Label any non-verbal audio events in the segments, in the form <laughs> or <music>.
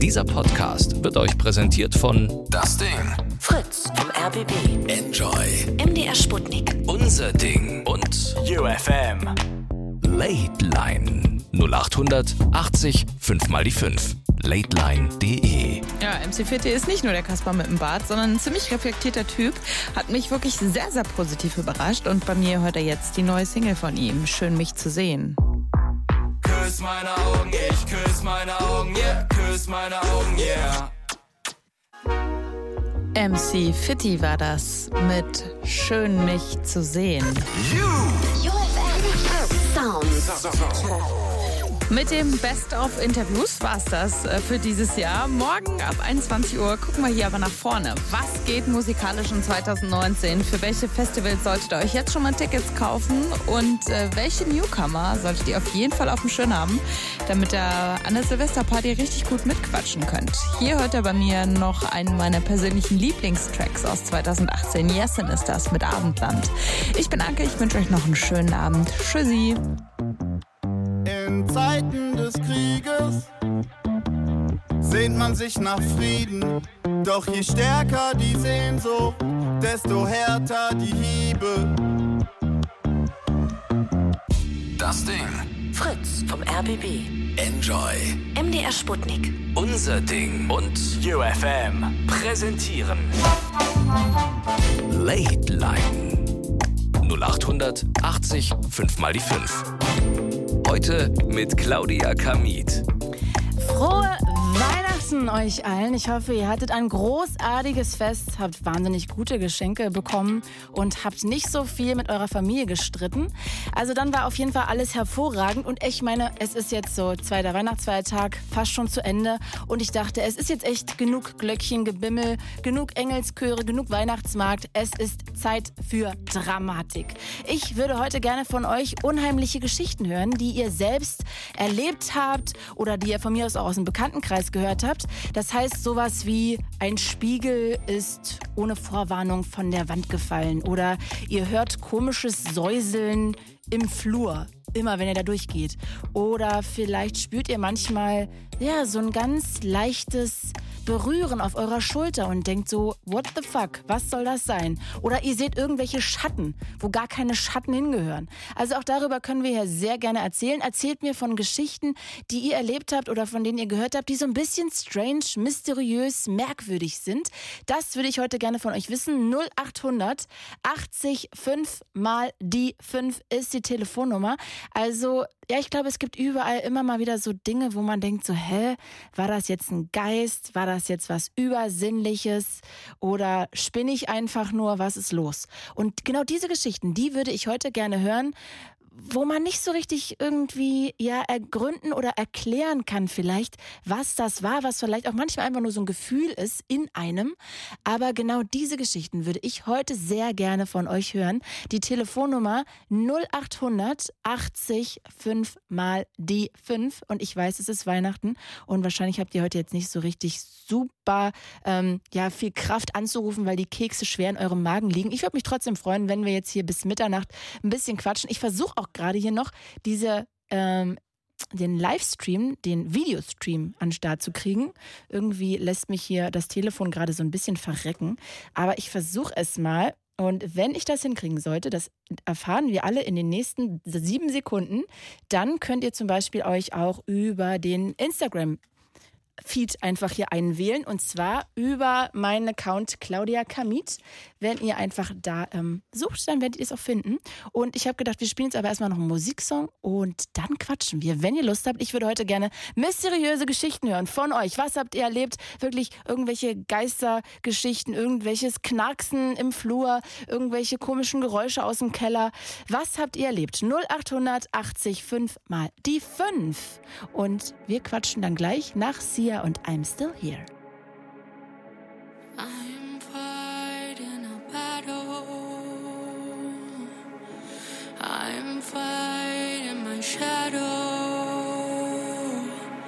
Dieser Podcast wird euch präsentiert von Das Ding. Fritz vom RBB. Enjoy. MDR Sputnik. Unser Ding und UFM. Late Line 0800 80 5 mal die 5. Lateline.de Ja, MC Fitti ist nicht nur der Kasper mit dem Bart, sondern ein ziemlich reflektierter Typ. Hat mich wirklich sehr, sehr positiv überrascht und bei mir hört er jetzt die neue Single von ihm. Schön, mich zu sehen. Küss meine Augen, ich küss meine Augen, yeah. Küss meine Augen, yeah. MC Fitti war das mit Schön, mich zu sehen. Mit dem Best of Interviews war's das äh, für dieses Jahr. Morgen ab 21 Uhr gucken wir hier aber nach vorne. Was geht musikalisch in 2019? Für welche Festivals solltet ihr euch jetzt schon mal Tickets kaufen? Und äh, welche Newcomer solltet ihr auf jeden Fall auf dem Schirm haben, damit ihr an der Silvesterparty richtig gut mitquatschen könnt? Hier hört ihr bei mir noch einen meiner persönlichen Lieblingstracks aus 2018. Yesin ist das mit Abendland. Ich bin Anke, ich wünsche euch noch einen schönen Abend. Tschüssi. In Zeiten des Krieges sehnt man sich nach Frieden. Doch je stärker die Sehnsucht, desto härter die Hiebe. Das Ding. Fritz vom RBB. Enjoy. MDR Sputnik. Unser Ding und UFM. Präsentieren. Late Line 0800 80 5 mal die 5. Heute mit Claudia Kamit. Frohe Weihnachten euch allen. Ich hoffe, ihr hattet ein großartiges Fest, habt wahnsinnig gute Geschenke bekommen und habt nicht so viel mit eurer Familie gestritten. Also dann war auf jeden Fall alles hervorragend und ich meine, es ist jetzt so zweiter Weihnachtsfeiertag, fast schon zu Ende und ich dachte, es ist jetzt echt genug Glöckchengebimmel, genug Engelschöre, genug Weihnachtsmarkt. Es ist Zeit für Dramatik. Ich würde heute gerne von euch unheimliche Geschichten hören, die ihr selbst erlebt habt oder die ihr von mir aus auch aus dem Bekanntenkreis gehört habt. Das heißt sowas wie ein Spiegel ist ohne Vorwarnung von der Wand gefallen oder ihr hört komisches Säuseln im Flur. Immer wenn ihr da durchgeht. Oder vielleicht spürt ihr manchmal, ja, so ein ganz leichtes Berühren auf eurer Schulter und denkt so, what the fuck, was soll das sein? Oder ihr seht irgendwelche Schatten, wo gar keine Schatten hingehören. Also auch darüber können wir hier sehr gerne erzählen. Erzählt mir von Geschichten, die ihr erlebt habt oder von denen ihr gehört habt, die so ein bisschen strange, mysteriös, merkwürdig sind. Das würde ich heute gerne von euch wissen. 0800 80 5 mal die 5 ist die Telefonnummer. Also ja, ich glaube, es gibt überall immer mal wieder so Dinge, wo man denkt so, hä, war das jetzt ein Geist? War das jetzt was Übersinnliches? Oder spinne ich einfach nur? Was ist los? Und genau diese Geschichten, die würde ich heute gerne hören, wo man nicht so richtig irgendwie ja ergründen oder erklären kann vielleicht, was das war, was vielleicht auch manchmal einfach nur so ein Gefühl ist in einem. Aber genau diese Geschichten würde ich heute sehr gerne von euch hören. Die Telefonnummer 0800 80 5 mal die 5 und ich weiß, es ist Weihnachten und wahrscheinlich habt ihr heute jetzt nicht so richtig super ähm, ja viel Kraft anzurufen, weil die Kekse schwer in eurem Magen liegen. Ich würde mich trotzdem freuen, wenn wir jetzt hier bis Mitternacht ein bisschen quatschen. Ich versuche auch gerade hier noch diese ähm, den Livestream, den Videostream an Start zu kriegen. Irgendwie lässt mich hier das Telefon gerade so ein bisschen verrecken. Aber ich versuche es mal. Und wenn ich das hinkriegen sollte, das erfahren wir alle in den nächsten sieben Sekunden, dann könnt ihr zum Beispiel euch auch über den Instagram Feed einfach hier einwählen und zwar über meinen Account Claudia Kamit. Wenn ihr einfach da ähm, sucht, dann werdet ihr es auch finden. Und ich habe gedacht, wir spielen jetzt aber erstmal noch einen Musiksong und dann quatschen wir. Wenn ihr Lust habt, ich würde heute gerne mysteriöse Geschichten hören von euch. Was habt ihr erlebt? Wirklich irgendwelche Geistergeschichten, irgendwelches Knacksen im Flur, irgendwelche komischen Geräusche aus dem Keller. Was habt ihr erlebt? 0880 5 mal die 5. Und wir quatschen dann gleich nach Sia und I'm Still Here. I'm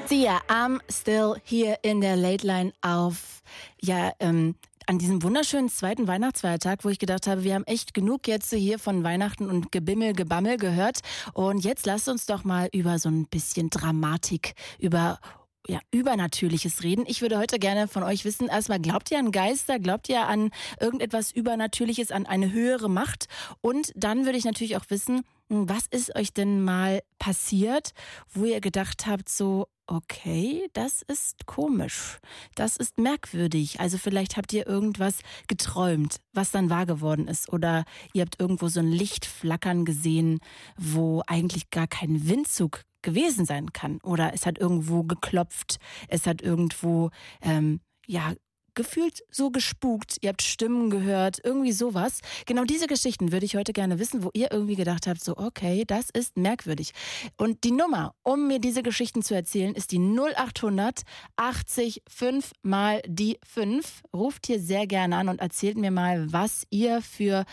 Sia, I'm Still Here in der Late Line auf, ja, ähm, an diesem wunderschönen zweiten Weihnachtsfeiertag, wo ich gedacht habe, wir haben echt genug jetzt hier von Weihnachten und Gebimmel, Gebammel gehört. Und jetzt lasst uns doch mal über so ein bisschen Dramatik, über ja, Übernatürliches reden. Ich würde heute gerne von euch wissen, erstmal, glaubt ihr an Geister? Glaubt ihr an irgendetwas Übernatürliches, an eine höhere Macht? Und dann würde ich natürlich auch wissen, hm, was ist euch denn mal passiert, wo ihr gedacht habt, so, okay, das ist komisch, das ist merkwürdig. Also vielleicht habt ihr irgendwas geträumt, was dann wahr geworden ist. Oder ihr habt irgendwo so ein Licht flackern gesehen, wo eigentlich gar kein Windzug gewesen sein kann. Oder es hat irgendwo geklopft, es hat irgendwo, ähm, ja, gefühlt so gespukt, ihr habt Stimmen gehört, irgendwie sowas. Genau diese Geschichten würde ich heute gerne wissen, wo ihr irgendwie gedacht habt, so okay, das ist merkwürdig. Und die Nummer, um mir diese Geschichten zu erzählen, ist die 0800 80 5 mal die 5. Ruft hier sehr gerne an und erzählt mir mal, was ihr für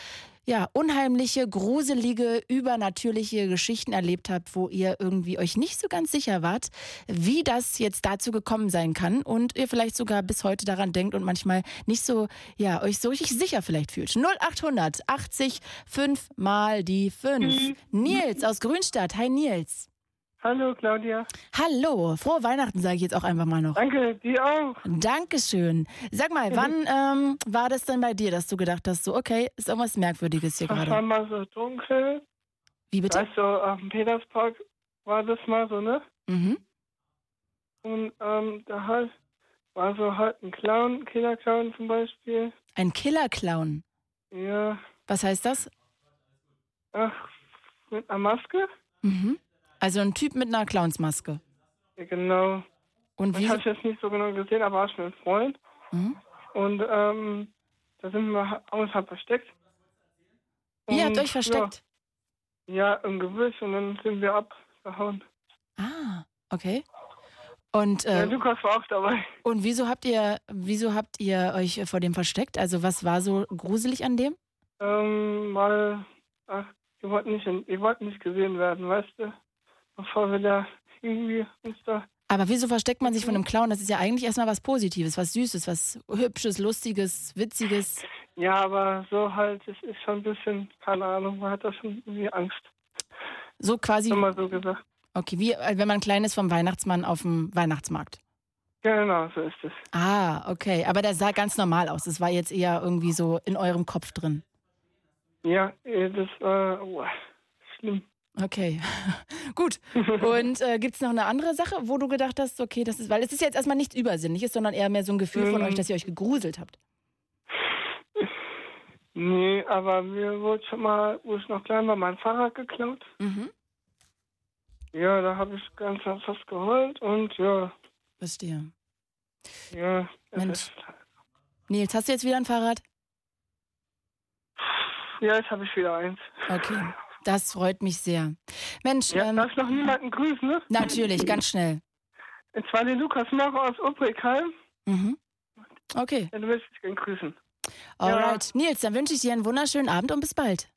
ja, unheimliche, gruselige, übernatürliche Geschichten erlebt habt, wo ihr irgendwie euch nicht so ganz sicher wart, wie das jetzt dazu gekommen sein kann und ihr vielleicht sogar bis heute daran denkt und manchmal nicht so, ja, euch so richtig sicher vielleicht fühlt. 0800 80 5 mal die 5. Mhm. Nils aus Grünstadt. Hi Nils. Hallo Claudia. Hallo, frohe Weihnachten sage ich jetzt auch einfach mal noch. Danke, dir auch. Dankeschön. Sag mal, wann ähm, war das denn bei dir, dass du gedacht hast, so okay, ist irgendwas Merkwürdiges hier gerade? Es war mal so dunkel. Wie bitte? Weißt du, auf dem Peterspark war das mal so, ne? Mhm. Und ähm, da halt war so halt ein Clown, Killer-Clown zum Beispiel. Ein Killer-Clown? Ja. Was heißt das? Ach, mit einer Maske? Mhm. Also ein Typ mit einer Clownsmaske. Genau. Und wie? Ich habe jetzt nicht so genau gesehen, aber war schon ein Freund. Mhm. Und ähm, da sind wir uns halt versteckt. Ihr habt euch versteckt? Ja, ja, im Gebüsch und dann sind wir abgehauen. Ah, okay. Und, äh, ja, Lukas war auch dabei. Und wieso habt ihr, wieso habt ihr euch vor dem versteckt? Also was war so gruselig an dem? Ähm, weil, ach, wir wollten nicht, wir wollten nicht gesehen werden, weißt du? Bevor wir da irgendwie uns da. Aber wieso versteckt man sich von einem Clown? Das ist ja eigentlich erstmal was Positives, was Süßes, was Hübsches, Lustiges, Witziges. Ja, aber so halt, es ist schon ein bisschen, keine Ahnung, man hat da schon irgendwie Angst. So quasi. Immer so gesagt. Okay, wie wenn man klein ist vom Weihnachtsmann auf dem Weihnachtsmarkt. Genau, so ist es. Ah, okay. Aber der sah ganz normal aus. Das war jetzt eher irgendwie so in eurem Kopf drin. Ja, äh, das war oh, schlimm. Okay, <laughs> gut. <laughs> Und äh, gibt es noch eine andere Sache, wo du gedacht hast, okay, das ist, weil es ist jetzt erstmal nichts Übersinnliches, sondern eher mehr so ein Gefühl von euch, dass ihr euch gegruselt habt. Nee, aber mir wurde schon mal, wo ich noch klein war, mein Fahrrad geklaut. Mhm. Ja, da habe ich ganz fast geheult und ja. Verstehe. Ja. Mensch. Nils, hast du jetzt wieder ein Fahrrad? Ja, jetzt habe ich wieder eins. Okay. Das freut mich sehr. Mensch. Ja, ähm, darf ich noch niemanden grüßen, ne? Natürlich, ganz schnell. Und zwar den Lukas Mach aus Obrigheim. Mhm. Okay. Du willst dich gerne grüßen. Alright. Ja. Nils, dann wünsche ich dir einen wunderschönen Abend und bis bald.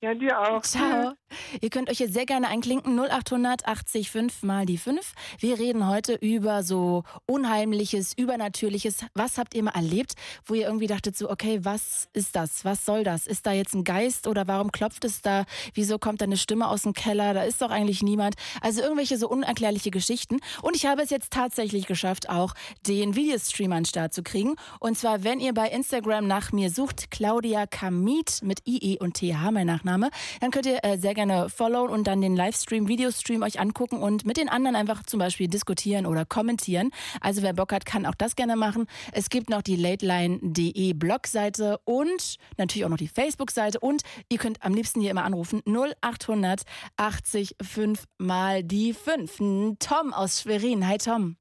Ja, dir auch. Ciao. Ihr könnt euch jetzt sehr gerne einklinken. 0800 80 5 mal die 5. Wir reden heute über so Unheimliches, Übernatürliches. Was habt ihr mal erlebt, wo ihr irgendwie dachtet so, okay, was ist das? Was soll das? Ist da jetzt ein Geist oder warum klopft es da? Wieso kommt da eine Stimme aus dem Keller? Da ist doch eigentlich niemand. Also irgendwelche so unerklärliche Geschichten. Und ich habe es jetzt tatsächlich geschafft, auch den Videostream an den Start zu kriegen. Und zwar, wenn ihr bei Instagram nach mir sucht, Claudia Kamit mit IE und TH, mein Nachname dann könnt ihr äh, sehr gerne followen und dann den Livestream, Videostream euch angucken und mit den anderen einfach zum Beispiel diskutieren oder kommentieren. Also wer Bock hat, kann auch das gerne machen. Es gibt noch die lateline.de Blogseite und natürlich auch noch die Facebook-Seite und ihr könnt am liebsten hier immer anrufen 0800 80 5 mal die 5. Tom aus Schwerin. Hi Tom.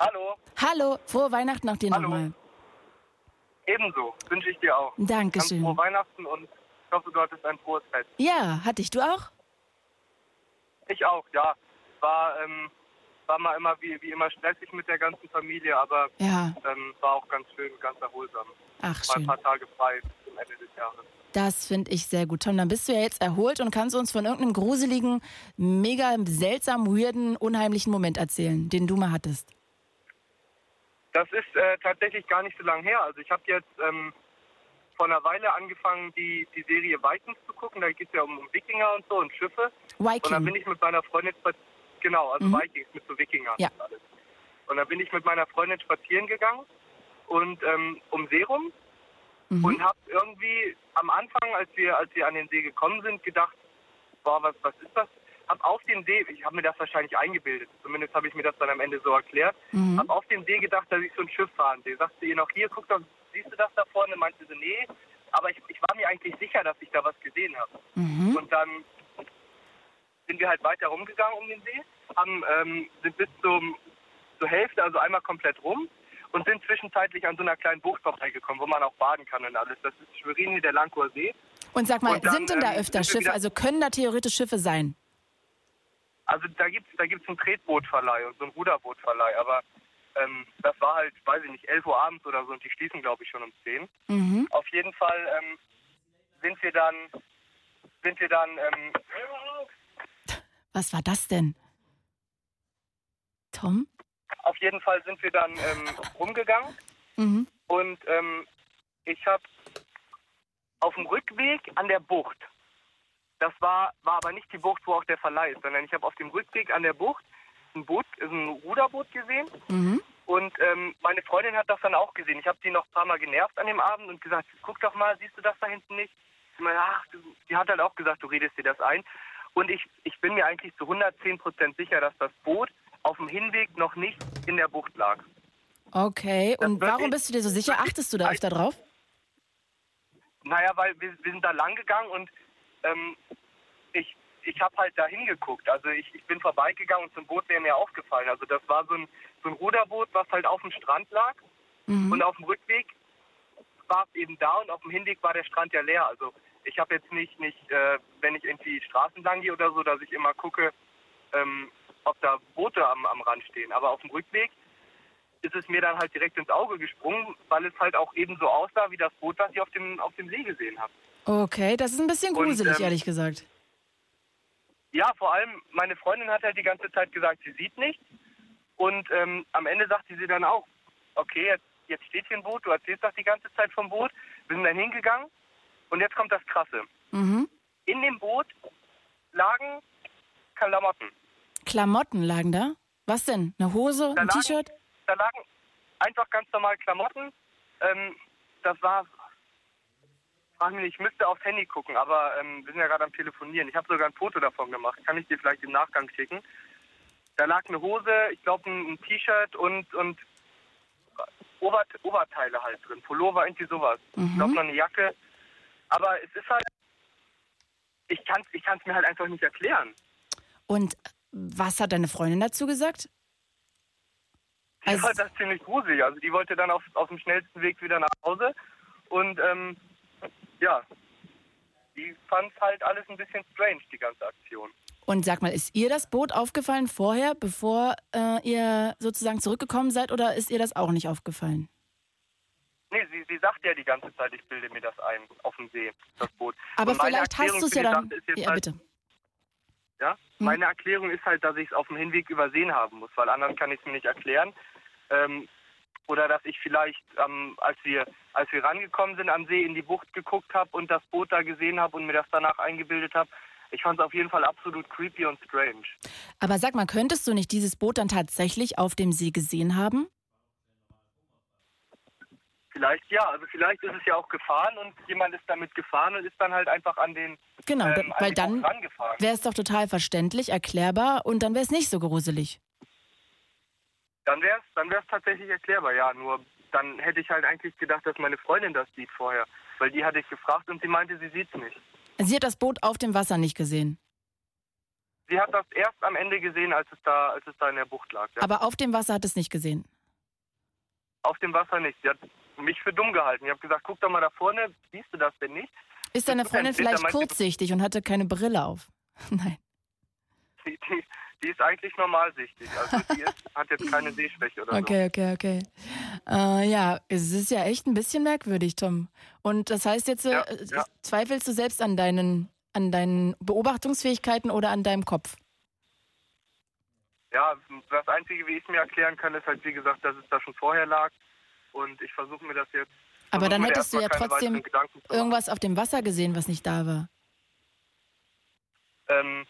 Hallo. Hallo, frohe Weihnachten auch dir nochmal. Ebenso, wünsche ich dir auch. Dankeschön. Ganz frohe Weihnachten und hoffe, du hattest ein frohes Fest. Ja, hatte ich. Du auch? Ich auch, ja. War, ähm, war mal immer wie, wie immer stressig mit der ganzen Familie, aber ja. ähm, war auch ganz schön, ganz erholsam. Ach, war schön. ein paar Tage frei zum Ende des Jahres. Das finde ich sehr gut. Tom, dann bist du ja jetzt erholt und kannst uns von irgendeinem gruseligen, mega seltsam, weirden, unheimlichen Moment erzählen, den du mal hattest. Das ist äh, tatsächlich gar nicht so lange her. Also ich habe jetzt ähm, vor einer Weile angefangen, die, die Serie Vikings zu gucken. Da geht es ja um, um, Wikinger und so und Schiffe. Viking. Und dann bin ich mit meiner Freundin genau, also Mhm. Vikings mit so Wikingern Ja. und alles. Und da bin ich mit meiner Freundin spazieren gegangen und ähm, um See rum Mhm. und habe irgendwie am Anfang, als wir als wir an den See gekommen sind, gedacht, boah, was was ist das? Hab auf dem See, ich habe mir das wahrscheinlich eingebildet, zumindest habe ich mir das dann am Ende so erklärt, Mhm. hab auf dem See gedacht, dass ich so ein Schiff fahren sehe. Sagte ihr noch hier, guck doch, siehst du das da vorne? Meinte sie, nee. Aber ich, ich war mir eigentlich sicher, dass ich da was gesehen habe. Mhm. Und dann sind wir halt weiter rumgegangen um den See, haben, ähm, sind bis zum, zur Hälfte, also einmal komplett rum und sind zwischenzeitlich an so einer kleinen Bucht vorbeigekommen, wo man auch baden kann und alles. Das ist Schwerini, der Lankower See. Und sag mal, Und dann, sind denn da ähm, öfter wir Schiffe? Also können da theoretisch Schiffe sein? Also da gibt's da gibt's einen Tretbootverleih und so einen Ruderbootverleih, aber ähm, das war halt, weiß ich nicht, 11 Uhr abends oder so und die schließen, glaube ich, schon um 10. Mhm. Auf jeden Fall ähm, sind wir dann, sind wir dann, ähm, Was war das denn? Tom? auf jeden Fall sind wir dann ähm, rumgegangen Mhm. und ähm, ich habe auf dem Rückweg an der Bucht, das war, war aber nicht die Bucht, wo auch der Verleih ist, sondern ich habe auf dem Rückweg an der Bucht ein Boot, ein Ruderboot gesehen Mhm. Und ähm, meine Freundin hat das dann auch gesehen. Ich habe die noch ein paar Mal genervt an dem Abend und gesagt, guck doch mal, siehst du das da hinten nicht? Ich meine, ach, du, die hat halt auch gesagt, du redest dir das ein. Und ich, ich bin mir eigentlich zu 110 Prozent sicher, dass das Boot auf dem Hinweg noch nicht in der Bucht lag. Okay, und warum bist du dir so sicher? Achtest du da öfter drauf? Naja, weil wir, wir sind da lang gegangen und ähm, ich, ich habe halt da hingeguckt. Also ich, ich bin vorbeigegangen und zum Boot wäre mir aufgefallen. Also das war so ein, so ein Ruderboot, was halt auf dem Strand lag. Mhm. Und auf dem Rückweg war es eben da und auf dem Hinweg war der Strand ja leer. Also ich habe jetzt nicht, nicht äh, wenn ich irgendwie Straßen lang gehe oder so, dass ich immer gucke, ähm, ob da Boote am, am Rand stehen. Aber auf dem Rückweg ist es mir dann halt direkt ins Auge gesprungen, weil es halt auch eben so aussah wie das Boot, was ich auf dem, auf dem See gesehen habe. Okay, das ist ein bisschen Und, gruselig, ähm, ehrlich gesagt. Ja, vor allem, meine Freundin hat halt die ganze Zeit gesagt, sie sieht nichts. Und ähm, am Ende sagte sie dann auch, okay, jetzt, jetzt steht hier ein Boot, du erzählst doch die ganze Zeit vom Boot. Wir sind dann hingegangen und jetzt kommt das Krasse. Mhm. In dem Boot lagen Klamotten. Klamotten lagen da? Was denn? Eine Hose, Da ein T-Shirt? Da lagen einfach ganz normal Klamotten. Ähm, das war, frag mich nicht, ich müsste aufs Handy gucken, aber ähm, wir sind ja gerade am Telefonieren. Ich habe sogar ein Foto davon gemacht, kann ich dir vielleicht im Nachgang schicken. Da lag eine Hose, ich glaube ein, ein T-Shirt und, und Ober Oberteile halt drin, Pullover, irgendwie sowas. Ich glaube noch eine Jacke. Aber es ist halt, ich kann es ich kann's mir halt einfach nicht erklären. Und was hat deine Freundin dazu gesagt? Die Also- fand das ziemlich gruselig. Also die wollte dann auf, auf dem schnellsten Weg wieder nach Hause. Und ähm, ja, die fand halt alles ein bisschen strange, die ganze Aktion. Und sag mal, ist ihr das Boot aufgefallen vorher, bevor äh, ihr sozusagen zurückgekommen seid, oder ist ihr das auch nicht aufgefallen? Nee, sie, sie sagt ja die ganze Zeit, ich bilde mir das ein, auf dem See, das Boot. Aber vielleicht hast Erklärung du es ja dann. Ja, halt, bitte. Ja? Meine Erklärung ist halt, dass ich es auf dem Hinweg übersehen haben muss, weil anders kann ich es mir nicht erklären. Ähm, oder dass ich vielleicht, ähm, als wir als wir rangekommen sind am See, in die Bucht geguckt habe und das Boot da gesehen habe und mir das danach eingebildet habe. Ich fand es auf jeden Fall absolut creepy und strange. Aber sag mal, könntest du nicht dieses Boot dann tatsächlich auf dem See gesehen haben? Vielleicht ja, also vielleicht ist es ja auch gefahren und jemand ist damit gefahren und ist dann halt einfach an den Genau, ähm, weil die dann wäre es doch total verständlich, erklärbar und dann wäre es nicht so gruselig. Dann wäre es dann wär's tatsächlich erklärbar, ja. Nur dann hätte ich halt eigentlich gedacht, dass meine Freundin das sieht vorher. Weil die hatte ich gefragt und sie meinte, sie sieht es nicht. Sie hat das Boot auf dem Wasser nicht gesehen. Sie hat das erst am Ende gesehen, als es da, als es da in der Bucht lag. Ja. Aber auf dem Wasser hat es nicht gesehen. Auf dem Wasser nicht. Sie hat mich für dumm gehalten. Ich habe gesagt, guck doch mal da vorne, siehst du das denn nicht? Ist deine Freundin vielleicht kurzsichtig und hatte keine Brille auf? <laughs> Nein. Die, die, die ist eigentlich normalsichtig. Also die ist, hat jetzt keine Sehschwäche oder Okay, okay, okay. Äh, ja, es ist ja echt ein bisschen merkwürdig, Tom. Und das heißt jetzt, Ja, äh, ja. zweifelst du selbst an deinen, an deinen Beobachtungsfähigkeiten oder an deinem Kopf? so. Ja, das Einzige, wie ich es mir erklären kann, ist halt, wie gesagt, dass es da schon vorher lag. Und ich versuche mir das jetzt. Aber dann hättest du ja trotzdem irgendwas auf dem Wasser gesehen, was nicht da war. Ähm,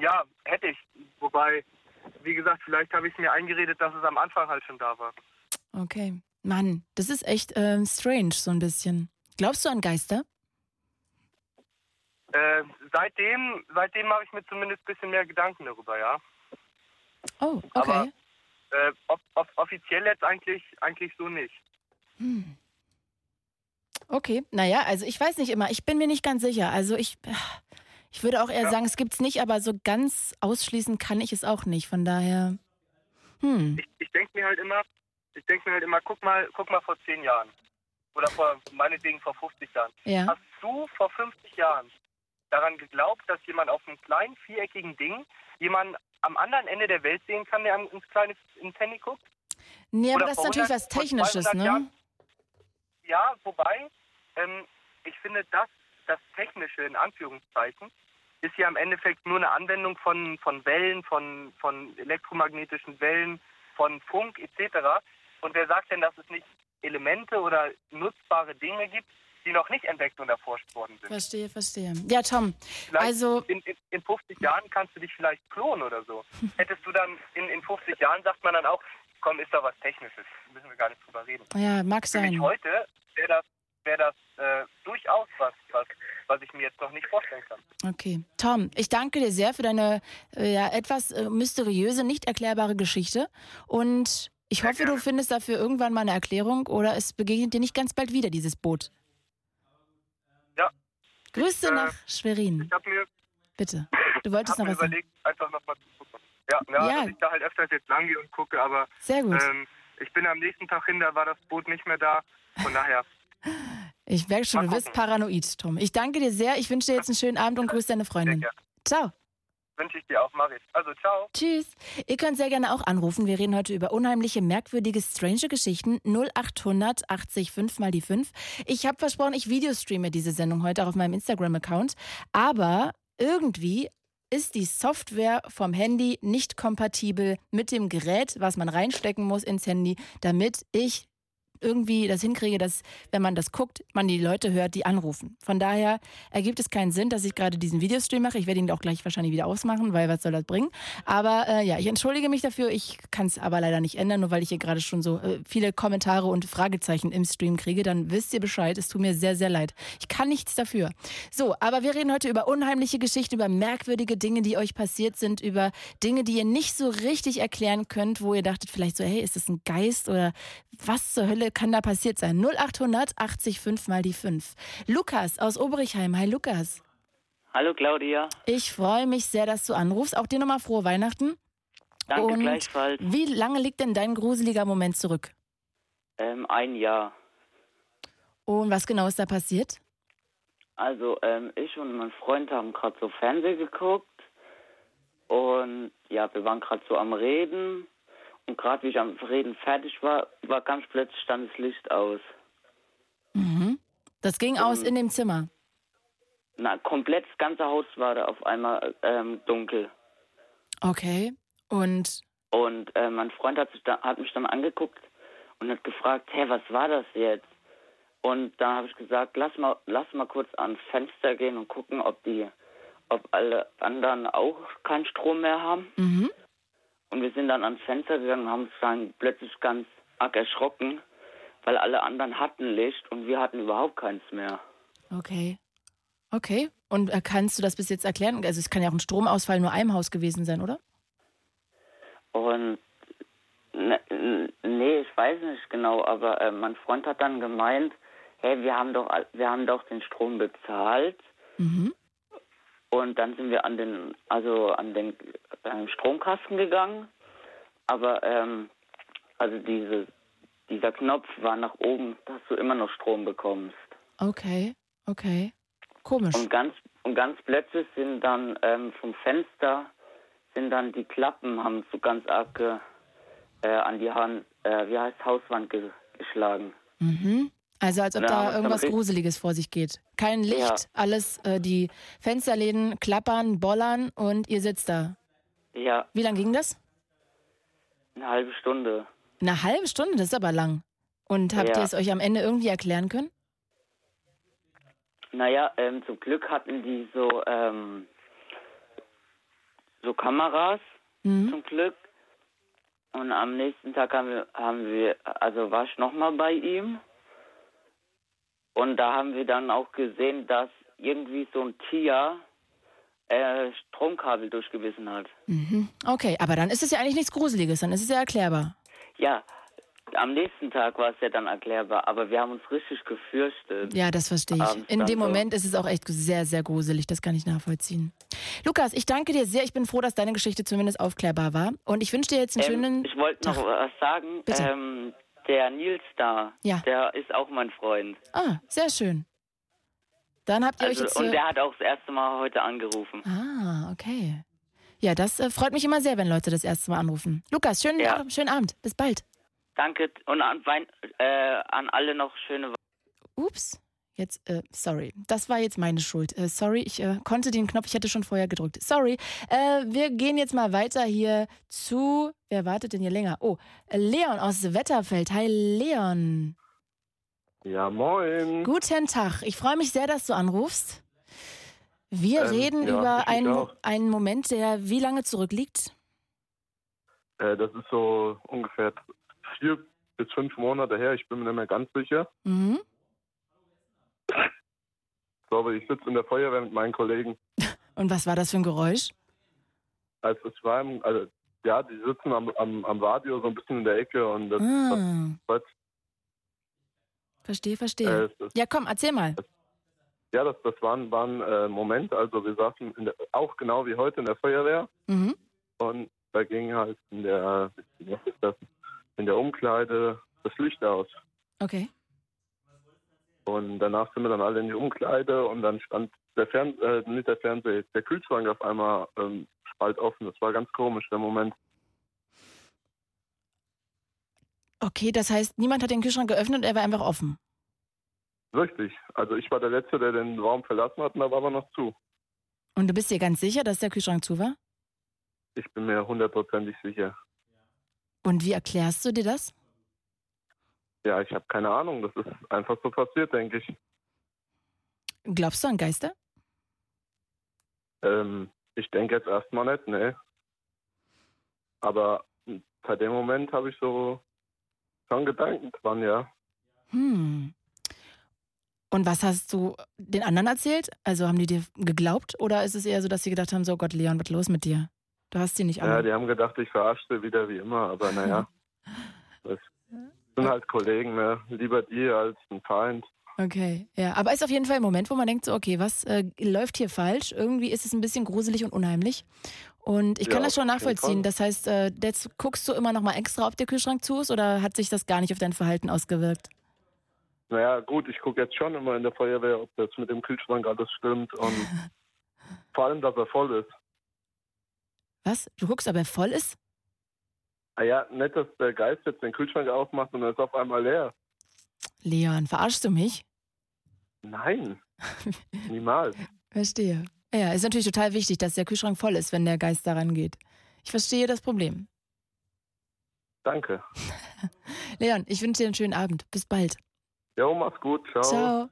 Ja, hätte ich. Wobei, wie gesagt, vielleicht habe ich mir eingeredet, dass es am Anfang halt schon da war. Okay. Mann, das ist echt ähm, strange, so ein bisschen. Glaubst du an Geister? Äh, seitdem seitdem mache ich mir zumindest ein bisschen mehr Gedanken darüber, ja. Oh, okay. Aber äh, off off offiziell jetzt eigentlich, eigentlich so nicht. Hm. Okay, naja, also ich weiß nicht immer, ich bin mir nicht ganz sicher. Also ich, ich würde auch eher Ja. sagen, es gibt's nicht, aber so ganz ausschließen kann ich es auch nicht. Von daher, hm, Ich, ich denke mir halt immer, ich denke mir halt immer, guck mal, guck mal vor zehn Jahren. Oder vor, meinetwegen vor 50 Jahren. Ja. Hast du vor 50 Jahren daran geglaubt, dass jemand auf einem kleinen viereckigen Ding jemanden am anderen Ende der Welt sehen kann, der ins kleine ins Handy guckt? nee, aber Oder das ist natürlich 100, was Technisches, 200 ne? Jahren? Ja, wobei, ähm, ich finde, das, das Technische in Anführungszeichen, ist ja im Endeffekt nur eine Anwendung von, von Wellen, von, von elektromagnetischen Wellen, von Funk etc. Und wer sagt denn, dass es nicht Elemente oder nutzbare Dinge gibt, die noch nicht entdeckt und erforscht worden sind? Verstehe, verstehe. Ja, Tom, Vielleicht also in, in, in 50 Jahren kannst du dich vielleicht klonen oder so. <laughs> Hättest du dann in, in 50 Jahren, sagt man dann auch, komm, ist doch was Technisches, müssen wir gar nicht drüber reden. ja, mag Für mich sein. heute wäre das, wär das äh, durchaus was, was, was ich mir jetzt noch nicht vorstellen kann. Okay. Tom, ich danke dir sehr für deine äh, ja, etwas äh, mysteriöse, nicht erklärbare Geschichte. Und ich hoffe, du findest dafür irgendwann mal eine Erklärung oder es begegnet dir nicht ganz bald wieder, dieses Boot. Ja. Grüße Ich, äh, nach Schwerin. Ich habe mir, Bitte. <laughs> Du wolltest noch was sagen. überlegt, einfach nochmal zu gucken. Ja, ja, Ja. dass ich da halt öfters jetzt lang gehe und gucke, aber Sehr gut. ähm, ich bin am nächsten Tag hin, da war das Boot nicht mehr da. Von daher, Ich merke schon, du bist paranoid, Tom. Ich danke dir sehr. Ich wünsche dir jetzt einen schönen Abend und grüße deine Freundin. Ciao. wünsche ich dir auch, Marit. Also, ciao. Tschüss. Ihr könnt sehr gerne auch anrufen. Wir reden heute über unheimliche, merkwürdige, strange Geschichten. 0800 80 5 mal die 5. Ich habe versprochen, ich videostreame diese Sendung heute auch auf meinem Instagram-Account. Aber irgendwie ist die Software vom Handy nicht kompatibel mit dem Gerät, was man reinstecken muss ins Handy, damit ich irgendwie das hinkriege, dass, wenn man das guckt, man die Leute hört, die anrufen. Von daher ergibt es keinen Sinn, dass ich gerade diesen Videostream mache. Ich werde ihn auch gleich wahrscheinlich wieder ausmachen, weil was soll das bringen? Aber äh, ja, ich entschuldige mich dafür. Ich kann es aber leider nicht ändern, nur weil ich hier gerade schon so äh, viele Kommentare und Fragezeichen im Stream kriege. Dann wisst ihr Bescheid. Es tut mir sehr, sehr leid. Ich kann nichts dafür. So, aber wir reden heute über unheimliche Geschichten, über merkwürdige Dinge, die euch passiert sind, über Dinge, die ihr nicht so richtig erklären könnt, wo ihr dachtet vielleicht so, hey, ist das ein Geist oder was zur Hölle kann da passiert sein? 0800 80 5 mal die 5. Lukas aus Oberichheim. Hi Lukas. Hallo Claudia, Ich freue mich sehr, dass du anrufst. Auch dir nochmal frohe Weihnachten. danke Und gleichfalls. Wie lange liegt denn dein gruseliger Moment zurück? Ähm, ein Jahr. Und was genau ist da passiert? Also ähm, ich und mein Freund haben gerade so Fernsehen geguckt und ja, wir waren gerade so am Reden und gerade wie ich am Reden fertig war, war ganz plötzlich stand das Licht aus. Mhm. Das ging aus in dem Zimmer. Na, komplett das ganze Haus war da auf einmal ähm, dunkel. Okay. Und Und äh, mein Freund hat, sich da, hat mich dann angeguckt und hat gefragt, hä, was war das jetzt? Und da habe ich gesagt, lass mal, lass mal kurz ans Fenster gehen und gucken, ob die, ob alle anderen auch keinen Strom mehr haben. mhm. Und wir sind dann ans Fenster gegangen und haben uns dann plötzlich ganz arg erschrocken, weil alle anderen hatten Licht und wir hatten überhaupt keins mehr. okay. Okay. Und äh, kannst du das bis jetzt erklären? Also es kann ja auch ein Stromausfall nur einem Haus gewesen sein, oder? Und ne, nee, ich weiß nicht genau, aber äh, mein Freund hat dann gemeint, hey, wir haben doch wir haben doch den Strom bezahlt Mhm. Und dann sind wir an den also an den äh, Stromkasten gegangen, aber ähm, also diese dieser Knopf war nach oben, dass du immer noch Strom bekommst. Okay. Okay. Komisch. Und ganz und ganz plötzlich sind dann ähm, vom Fenster sind dann die Klappen haben so ganz arg äh, an die Hand, äh, wie heißt Hauswand ge geschlagen. Mhm. Also als ob Ja, da irgendwas Gruseliges vor sich geht. Kein Licht, Ja. alles, äh, die Fensterläden klappern, bollern und ihr sitzt da. Ja, Wie lang ging das? eine halbe Stunde. Eine halbe Stunde, das ist aber lang. Und habt Ja. ihr es euch am Ende irgendwie erklären können? Naja, ähm, zum Glück hatten die so, ähm, so Kameras Mhm. zum Glück. Und am nächsten Tag haben wir, haben wir also war ich nochmal bei ihm. Und da haben wir dann auch gesehen, dass irgendwie so ein Tier äh, Stromkabel durchgebissen hat. Mhm. Okay, aber dann ist es ja eigentlich nichts Gruseliges, dann ist es ja erklärbar. Ja, am nächsten Tag war es ja dann erklärbar, aber wir haben uns richtig gefürchtet. Ja, das verstehe ich. In dem. Moment ist es auch echt sehr, sehr gruselig. Das kann ich nachvollziehen. Lukas, ich danke dir sehr. Ich bin froh, dass deine Geschichte zumindest aufklärbar war. Und ich wünsche dir jetzt einen Ähm, schönen. ich wollte noch was sagen. Bitte. Ähm, der Nils da, Ja. der ist auch mein Freund. Ah, sehr schön. Dann habt ihr Also, euch jetzt. und der hat auch das erste Mal heute angerufen. Ah, okay. Ja, das äh, freut mich immer sehr, wenn Leute das erste Mal anrufen. Lukas, schönen, Ja. Abend, schönen Abend. Bis bald. Danke und an, Wein, äh, an alle noch schöne Ups. Jetzt, äh, sorry. Das war jetzt meine Schuld. Äh, sorry, ich äh, konnte den Knopf, ich hatte schon vorher gedrückt. Sorry. Äh, wir gehen jetzt mal weiter hier zu. Wer wartet denn hier länger? Oh, Leon aus Wetterfeld. Hi, Leon. Ja, moin. Guten Tag. Ich freue mich sehr, dass du anrufst. Wir Ähm, reden ja, über einen, einen Moment, der wie lange zurückliegt? Äh, das ist so ungefähr vier bis fünf Monate her. Ich bin mir nicht mehr ganz sicher. Mhm. Ich glaube, ich sitze in der Feuerwehr mit meinen Kollegen. <laughs> Und was war das für ein Geräusch? Also es war, im- also ja, die sitzen am, am, am Radio so ein bisschen in der Ecke und das, Ah. das, Verstehe, verstehe. Äh, ist- ja, komm, erzähl mal. ja, das, das war, ein- war ein äh, Moment. Also wir saßen in der, auch genau wie heute in der Feuerwehr Mhm. und da ging halt in der, das, in der Umkleide das Licht aus. Okay. Und danach sind wir dann alle in die Umkleide und dann stand der Fern äh, nicht der Fernseher, der Kühlschrank auf einmal ähm, spalt offen. Das war ganz komisch, der Moment. Okay, das heißt, niemand hat den Kühlschrank geöffnet und er war einfach offen. Richtig. Also ich war der Letzte, der den Raum verlassen hat und da war aber noch zu. Und du bist dir ganz sicher, dass der Kühlschrank zu war? Ich bin mir hundertprozentig sicher. Und wie erklärst du dir das? Ja, ich habe keine Ahnung. Das ist einfach so passiert, denke ich. Glaubst du an Geister? Ähm, ich denke jetzt erstmal nicht, ne. Aber seit dem Moment habe ich so schon Gedanken dran, ja. Hm. Und was hast du den anderen erzählt? Also haben die dir geglaubt oder ist es eher so, dass sie gedacht haben, so Gott, Leon, was ist los mit dir? Du hast sie nicht Ja, alle. die haben gedacht, ich verarsche wieder wie immer, aber naja. <laughs> Das sind halt Kollegen, ne? Lieber die als ein Feind. Okay, ja. Aber ist auf jeden Fall ein Moment, wo man denkt, so, okay, was äh, läuft hier falsch? Irgendwie ist es ein bisschen gruselig und unheimlich. Und ich kann Ja, das schon nachvollziehen. Das heißt, äh, jetzt guckst du immer noch mal extra, ob der Kühlschrank zu ist oder hat sich das gar nicht auf dein Verhalten ausgewirkt? Naja, gut, ich gucke jetzt schon immer in der Feuerwehr, ob das mit dem Kühlschrank alles stimmt und <laughs> vor allem, dass er voll ist. Was? Du guckst, ob er voll ist? Ah ja, nicht, dass der Geist jetzt den Kühlschrank aufmacht und er ist auf einmal leer. Leon, verarschst du mich? Nein, <laughs> niemals. Verstehe. Ja, ist natürlich total wichtig, dass der Kühlschrank voll ist, wenn der Geist daran geht. Ich verstehe das Problem. Danke. <laughs> Leon, ich wünsche dir einen schönen Abend. Bis bald. Jo, mach's gut. Ciao. Ciao.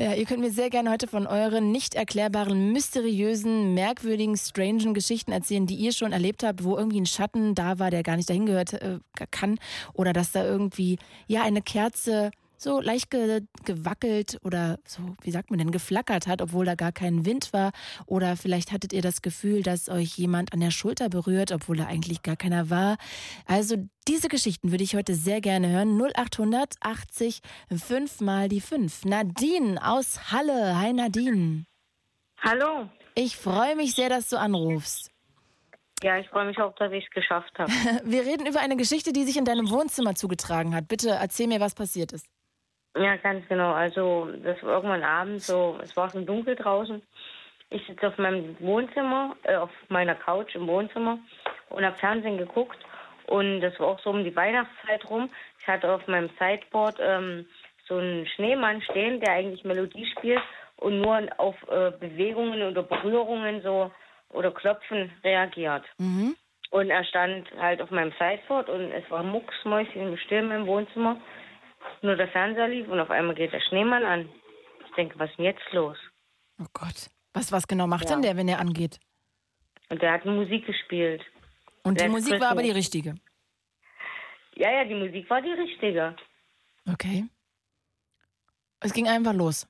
Ja, ihr könnt mir sehr gerne heute von euren nicht erklärbaren, mysteriösen, merkwürdigen, strangen Geschichten erzählen, die ihr schon erlebt habt, wo irgendwie ein Schatten da war, der gar nicht dahin gehört äh, kann. Oder dass da irgendwie, ja, eine Kerze so leicht ge gewackelt oder so, wie sagt man denn, geflackert hat, obwohl da gar kein Wind war. Oder vielleicht hattet ihr das Gefühl, dass euch jemand an der Schulter berührt, obwohl da eigentlich gar keiner war. Also diese Geschichten würde ich heute sehr gerne hören. 0800 80 5 mal die 5. Nadine aus Halle. Hi Nadine. Hallo. Ich freue mich sehr, dass du anrufst. Ja, ich freue mich auch, dass ich es geschafft habe. <laughs> Wir reden über eine Geschichte, die sich in deinem Wohnzimmer zugetragen hat. Bitte erzähl mir, was passiert ist. Ja, ganz genau. Also, das war irgendwann abends so, es war schon dunkel draußen. Ich sitze auf meinem Wohnzimmer, äh, auf meiner Couch im Wohnzimmer und habe Fernsehen geguckt. Und das war auch so um die Weihnachtszeit rum. Ich hatte auf meinem Sideboard ähm, so einen Schneemann stehen, der eigentlich Melodie spielt und nur auf äh, Bewegungen oder Berührungen so oder Klopfen reagiert. Mhm. Und er stand halt auf meinem Sideboard und es war mucksmäuschen still im Wohnzimmer. Nur der Fernseher lief und auf einmal geht der Schneemann an. Ich denke, was ist denn jetzt los? Oh Gott. Was, was genau macht Ja. denn der, wenn er angeht? Und der hat Musik gespielt. Und die Last Musik war aber die Christmas. richtige. Ja, ja, die Musik war die richtige. Okay. Es ging einfach los.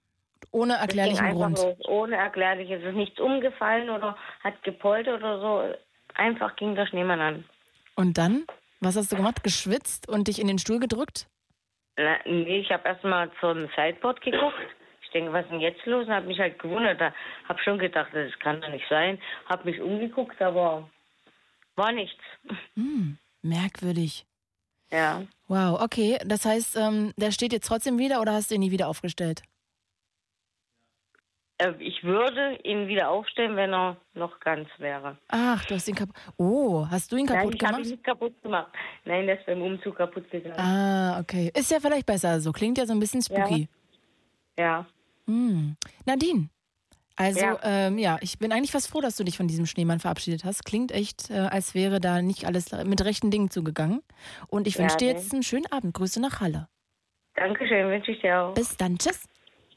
Ohne erklärlichen Grund. Los, ohne erklärlich. Es ist nichts umgefallen oder hat gepoltert oder so. Einfach ging der Schneemann an. Und dann? Was hast du gemacht? Geschwitzt und dich in den Stuhl gedrückt? Na, nee, ich habe erstmal zum Sideboard geguckt. Ich denke, was ist denn jetzt los? Und habe mich halt gewundert. Da habe schon gedacht, das kann doch nicht sein. Habe mich umgeguckt, aber war nichts. Hm, merkwürdig. Ja. Wow, okay. Das heißt, ähm, der steht jetzt trotzdem wieder oder hast du ihn nie wieder aufgestellt? Äh, Ich würde ihn wieder aufstellen, wenn er noch ganz wäre. Ach, du hast ihn kaputt. Oh, hast du ihn Nein, kaputt ich habe gemacht? ihn nicht kaputt gemacht. Nein, der ist beim Umzug kaputt gegangen. Ah, okay. Ist ja vielleicht besser so. Klingt ja so ein bisschen spooky. Ja. Hm. Nadine. Also, Ja. Ähm, ja, ich bin eigentlich fast froh, dass du dich von diesem Schneemann verabschiedet hast. Klingt echt, äh, als wäre da nicht alles mit rechten Dingen zugegangen. Und ich Ja, wünsche dir nee. jetzt einen schönen Abend. Grüße nach Halle. Dankeschön, wünsche ich dir auch. Bis dann. Tschüss.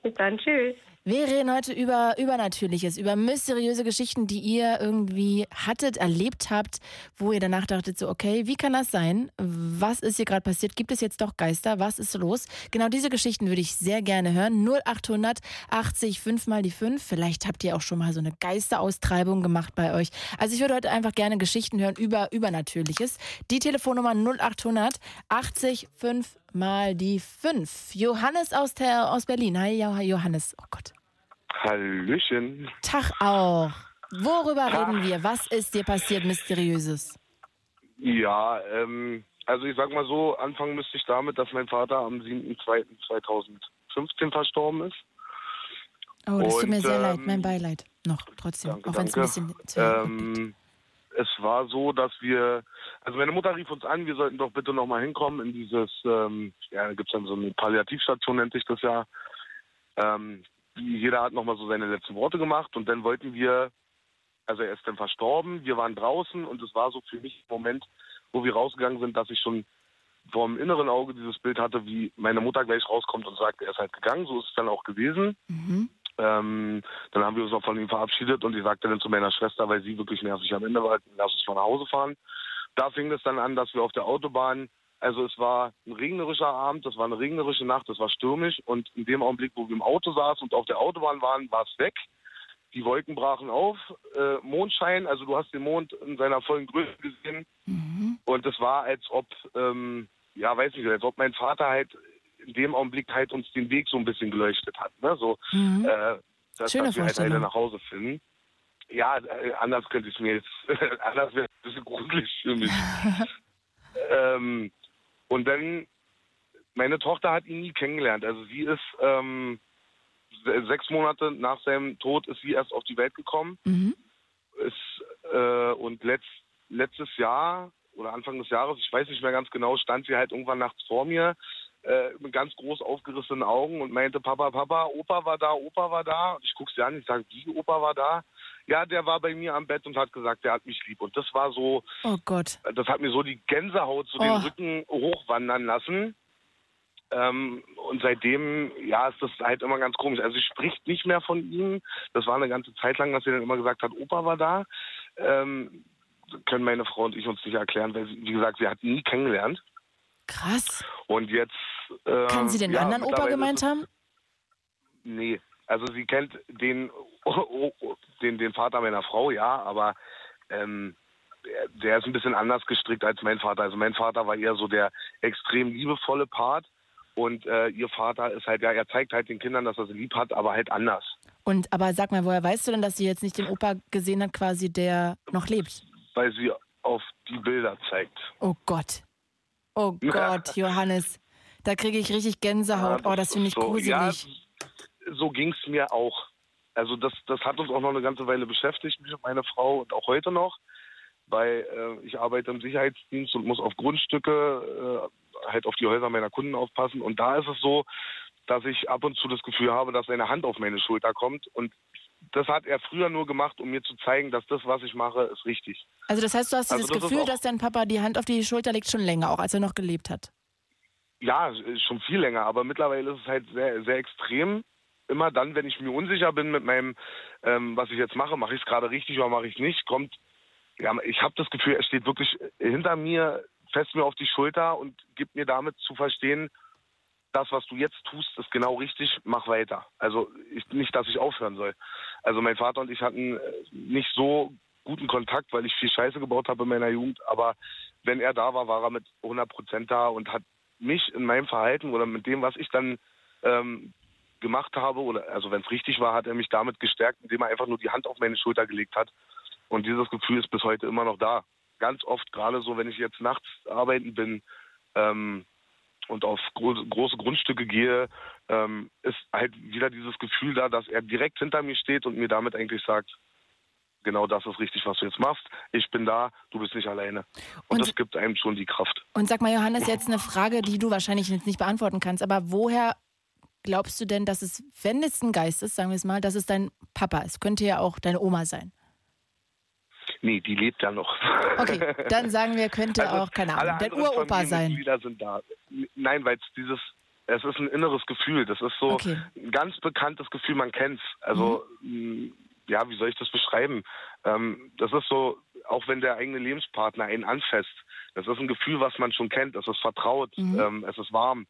Bis dann, tschüss. Wir reden heute über Übernatürliches, über mysteriöse Geschichten, die ihr irgendwie hattet, erlebt habt, wo ihr danach dachtet, so, okay, wie kann das sein? Was ist hier gerade passiert? Gibt es jetzt doch Geister? Was ist los? Genau diese Geschichten würde ich sehr gerne hören. 0800 80 5 mal die 5. Vielleicht habt ihr auch schon mal so eine Geisteraustreibung gemacht bei euch. Also ich würde heute einfach gerne Geschichten hören über Übernatürliches. Die Telefonnummer 0800 80 5 mal die 5. Johannes aus, der, aus Berlin. Hi, Jo- Johannes. Oh Gott. Hallöchen. Tag auch. Worüber Tag. reden wir? Was ist dir passiert, Mysteriöses? Ja, ähm, also ich sag mal so, anfangen müsste ich damit, dass mein Vater am 7.2.2015 verstorben ist. Oh, das tut mir Und, sehr leid. ähm, Mein Beileid. Noch, trotzdem. Danke, auch wenn es ein bisschen zu ähm, Es war so, dass wir, also meine Mutter rief uns an, wir sollten doch bitte nochmal hinkommen in dieses, ähm, ja, da gibt es dann so eine Palliativstation, nennt sich das ja. Ähm, jeder hat nochmal so seine letzten Worte gemacht und dann wollten wir, also er ist dann verstorben, wir waren draußen und es war so für mich ein Moment, wo wir rausgegangen sind, dass ich schon vor dem inneren Auge dieses Bild hatte, wie meine Mutter gleich rauskommt und sagt, er ist halt gegangen, so ist es dann auch gewesen. Mhm. Ähm, dann haben wir uns auch von ihm verabschiedet und ich sagte dann zu meiner Schwester, weil sie wirklich nervig am Ende war, lass uns mal nach Hause fahren. Da fing es dann an, dass wir auf der Autobahn, also es war ein regnerischer Abend, es war eine regnerische Nacht, es war stürmisch und in dem Augenblick, wo wir im Auto saßen und auf der Autobahn waren, war es weg. Die Wolken brachen auf, äh, Mondschein, also du hast den Mond in seiner vollen Größe gesehen und es war, als ob, ähm, ja, weiß nicht, als ob mein Vater halt in dem Augenblick halt uns den Weg so ein bisschen geleuchtet hat, ne? So, Mhm. äh, dass, Schöne dass wir halt alle nach Hause finden. Ja, äh, anders könnte ich mir jetzt, <laughs> anders wäre es ein bisschen gruselig für mich. <laughs> ähm, und dann, meine Tochter hat ihn nie kennengelernt. Also sie ist ähm, se- sechs Monate nach seinem Tod ist sie erst auf die Welt gekommen. Mhm. Ist, äh, und letzt, letztes Jahr oder Anfang des Jahres, ich weiß nicht mehr ganz genau, stand sie halt irgendwann nachts vor mir äh, mit ganz groß aufgerissenen Augen und meinte, Papa, Papa, Opa war da, Opa war da. Und ich gucke sie an, ich sage, wie, Opa war da? Ja, der war bei mir am Bett und hat gesagt, der hat mich lieb. Und das war so, Oh Gott. das hat mir so die Gänsehaut zu Oh. den Rücken hochwandern lassen. Ähm, und seitdem, ja, ist das halt immer ganz komisch. Also sie spricht nicht mehr von ihm. Das war eine ganze Zeit lang, dass sie dann immer gesagt hat, Opa war da. Ähm, können meine Frau und ich uns nicht erklären, weil sie, wie gesagt, sie hat ihn nie kennengelernt. Krass. Und jetzt. Äh, Kann sie den ja, anderen Opa gemeint es- haben? Nee, also sie kennt den, <laughs> den, den Vater meiner Frau, ja, aber ähm, der, ist ein bisschen anders gestrickt als mein Vater. Also mein Vater war eher so der extrem liebevolle Part und äh, ihr Vater ist halt, ja, er zeigt halt den Kindern, dass er sie lieb hat, aber halt anders. Und aber sag mal, woher weißt du denn, dass sie jetzt nicht den Opa gesehen hat, quasi, der noch lebt? Weil sie auf die Bilder zeigt. Oh Gott. Oh. Gott, <laughs> Johannes. Da kriege ich richtig Gänsehaut. Ja, oh, das finde ich so, gruselig. Ja, so ging es mir auch. Also das, das hat uns auch noch eine ganze Weile beschäftigt, mich und meine Frau und auch heute noch, weil äh, ich arbeite im Sicherheitsdienst und muss auf Grundstücke äh, halt auf die Häuser meiner Kunden aufpassen. Und da ist es so, dass ich ab und zu das Gefühl habe, dass seine Hand auf meine Schulter kommt. Und das hat er früher nur gemacht, um mir zu zeigen, dass das, was ich mache, ist richtig. Also das heißt, du hast Also dieses das Gefühl, dass dein Papa die Hand auf die Schulter legt schon länger, auch als er noch gelebt hat. Ja, schon viel länger, aber mittlerweile ist es halt sehr, sehr extrem. Immer dann, wenn ich mir unsicher bin mit meinem, ähm, was ich jetzt mache, mache ich es gerade richtig oder mache ich es nicht, kommt ja, ich habe das Gefühl, er steht wirklich hinter mir, fest mir auf die Schulter und gibt mir damit zu verstehen, das, was du jetzt tust, ist genau richtig, mach weiter. Also ich, nicht, dass ich aufhören soll. Also mein Vater und ich hatten äh, nicht so guten Kontakt, weil ich viel Scheiße gebaut habe in meiner Jugend. Aber wenn er da war, war er mit 100 Prozent da und hat mich in meinem Verhalten oder mit dem, was ich dann ähm, gemacht habe, oder also wenn es richtig war, hat er mich damit gestärkt, indem er einfach nur die Hand auf meine Schulter gelegt hat. Und dieses Gefühl ist bis heute immer noch da. Ganz oft, gerade so, wenn ich jetzt nachts arbeiten bin, ähm, und auf große, große Grundstücke gehe, ähm, ist halt wieder dieses Gefühl da, dass er direkt hinter mir steht und mir damit eigentlich sagt, genau das ist richtig, was du jetzt machst. Ich bin da, du bist nicht alleine. Und, und das gibt einem schon die Kraft. Und sag mal, Johannes, jetzt eine Frage, die du wahrscheinlich jetzt nicht beantworten kannst, aber woher glaubst du denn, dass es, wenn es ein Geist ist, sagen wir es mal, dass es dein Papa ist? Könnte ja auch deine Oma sein. Nee, die lebt ja noch. Okay, dann sagen wir, könnte also auch, keine Ahnung, dein Uropa sein. sind da. Nein, weil es dieses, es ist ein inneres Gefühl. Das ist so okay. ein ganz bekanntes Gefühl, man kennt es. Also, mhm. Ja, wie soll ich das beschreiben? Ähm, das ist so, auch wenn der eigene Lebenspartner einen anfasst, das ist ein Gefühl, was man schon kennt. Es ist vertraut, mhm. ähm, es ist warm.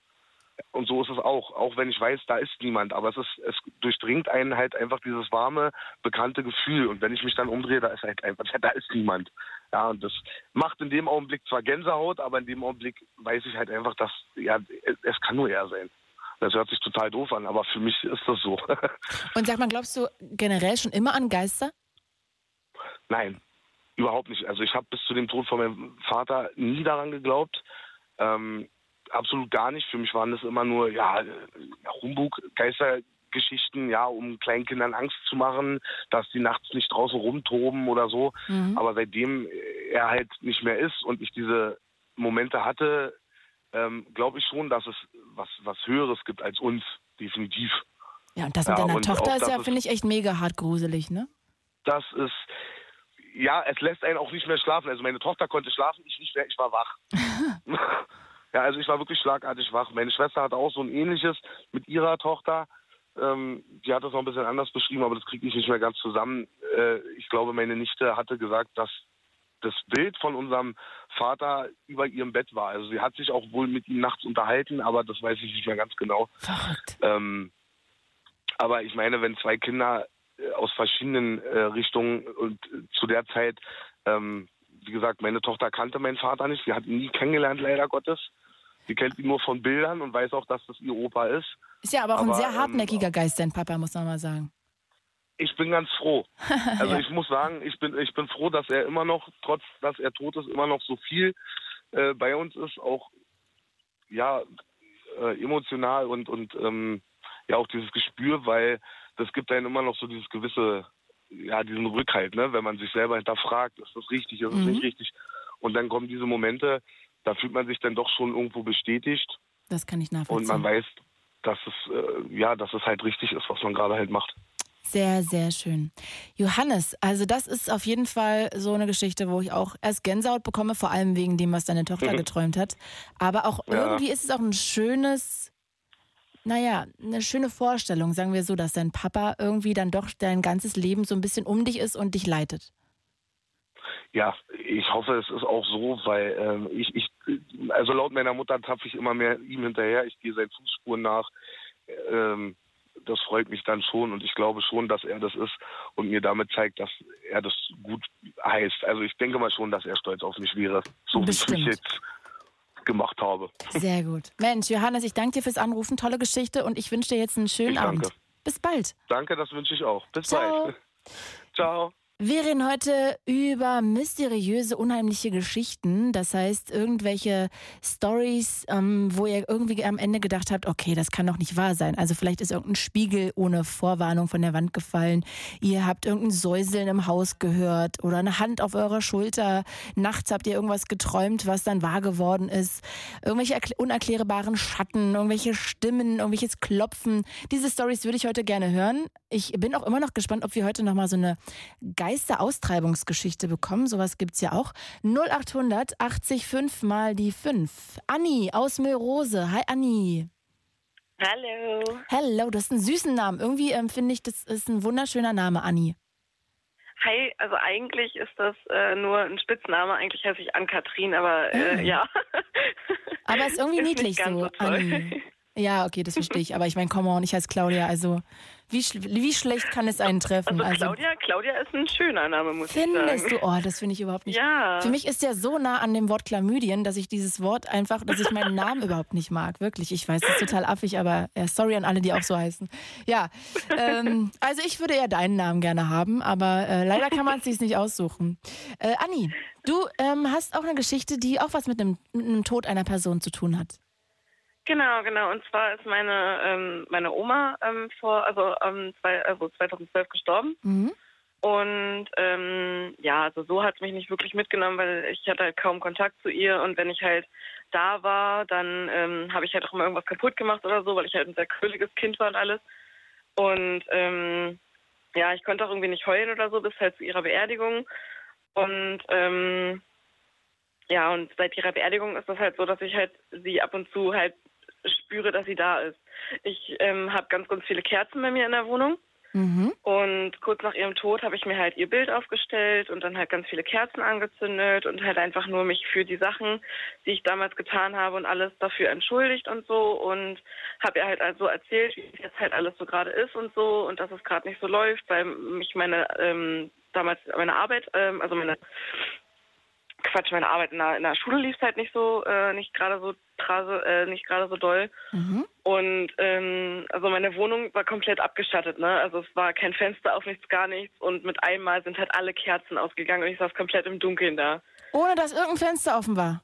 Und so ist es auch, auch wenn ich weiß, da ist niemand, aber es ist, es durchdringt einen halt einfach dieses warme, bekannte Gefühl. Und wenn ich mich dann umdrehe, da ist halt einfach, da ist niemand. Ja, und das macht in dem Augenblick zwar Gänsehaut, aber in dem Augenblick weiß ich halt einfach, dass, ja, es kann nur er sein. Das hört sich total doof an, aber für mich ist das so. <laughs> Und sag mal, glaubst du generell schon immer an Geister? Nein, überhaupt nicht. Also ich habe bis zu dem Tod von meinem Vater nie daran geglaubt. Ähm, absolut gar nicht. Für mich waren das immer nur, ja, Humbug, Geistergeschichten, ja, um Kleinkindern Angst zu machen, dass die nachts nicht draußen rumtoben oder so. Mhm. Aber seitdem er halt nicht mehr ist und ich diese Momente hatte, ähm, glaube ich schon, dass es was, was Höheres gibt als uns, definitiv. Ja, und das mit ja, deiner Tochter ist ja, finde ich, echt mega hart gruselig, ne? Das ist, ja, es lässt einen auch nicht mehr schlafen. Also meine Tochter konnte schlafen, ich nicht mehr, ich war wach. <laughs> Ja, also ich war wirklich schlagartig wach. Meine Schwester hatte auch so ein ähnliches mit ihrer Tochter. Ähm, die hat das noch ein bisschen anders beschrieben, aber das kriege ich nicht mehr ganz zusammen. Äh, ich glaube, meine Nichte hatte gesagt, dass das Bild von unserem Vater über ihrem Bett war. Also sie hat sich auch wohl mit ihm nachts unterhalten, aber das weiß ich nicht mehr ganz genau. Verrückt. Ähm, aber ich meine, wenn zwei Kinder äh, aus verschiedenen äh, Richtungen und äh, zu der Zeit, ähm, wie gesagt, meine Tochter kannte meinen Vater nicht, sie hat ihn nie kennengelernt, leider Gottes. Sie kennt ihn nur von Bildern und weiß auch, dass das ihr Opa ist. Ist ja aber auch aber, ein sehr ähm, hartnäckiger ähm, Geist, dein Papa, muss man mal sagen. Ich bin ganz froh. <laughs> Also ja. ich muss sagen, ich bin, ich bin froh, dass er immer noch, trotz dass er tot ist, immer noch so viel äh, bei uns ist, auch ja äh, emotional und, und ähm, ja auch dieses Gespür, weil das gibt einem immer noch so dieses gewisse, ja, diesen Rückhalt, ne? wenn man sich selber hinterfragt, ist das richtig, ist das mhm. nicht richtig. Und dann kommen diese Momente, da fühlt man sich dann doch schon irgendwo bestätigt. Das kann ich nachvollziehen. Und man weiß, dass es, äh, ja, dass es halt richtig ist, was man gerade halt macht. Sehr, sehr schön. Johannes, also das ist auf jeden Fall so eine Geschichte, wo ich auch erst Gänsehaut bekomme, vor allem wegen dem, was deine Tochter mhm. geträumt hat. Aber auch ja. irgendwie ist es auch ein schönes, naja, eine schöne Vorstellung, sagen wir so, dass dein Papa irgendwie dann doch dein ganzes Leben so ein bisschen um dich ist und dich leitet. Ja, ich hoffe, es ist auch so, weil ähm, ich, ich, also laut meiner Mutter tapfe ich immer mehr ihm hinterher. Ich gehe seinen Fußspuren nach. Ähm, das freut mich dann schon und ich glaube schon, dass er das ist und mir damit zeigt, dass er das gut heißt. Also ich denke mal schon, dass er stolz auf mich wäre, so Bestimmt. wie ich jetzt gemacht habe. Sehr gut. Mensch, Johannes, ich danke dir fürs Anrufen. Tolle Geschichte und ich wünsche dir jetzt einen schönen Abend. Bis bald. Danke, das wünsche ich auch. Bis Ciao. bald. Ciao. Wir reden heute über mysteriöse, unheimliche Geschichten. Das heißt, irgendwelche Stories, ähm, wo ihr irgendwie am Ende gedacht habt, okay, das kann doch nicht wahr sein. Also vielleicht ist irgendein Spiegel ohne Vorwarnung von der Wand gefallen. Ihr habt irgendein Säuseln im Haus gehört oder eine Hand auf eurer Schulter. Nachts habt ihr irgendwas geträumt, was dann wahr geworden ist. Irgendwelche unerklärbaren Schatten, irgendwelche Stimmen, irgendwelches Klopfen. Diese Stories würde ich heute gerne hören. Ich bin auch immer noch gespannt, ob wir heute nochmal so eine Geist Geister-Austreibungsgeschichte bekommen. Sowas gibt es ja auch. 0800 80 5 mal die 5. Anni aus Möhrose. Hi Anni. Hallo. Hallo, du hast einen süßen Namen. Irgendwie ähm, finde ich, das ist ein wunderschöner Name, Anni. Hi, also eigentlich ist das äh, nur ein Spitzname. Eigentlich heiße ich Ann-Kathrin, aber äh, Ah. ja. <laughs> Aber ist irgendwie Ist niedlich so. so. Ja, okay, das verstehe ich. Aber ich meine, come on, ich heiße Claudia. Also, wie, schl wie schlecht kann es einen treffen? Also Claudia, Claudia ist ein schöner Name, muss Findest ich du? sagen. Oh, das finde ich überhaupt nicht. Ja. Für mich ist der so nah an dem Wort Chlamydien, dass ich dieses Wort einfach, dass ich meinen Namen <laughs> überhaupt nicht mag. Wirklich. Ich weiß, das ist total affig, aber ja, sorry an alle, die auch so heißen. Ja, ähm, <laughs> also ich würde ja deinen Namen gerne haben, aber äh, leider kann man es sich nicht aussuchen. Äh, Anni, du ähm, hast auch eine Geschichte, die auch was mit einem, mit einem Tod einer Person zu tun hat. Genau, genau. Und zwar ist meine ähm, meine Oma ähm, vor also ähm, zwei, also 2012 gestorben. Mhm. Und ähm, ja, also so hat es mich nicht wirklich mitgenommen, weil ich hatte halt kaum Kontakt zu ihr und wenn ich halt da war, dann ähm, habe ich halt auch immer irgendwas kaputt gemacht oder so, weil ich halt ein sehr quirliges Kind war und alles. Und ähm, ja, ich konnte auch irgendwie nicht heulen oder so bis halt zu ihrer Beerdigung. Und ähm, ja, und seit ihrer Beerdigung ist das halt so, dass ich halt sie ab und zu halt spüre, dass sie da ist. Ich ähm, habe ganz, ganz viele Kerzen bei mir in der Wohnung. Mhm. Und kurz nach ihrem Tod habe ich mir halt ihr Bild aufgestellt und dann halt ganz viele Kerzen angezündet und halt einfach nur mich für die Sachen, die ich damals getan habe und alles dafür entschuldigt und so und habe ihr halt also erzählt, wie es jetzt halt alles so gerade ist und so und dass es gerade nicht so läuft, weil mich meine ähm, damals meine Arbeit, ähm, also meine Quatsch, meine Arbeit in der, in der Schule lief halt nicht so, äh, nicht gerade so trase, äh, nicht gerade so doll. Mhm. Und ähm, also meine Wohnung war komplett abgeschattet, ne? Also es war kein Fenster auf nichts, gar nichts. Und mit einmal sind halt alle Kerzen ausgegangen und ich saß komplett im Dunkeln da. Ohne dass irgendein Fenster offen war.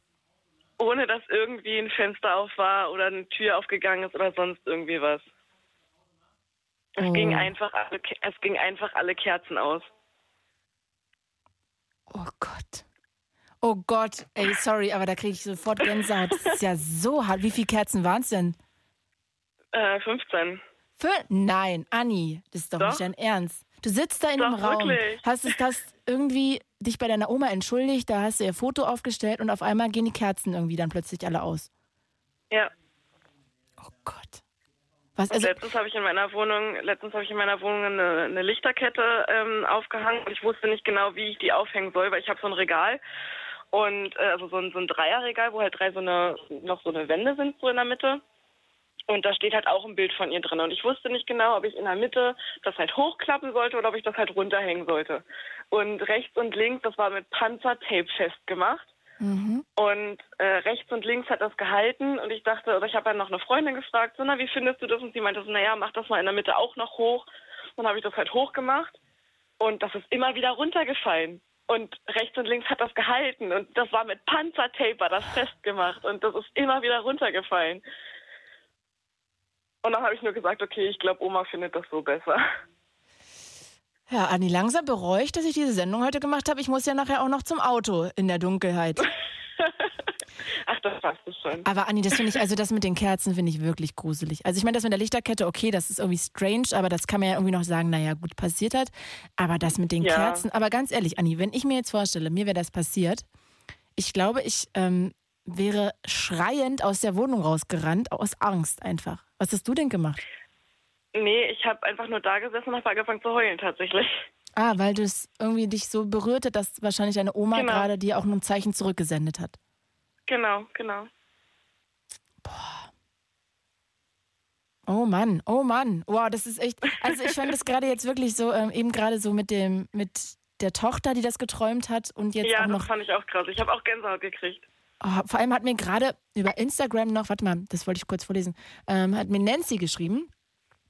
Ohne dass irgendwie ein Fenster auf war oder eine Tür aufgegangen ist oder sonst irgendwie was. Es Oh. ging einfach alle, es ging einfach alle Kerzen aus. Oh Gott. Oh Gott, ey, sorry, aber da kriege ich sofort Gänsehaut. Das ist ja so hart. Wie viele Kerzen waren es denn? Äh, 15. Für? Nein, Anni, das ist doch, Doch. nicht dein Ernst. Du sitzt da in einem Doch, Raum, wirklich. hast es das irgendwie dich bei deiner Oma entschuldigt, da hast du ihr Foto aufgestellt und auf einmal gehen die Kerzen irgendwie dann plötzlich alle aus. Ja. Was, Und also, letztens habe ich in meiner Wohnung, letztens habe ich in meiner Wohnung eine, eine Lichterkette ähm, aufgehangen und ich wusste nicht genau, wie ich die aufhängen soll, weil ich habe so ein Regal und äh, also so ein, so ein Dreierregal, wo halt drei so eine noch so eine Wände sind so in der Mitte. Und da steht halt auch ein Bild von ihr drin. Und ich wusste nicht genau, ob ich in der Mitte das halt hochklappen sollte oder ob ich das halt runterhängen sollte. Und rechts und links, das war mit Panzertape festgemacht. mhm. Und äh, rechts und links hat das gehalten und ich dachte, oder ich habe dann noch eine Freundin gefragt, so, na, wie findest du das? Und sie meinte so, naja, mach das mal in der Mitte auch noch hoch. Dann habe ich das halt hochgemacht und das ist immer wieder runtergefallen. Und rechts und links hat das gehalten und das war mit Panzertape war das festgemacht und das ist immer wieder runtergefallen. Und dann habe ich nur gesagt, okay, ich glaube, Oma findet das so besser. ja, Anni, langsam bereue ich, dass ich diese Sendung heute gemacht habe. Ich muss ja nachher auch noch zum Auto in der Dunkelheit. <laughs> Ach, das passt schon. Aber Anni, das finde ich, also das mit den Kerzen finde ich wirklich gruselig. Also ich meine, das mit der Lichterkette, okay, das ist irgendwie strange, aber das kann man ja irgendwie noch sagen, naja, gut, passiert hat. Aber das mit den Ja. Kerzen, aber ganz ehrlich, Anni, wenn ich mir jetzt vorstelle, mir wäre das passiert, ich glaube, ich ähm, wäre schreiend aus der Wohnung rausgerannt, aus Angst einfach. Was hast du denn gemacht? Nee, ich habe einfach nur da gesessen und habe angefangen zu heulen tatsächlich. Ah, weil du es irgendwie dich so berührte, dass wahrscheinlich deine Oma Genau. gerade dir auch nur ein Zeichen zurückgesendet hat. Genau, genau. Oh Mann, oh Mann. Wow, das ist echt. Also ich fand das gerade jetzt wirklich so, ähm, eben gerade so mit dem, mit der Tochter, die das geträumt hat und jetzt ja, auch noch. das fand ich auch krass. Ich habe auch Gänsehaut gekriegt. Oh, vor allem hat mir gerade über Instagram noch, warte mal, das wollte ich kurz vorlesen, ähm, hat mir Nancy geschrieben.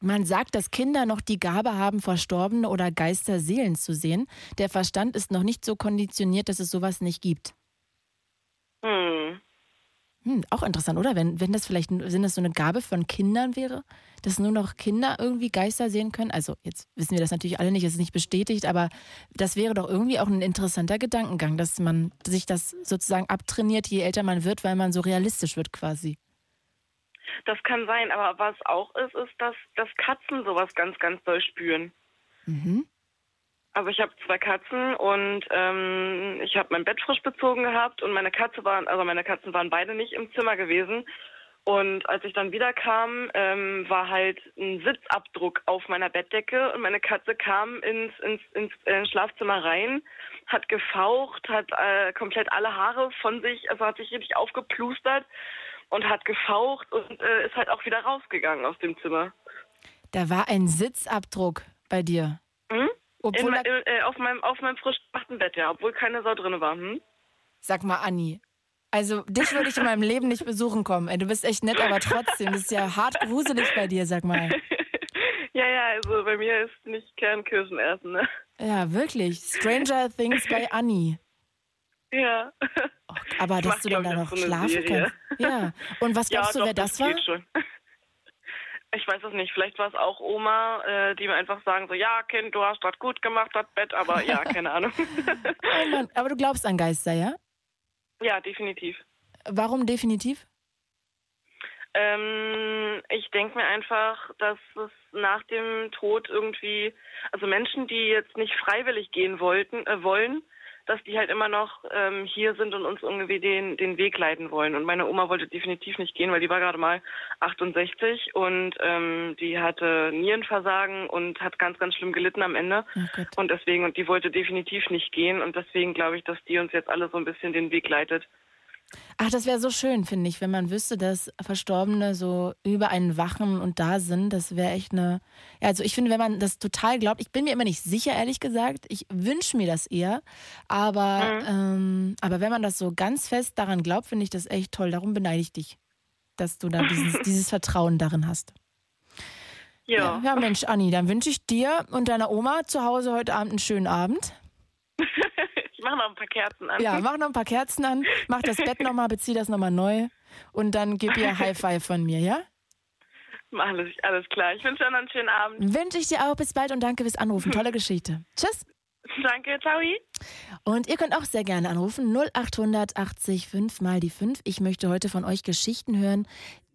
Man sagt, dass Kinder noch die Gabe haben, Verstorbene oder Geister Seelen zu sehen. Der Verstand ist noch nicht so konditioniert, dass es sowas nicht gibt. Hm. Hm, auch interessant, oder? Wenn, wenn das vielleicht, wenn das so eine Gabe von Kindern wäre, dass nur noch Kinder irgendwie Geister sehen können. Also jetzt wissen wir das natürlich alle nicht, es ist nicht bestätigt, aber das wäre doch irgendwie auch ein interessanter Gedankengang, dass man sich das sozusagen abtrainiert, je älter man wird, weil man so realistisch wird quasi. Das kann sein, aber was auch ist, ist, dass, dass Katzen sowas ganz, ganz doll spüren. Mhm. Also ich habe zwei Katzen und ähm, ich habe mein Bett frisch bezogen gehabt und meine Katze waren, also meine Katzen waren beide nicht im Zimmer gewesen. Und als ich dann wiederkam, ähm, war halt ein Sitzabdruck auf meiner Bettdecke und meine Katze kam ins, ins, ins äh, Schlafzimmer rein, hat gefaucht, hat äh, komplett alle Haare von sich, also hat sich richtig aufgeplustert und hat gefaucht und äh, ist halt auch wieder rausgegangen aus dem Zimmer. Da war ein Sitzabdruck bei dir. Hm? Obwohl In, äh, auf meinem, auf meinem frisch gemachten Bett, ja, obwohl keine Sau drin war. Hm? Sag mal, Anni. Also, dich würde ich in meinem Leben nicht besuchen kommen. Ey, du bist echt nett, aber trotzdem, das ist ja hart gruselig bei dir, sag mal. <laughs> Ja, ja, also bei mir ist nicht Kernkirschen essen, ne? Ja, wirklich. Stranger Things bei Anni. Ja. Aber Ich dass mach, du dann da noch so schlafen Serie. kannst. Ja. Und was glaubst ja, du, wer doch, das war? schon. Ich weiß es nicht. Vielleicht war es auch Oma, äh, die mir einfach sagen so, ja, Kind, du hast das gut gemacht, das Bett, aber ja, <laughs> keine Ahnung. Oh Mann, aber du glaubst an Geister, ja? ja, definitiv. Warum definitiv? Ähm, ich denke mir einfach, dass es nach dem Tod irgendwie, also Menschen, die jetzt nicht freiwillig gehen wollten, äh, wollen, dass die halt immer noch ähm, hier sind und uns irgendwie den, den Weg leiten wollen. Und meine Oma wollte definitiv nicht gehen, weil die war gerade mal 68 und ähm, die hatte Nierenversagen und hat ganz, ganz schlimm gelitten am Ende. und deswegen, und die wollte definitiv nicht gehen. Und deswegen glaube ich, dass die uns jetzt alle so ein bisschen den Weg leitet. Ach, das wäre so schön, finde ich, wenn man wüsste, dass Verstorbene so über einen wachen und da sind. Das wäre echt eine. Ja, also ich finde, wenn man das total glaubt, ich bin mir immer nicht sicher, ehrlich gesagt. Ich wünsche mir das eher. Aber, ähm, aber wenn man das so ganz fest daran glaubt, finde ich das echt toll. Darum beneide ich dich, dass du da dieses, <laughs> dieses Vertrauen darin hast. Ja. ja, Mensch, Anni, dann wünsche ich dir und deiner Oma zu Hause heute Abend einen schönen Abend. <laughs> Ich mache noch ein paar Kerzen an. Ja, mach noch ein paar Kerzen an, mach das Bett nochmal, bezieh das nochmal neu und dann gib ihr High Five von mir, ja? Alles, alles klar. Ich wünsche dir noch einen schönen Abend. Wünsche ich dir auch. Bis bald und danke fürs Anrufen. Tolle Geschichte. Tschüss. Danke, ciao. Und ihr könnt auch sehr gerne anrufen. 0800 80 5 mal die 5. Ich möchte heute von euch Geschichten hören,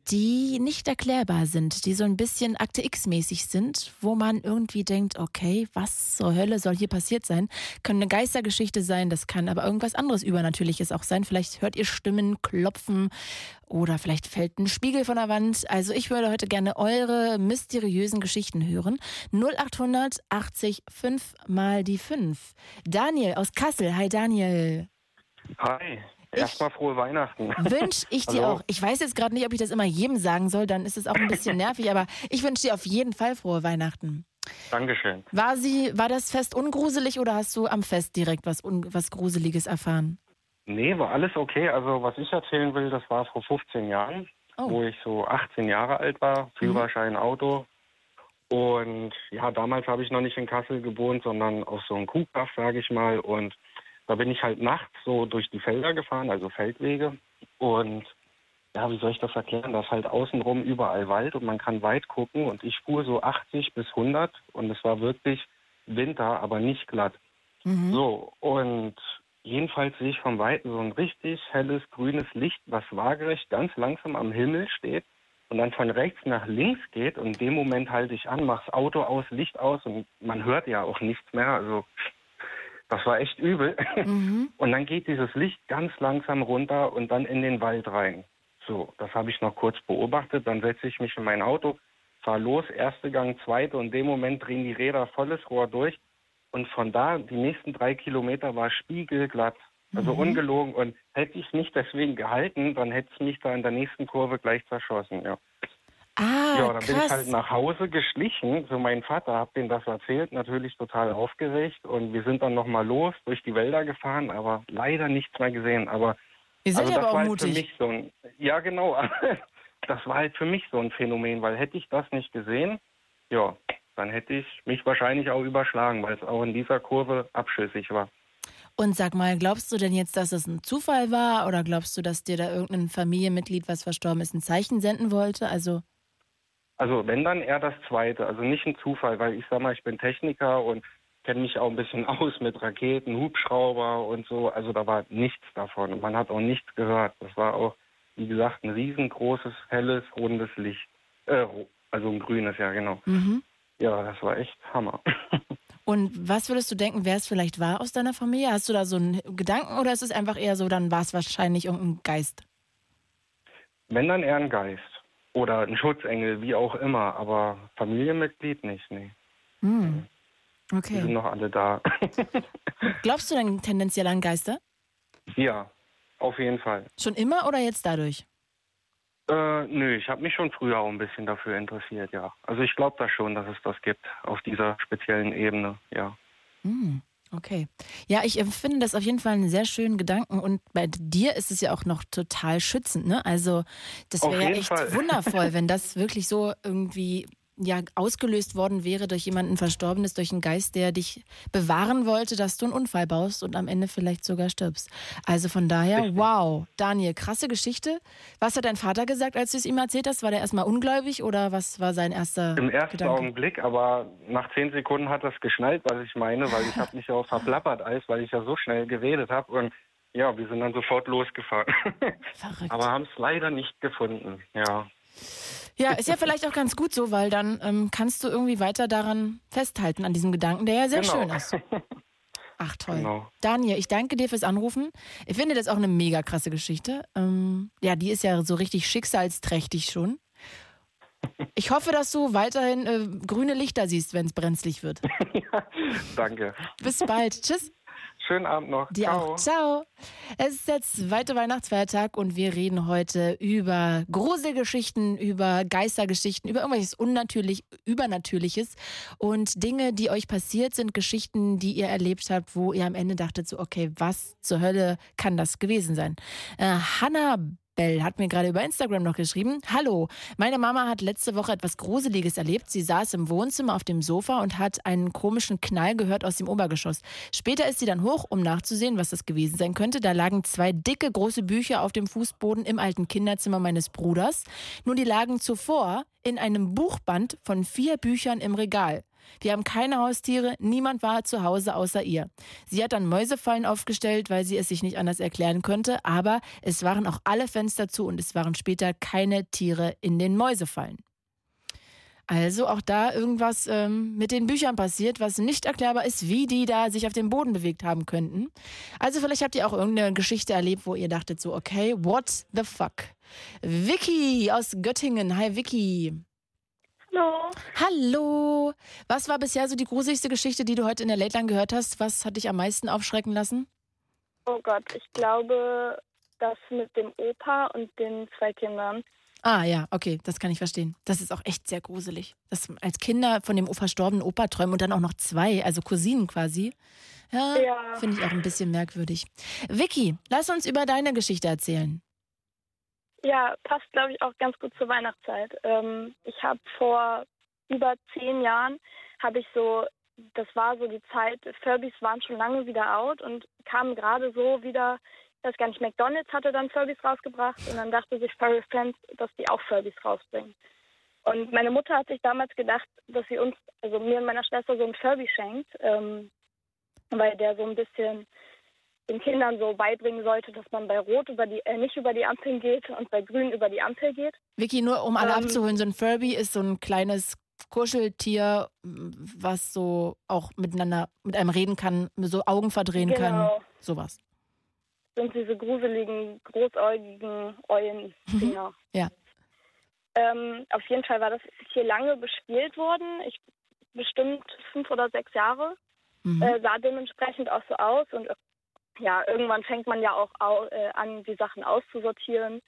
die nicht erklärbar sind, die so ein bisschen Akte X-mäßig sind, wo man irgendwie denkt, okay, was zur Hölle soll hier passiert sein? Kann eine Geistergeschichte sein, das kann aber irgendwas anderes Übernatürliches auch sein. Vielleicht hört ihr Stimmen klopfen oder vielleicht fällt ein Spiegel von der Wand. Also ich würde heute gerne eure mysteriösen Geschichten hören. 0800 80 5 mal die 5. Daniel aus Kassel. Hi Daniel. Hi, erstmal frohe Weihnachten. Wünsche ich dir Hallo. auch. Ich weiß jetzt gerade nicht, ob ich das immer jedem sagen soll, dann ist es auch ein bisschen <laughs> nervig, aber ich wünsche dir auf jeden Fall frohe Weihnachten. Dankeschön. War sie, war das Fest ungruselig oder hast du am Fest direkt was, un, was Gruseliges erfahren? Nee, war alles okay. Also was ich erzählen will, das war vor 15 Jahren, Oh. wo ich so 18 Jahre alt war, Führerschein Auto. Und ja, damals habe ich noch nicht in Kassel gewohnt, sondern auf so einem Kuhkaff, sage ich mal. Und da bin ich halt nachts so durch die Felder gefahren, also Feldwege. Und ja, wie soll ich das erklären? Da ist halt außenrum überall Wald und man kann weit gucken. Und ich fuhr so 80 bis 100 und es war wirklich Winter, aber nicht glatt. So, und jedenfalls sehe ich vom Weiten so ein richtig helles grünes Licht, was waagerecht ganz langsam am Himmel steht und dann von rechts nach links geht. Und in dem Moment halte ich an, mach's Auto aus, Licht aus und man hört ja auch nichts mehr. Also das war echt übel. Und dann geht dieses Licht ganz langsam runter und dann in den Wald rein. So, das habe ich noch kurz beobachtet. Dann setze ich mich in mein Auto, fahre los, erste Gang, zweite und in dem Moment drehen die Räder volles Rohr durch. Und von da, die nächsten drei Kilometer war spiegelglatt. Also Mhm. ungelogen. Und hätte ich nicht deswegen gehalten, dann hätte es mich da in der nächsten Kurve gleich zerschossen, ja. Ah, ja, dann bin ich krass. halt nach Hause geschlichen zu meinem Vater, hab dem das erzählt, natürlich total aufgeregt. Und wir sind dann nochmal los, durch die Wälder gefahren, aber leider nichts mehr gesehen. Aber Ihr seid also aber das auch war halt mutig. für mich so ein, ja genau, <laughs> das war halt für mich so ein Phänomen, weil hätte ich das nicht gesehen, ja, dann hätte ich mich wahrscheinlich auch überschlagen, weil es auch in dieser Kurve abschüssig war. Und sag mal, glaubst du denn jetzt, dass es ein Zufall war oder glaubst du, dass dir da irgendein Familienmitglied, was verstorben ist, ein Zeichen senden wollte? Also, Also wenn dann eher das Zweite, also nicht ein Zufall, weil ich sag mal, ich bin Techniker und kenne mich auch ein bisschen <laughs> aus mit Raketen, Hubschrauber und so. Also da war nichts davon und man hat auch nichts gehört. Das war auch, wie gesagt, ein riesengroßes, helles, rundes Licht. Äh, also ein grünes, ja genau. mhm. Ja, das war echt Hammer. <laughs> Und was würdest du denken, wer es vielleicht war aus deiner Familie? Hast du da so einen Gedanken oder ist es einfach eher so, dann war es wahrscheinlich irgendein Geist? Wenn dann eher ein Geist. Oder ein Schutzengel, wie auch immer. Aber Familienmitglied nicht, nee. Hm. Die Okay. sind noch alle da. <laughs> Glaubst du denn tendenziell an Geister? ja, auf jeden Fall. Schon immer oder jetzt dadurch? Äh, nö, ich habe mich schon früher auch ein bisschen dafür interessiert, ja. Also ich glaube da schon, dass es das gibt auf dieser speziellen Ebene, ja. Hm, okay. Ja, ich empfinde das auf jeden Fall einen sehr schönen Gedanken und bei dir ist es ja auch noch total schützend, ne? Also das wäre ja echt Fall. wundervoll, <laughs> wenn das wirklich so irgendwie ja ausgelöst worden wäre durch jemanden Verstorbenes, durch einen Geist, der dich bewahren wollte, dass du einen Unfall baust und am Ende vielleicht sogar stirbst. Also von daher, wow, Daniel, krasse Geschichte. Was hat dein Vater gesagt, als du es ihm erzählt hast? War der erstmal ungläubig oder was war sein erster Im ersten Gedanke? Augenblick, aber nach zehn Sekunden hat das geschnallt, was ich meine, weil ich habe mich ja auch verplappert als, weil ich ja so schnell geredet habe und ja, wir sind dann sofort losgefahren. aber haben es leider nicht gefunden, ja. Ja, ist ja vielleicht auch ganz gut so, weil dann ähm, kannst du irgendwie weiter daran festhalten, an diesem Gedanken, der ja sehr Genau. schön ist. <laughs> Ach toll. Genau. Daniel, ich danke dir fürs Anrufen. Ich finde das auch eine mega krasse Geschichte. Ähm, ja, die ist ja so richtig schicksalsträchtig schon. <laughs> Ich hoffe, dass du weiterhin äh, grüne Lichter siehst, wenn es brenzlig wird. <laughs> Danke. Bis bald. Tschüss. Schönen Abend noch. Dir Ciao. auch. Ciao. Es ist der zweite Weihnachtsfeiertag und wir reden heute über Gruselgeschichten, über Geistergeschichten, über irgendwelches unnatürlich, Übernatürliches und Dinge, die euch passiert sind, Geschichten, die ihr erlebt habt, wo ihr am Ende dachtet so, okay, was zur Hölle kann das gewesen sein? Äh, Hannah Bell hat mir gerade über Instagram noch geschrieben. Hallo, meine Mama hat letzte Woche etwas Gruseliges erlebt. Sie saß im Wohnzimmer auf dem Sofa und hat einen komischen Knall gehört aus dem Obergeschoss. Später ist sie dann hoch, um nachzusehen, was das gewesen sein könnte. Da lagen zwei dicke, große Bücher auf dem Fußboden im alten Kinderzimmer meines Bruders. Nur die lagen zuvor in einem Buchband von vier Büchern im Regal. Wir haben keine Haustiere, niemand war zu Hause außer ihr. Sie hat dann Mäusefallen aufgestellt, weil sie es sich nicht anders erklären konnte, aber es waren auch alle Fenster zu und es waren später keine Tiere in den Mäusefallen. Also auch da irgendwas ähm, mit den Büchern passiert, was nicht erklärbar ist, wie die da sich auf dem Boden bewegt haben könnten. Also vielleicht habt ihr auch irgendeine Geschichte erlebt, wo ihr dachtet so, okay, what the fuck? Vicky aus Göttingen. Hi Vicky. Hallo. Hallo. Was war bisher so die gruseligste Geschichte, die du heute in der Late Line gehört hast? Was hat dich am meisten aufschrecken lassen? Oh Gott, ich glaube, das mit dem Opa und den zwei Kindern. Ah ja, okay, das kann ich verstehen. Das ist auch echt sehr gruselig. Das als Kinder von dem verstorbenen Opa träumen und dann auch noch zwei, also Cousinen quasi. Ja, Ja. finde ich auch ein bisschen merkwürdig. Vicky, lass uns über deine Geschichte erzählen. Ja, passt, glaube ich, auch ganz gut zur Weihnachtszeit. Ähm, ich habe vor über zehn Jahren, habe ich so, das war so die Zeit, Furbies waren schon lange wieder out und kamen gerade so wieder, ich weiß gar nicht, McDonalds hatte dann Furbies rausgebracht und dann dachte sich Furry Friends, dass die auch Furbies rausbringen. Und meine Mutter hat sich damals gedacht, dass sie uns, also mir und meiner Schwester, so einen Furby schenkt, ähm, weil der so ein bisschen den Kindern so beibringen sollte, dass man bei Rot über die, äh, nicht über die Ampeln geht und bei Grün über die Ampel geht. Vicky, nur um alle Ähm, abzuholen, so ein Furby ist so ein kleines Kuscheltier, was so auch miteinander mit einem reden kann, so Augen verdrehen kann. Genau. Sowas. Sind diese gruseligen, großäugigen Eulen-Dinger. Ja. Ähm, auf jeden Fall war das hier lange bespielt worden. Ich bestimmt fünf oder sechs Jahre. Mhm. Äh, sah dementsprechend auch so aus und ja, irgendwann fängt man ja auch au äh, an, die Sachen auszusortieren.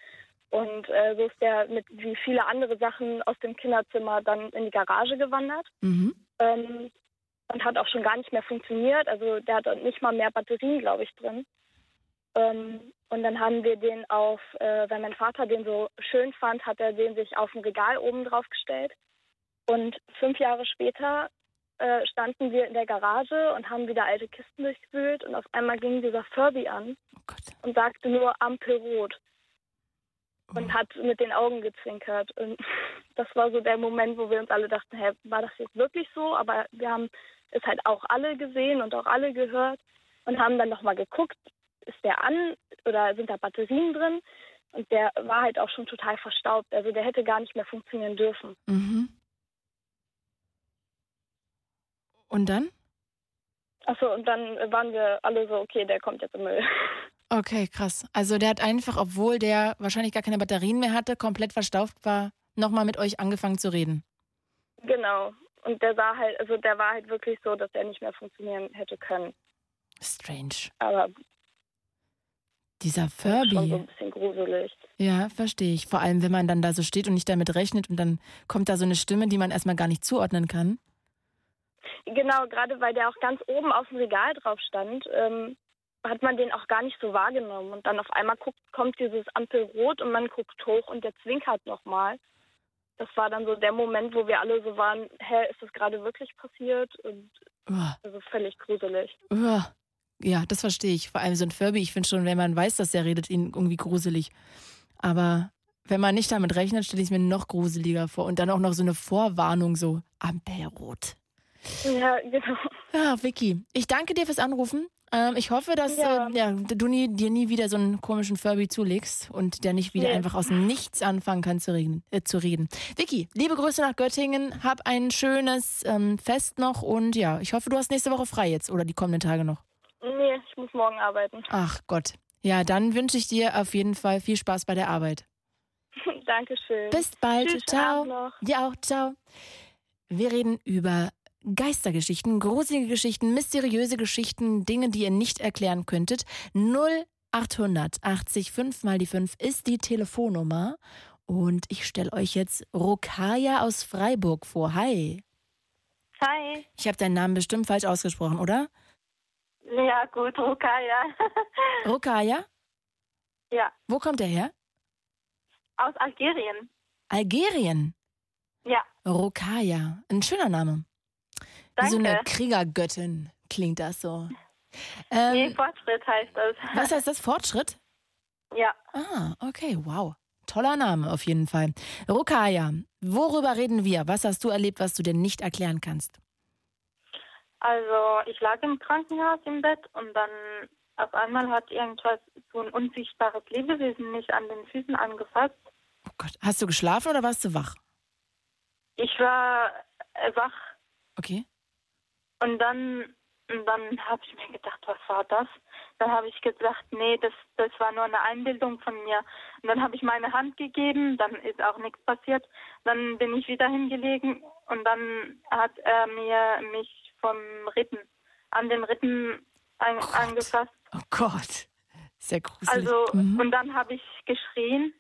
Und äh, so ist der mit wie viele andere Sachen aus dem Kinderzimmer dann in die Garage gewandert. Mhm. Ähm, und hat auch schon gar nicht mehr funktioniert. Also der hat nicht mal mehr Batterien, glaube ich, drin. Ähm, und dann haben wir den auf, äh, weil mein Vater den so schön fand, hat er den sich auf ein Regal oben drauf gestellt. Und fünf Jahre später äh, standen wir in der Garage und haben wieder alte Kisten durchgewühlt und auf einmal ging dieser Furby an und sagte nur Ampelrot und hat mit den Augen gezwinkert. Und <laughs> das war so der Moment, wo wir uns alle dachten, hä, war das jetzt wirklich so? Aber wir haben es halt auch alle gesehen und auch alle gehört und haben dann nochmal geguckt, ist der an oder sind da Batterien drin? Und der war halt auch schon total verstaubt. Also der hätte gar nicht mehr funktionieren dürfen. Mhm. Und dann? Achso, und dann waren wir alle so, okay, der kommt jetzt im Müll. <laughs> Okay, krass. Also der hat einfach, obwohl der wahrscheinlich gar keine Batterien mehr hatte, komplett verstaubt war, nochmal mit euch angefangen zu reden. Genau. Und der sah halt, also der war halt wirklich so, dass er nicht mehr funktionieren hätte können. Strange. Aber Dieser schon so Furby. ein bisschen gruselig. Ja, verstehe ich. Vor allem, wenn man dann da so steht und nicht damit rechnet und dann kommt da so eine Stimme, die man erstmal gar nicht zuordnen kann. Genau, gerade weil der auch ganz oben auf dem Regal drauf stand, ähm, hat man den auch gar nicht so wahrgenommen. Und dann auf einmal guckt, kommt dieses Ampelrot und man guckt hoch und der zwinkert nochmal. Das war dann so der Moment, wo wir alle so waren, hä, ist das gerade wirklich passiert? Und Uah. also völlig gruselig. Uah. Ja, das verstehe ich. Vor allem so ein Furby, ich finde schon, wenn man weiß, dass er redet, ihn irgendwie gruselig. Aber wenn man nicht damit rechnet, stelle ich es mir noch gruseliger vor. Und dann auch noch so eine Vorwarnung, so Ampelrot. Ja, genau. Ja, Vicky, ich danke dir fürs Anrufen. Ähm, ich hoffe, dass Ja. äh, ja, du nie, dir nie wieder so einen komischen Furby zulegst und der nicht wieder Nee. einfach aus dem Nichts anfangen kann zu reden. Äh, zu reden. Vicky, liebe Grüße nach Göttingen. Hab ein schönes ähm, Fest noch und ja, ich hoffe, du hast nächste Woche frei jetzt oder die kommenden Tage noch. Nee, ich muss morgen arbeiten. Ach Gott. Ja, dann wünsche ich dir auf jeden Fall viel Spaß bei der Arbeit. <laughs> Dankeschön. Bis bald. Tschüss, ciao. Ja auch. Ciao. Wir reden über Geistergeschichten, gruselige Geschichten, mysteriöse Geschichten, Dinge, die ihr nicht erklären könntet. 0800 80 5 mal die 5 ist die Telefonnummer. Und ich stelle euch jetzt Rokaya aus Freiburg vor. Hi. Hi. Ich habe deinen Namen bestimmt falsch ausgesprochen, oder? Ja, gut, Rukaya. <laughs> Rokaya? ja, Wo kommt er her? aus Algerien. Algerien. Ja, Rokaya. Ein schöner Name. Wie so eine Danke. Kriegergöttin klingt das so. nee, Ähm, Fortschritt heißt das. was heißt das? Fortschritt? Ja, Ah, okay, wow. Toller Name auf jeden Fall. Rokaya, worüber reden wir? Was hast du erlebt, was du dir nicht erklären kannst? also ich lag im Krankenhaus im Bett und dann auf einmal hat irgendwas, so ein unsichtbares Lebewesen mich an den Füßen angefasst. Oh Gott, hast du geschlafen oder warst du wach? Ich war äh, wach Okay. Und dann, und dann habe ich mir gedacht, was war das? Dann habe ich gesagt, nee, das, das war nur eine Einbildung von mir. Und dann habe ich meine Hand gegeben, dann ist auch nichts passiert. Dann bin ich wieder hingelegen und dann hat er mir mich vom Ritten, an den Ritten an, angefasst. Oh Gott, sehr gruselig. Also, mhm. und dann habe ich geschrien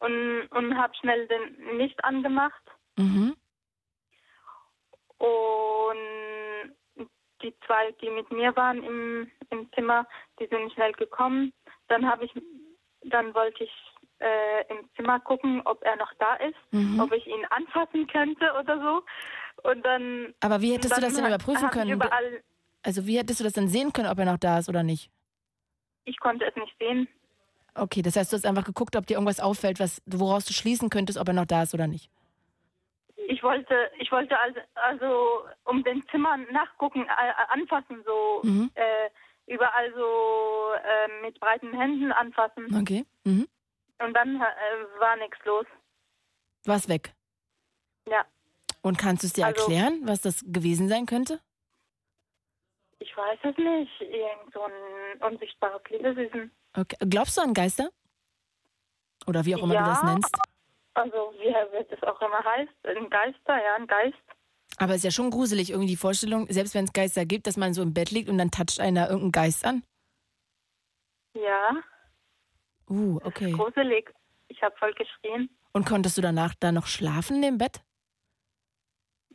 und, und habe schnell den Licht angemacht. Mhm. Und die zwei, die mit mir waren im, im Zimmer, die sind schnell gekommen. Dann habe ich, dann wollte ich äh, im Zimmer gucken, ob er noch da ist, Mhm. ob ich ihn anfassen könnte oder so. Und dann. Aber wie hättest du das denn überprüfen können? Also wie hättest du das denn sehen können, ob er noch da ist oder nicht? ich konnte es nicht sehen. Okay, das heißt, du hast einfach geguckt, ob dir irgendwas auffällt, was, woraus du schließen könntest, ob er noch da ist oder nicht. Ich wollte, ich wollte also, also um den Zimmer nachgucken, anfassen, so Mhm. äh, überall so äh, mit breiten Händen anfassen. Okay. Mhm. Und dann äh, war nichts los. War's weg. Ja, Und kannst du es dir Also- erklären, was das gewesen sein könnte? ich weiß es nicht. Irgend so ein unsichtbares Lebewesen. Okay. Glaubst du an Geister? Oder wie auch immer ja, du das nennst? Also wie wird es auch immer heißt, ein Geister, ja, ein Geist. Aber es ist ja schon gruselig, irgendwie die Vorstellung, selbst wenn es Geister gibt, dass man so im Bett liegt und dann toucht einer irgendeinen Geist an. Ja, Uh, okay. gruselig. Ich habe voll geschrien. Und konntest du danach da noch schlafen im Bett?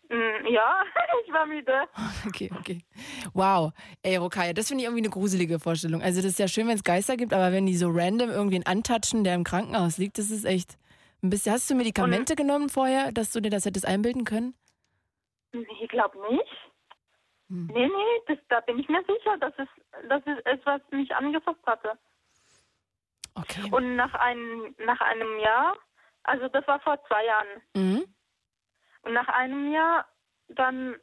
Mm, ja, <laughs> ich war müde. <laughs> Okay, okay. Wow. Ey, Rokaya, das finde ich irgendwie eine gruselige Vorstellung. Also, das ist ja schön, wenn es Geister gibt, aber wenn die so random irgendwen antatschen, der im Krankenhaus liegt, das ist echt bisschen. Hast du Medikamente genommen vorher, dass du dir das hättest einbilden können? Ich glaube nicht. Nee, nee, das, da bin ich mir sicher, dass es, dass es etwas mich angefasst hatte. Okay. Und nach einem, nach einem Jahr, also das war vor zwei Jahren, Mhm. und nach einem Jahr dann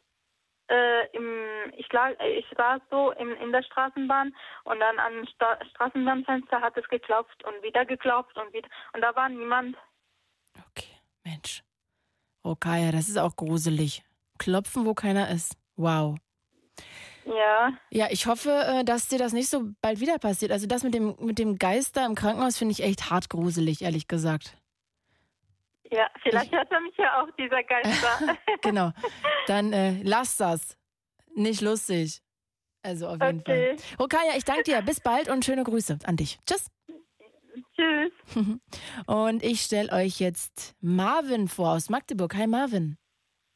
äh, im, ich, lag, ich saß so in, in der Straßenbahn und dann am Sta Straßenbahnfenster hat es geklopft und wieder geklopft und wieder und da war niemand. Mensch. Rokaya, das ist auch gruselig. Klopfen, wo keiner ist. Wow. Ja. Ja, ich hoffe, äh, dass dir das nicht so bald wieder passiert. Also das mit dem, mit dem Geist da im Krankenhaus finde ich echt hart gruselig, ehrlich gesagt. Ja, vielleicht hört er mich ja auch, dieser Geister. <laughs> Genau. Dann äh, lass das. Nicht lustig. Also auf jeden Okay. Fall. Rokaya, ich danke dir. Bis bald und schöne Grüße an dich. Tschüss. Tschüss. <laughs> Und ich stelle euch jetzt Marvin vor aus Magdeburg. Hi Marvin.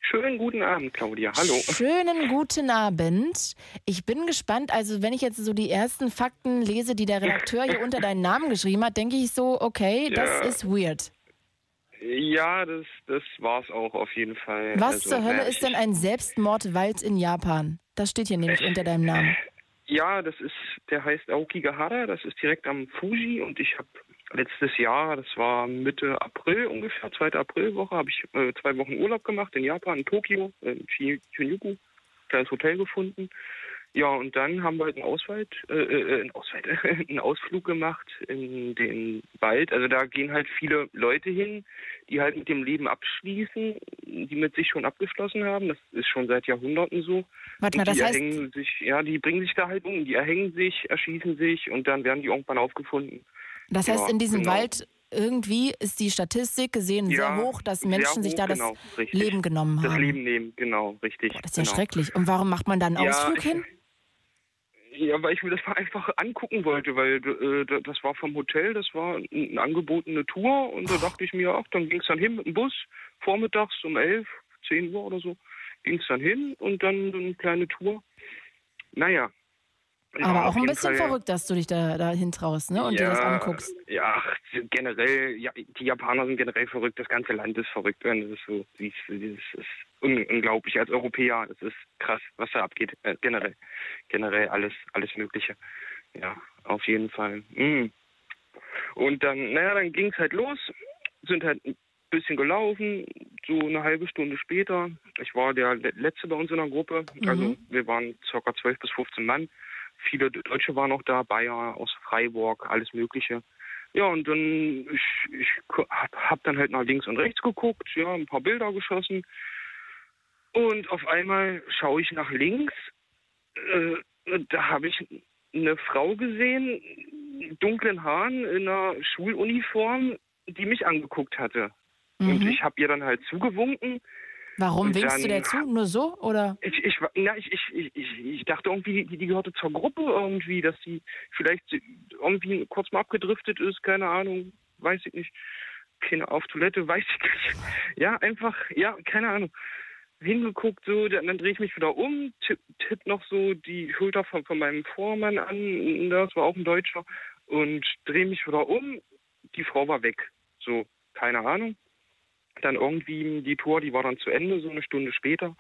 Schönen guten Abend, Claudia. Hallo. Schönen guten Abend. Ich bin gespannt. Also, wenn ich jetzt so die ersten Fakten lese, die der Redakteur hier unter deinen Namen geschrieben hat, denke ich so, okay, das Ja. ist weird. Ja, das, das war's auch auf jeden Fall. Was Also, zur Hölle ist denn ein Selbstmordwald in Japan? Das steht hier nämlich unter deinem Namen. Ja, das ist, der heißt Aokigahara, das ist direkt am Fuji und ich habe letztes Jahr, das war Mitte April ungefähr, zweite Aprilwoche, habe ich äh, zwei Wochen Urlaub gemacht in Japan, in Tokio, in Chi- Shinjuku, kleines Hotel gefunden. Ja, und dann haben wir halt einen Ausweit, äh, äh, einen Ausweit, <laughs> einen Ausflug gemacht in den Wald. Also da gehen halt viele Leute hin, die halt mit dem Leben abschließen, die mit sich schon abgeschlossen haben. Das ist schon seit Jahrhunderten so. Warte mal, das die heißt- sich, ja, die bringen sich da halt um, die erhängen sich, erschießen sich und dann werden die irgendwann aufgefunden. Das heißt, Ja, in diesem genau. Wald irgendwie ist die Statistik gesehen sehr Ja, hoch, dass sehr Menschen sich hoch, da das genau, richtig. Leben genommen Das haben. Leben nehmen, genau, richtig. Das ist ja genau. schrecklich. Und warum macht man da einen Ja, Ausflug ich- hin? Ja, weil ich mir das mal <laughs> einfach angucken wollte, weil äh, das war vom Hotel, das war eine angebotene Tour und da dachte ich mir, ach, dann ging es dann hin mit dem Bus, vormittags um 11, 10 Uhr oder so, ging es dann hin und dann so eine kleine Tour. Naja. Ja, Aber auch ein bisschen Fall- verrückt, dass du dich da, da hintraust ne? und dir das anguckst. Ja, ach, generell, ja, die Japaner sind generell verrückt, das ganze Land ist verrückt. Das ist so, dies, dieses ist un unglaublich. Als Europäer, das ist krass, was da abgeht. Äh, generell, generell alles, alles Mögliche. Ja, auf jeden Fall. Mm. Und dann, naja, dann ging es halt los, sind halt ein bisschen gelaufen, so eine halbe Stunde später. Ich war der Le- Letzte bei uns in der Gruppe, also Mhm. wir waren circa 12 bis 15 Mann. Viele Deutsche waren noch da, Bayer aus Freiburg, alles Mögliche. Ja, und dann, ich, ich hab dann halt nach links und rechts geguckt, ja, ein paar Bilder geschossen. Und auf einmal schaue ich nach links, äh, da habe ich eine Frau gesehen, mit dunklen Haaren, in einer Schuluniform, die mich angeguckt hatte. Und Mhm. ich habe ihr dann halt zugewunken. Warum und winkst du dann der zu? Nur so? Oder? ich, ich, na, ich, ich, ich, ich dachte irgendwie, die, die gehörte zur Gruppe irgendwie, dass sie vielleicht irgendwie kurz mal abgedriftet ist, keine Ahnung, weiß ich nicht. Keine auf Toilette, weiß ich nicht. Ja, einfach, ja, keine Ahnung. Hingeguckt, so, dann, dann drehe ich mich wieder um, tipp, tipp noch so die Schulter von, von meinem Vormann an, das war auch ein Deutscher, und drehe mich wieder um, die Frau war weg. So, keine Ahnung dann irgendwie die Tour, die war dann zu Ende, so eine Stunde später,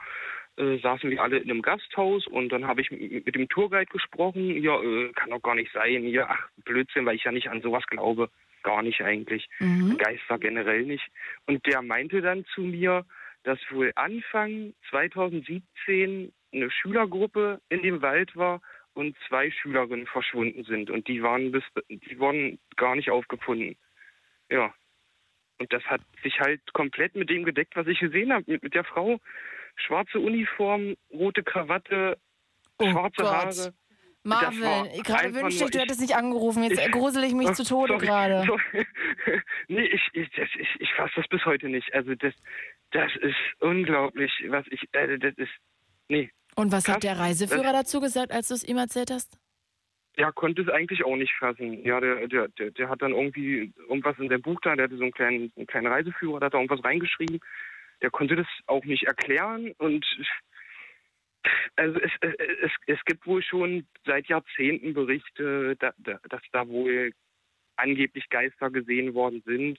äh, saßen wir alle in einem Gasthaus und dann habe ich mit, dem Tourguide gesprochen. Ja, äh, kann doch gar nicht sein. Ja, ach, Blödsinn, weil ich ja nicht an sowas glaube. Gar nicht eigentlich. Mhm. Geister generell nicht. Und der meinte dann zu mir, dass wohl Anfang 2017 eine Schülergruppe in dem Wald war und zwei Schülerinnen verschwunden sind und die waren bis die wurden gar nicht aufgefunden. Ja. Und das hat sich halt komplett mit dem gedeckt, was ich gesehen habe. Mit, mit der Frau, schwarze Uniform, rote Krawatte, schwarze Oh Gott. Haare. Marvin, gerade wünschte ich, du hättest nicht angerufen. Jetzt ich- grusel ich mich Oh, zu Tode sorry, gerade. <laughs> sorry. nee, ich, ich, ich, ich fasse das bis heute nicht. Also das, das ist unglaublich, was ich, also das ist, nee. Und was hat der Reiseführer dazu gesagt, als du es ihm erzählt hast? Ja, konnte es eigentlich auch nicht fassen. Ja, der, der, der, der hat dann irgendwie irgendwas in seinem Buch da, der hatte so einen kleinen, einen kleinen Reiseführer, da hat er irgendwas reingeschrieben. Der konnte das auch nicht erklären und also es, es, es, es gibt wohl schon seit Jahrzehnten Berichte, da, da, dass da wohl angeblich Geister gesehen worden sind,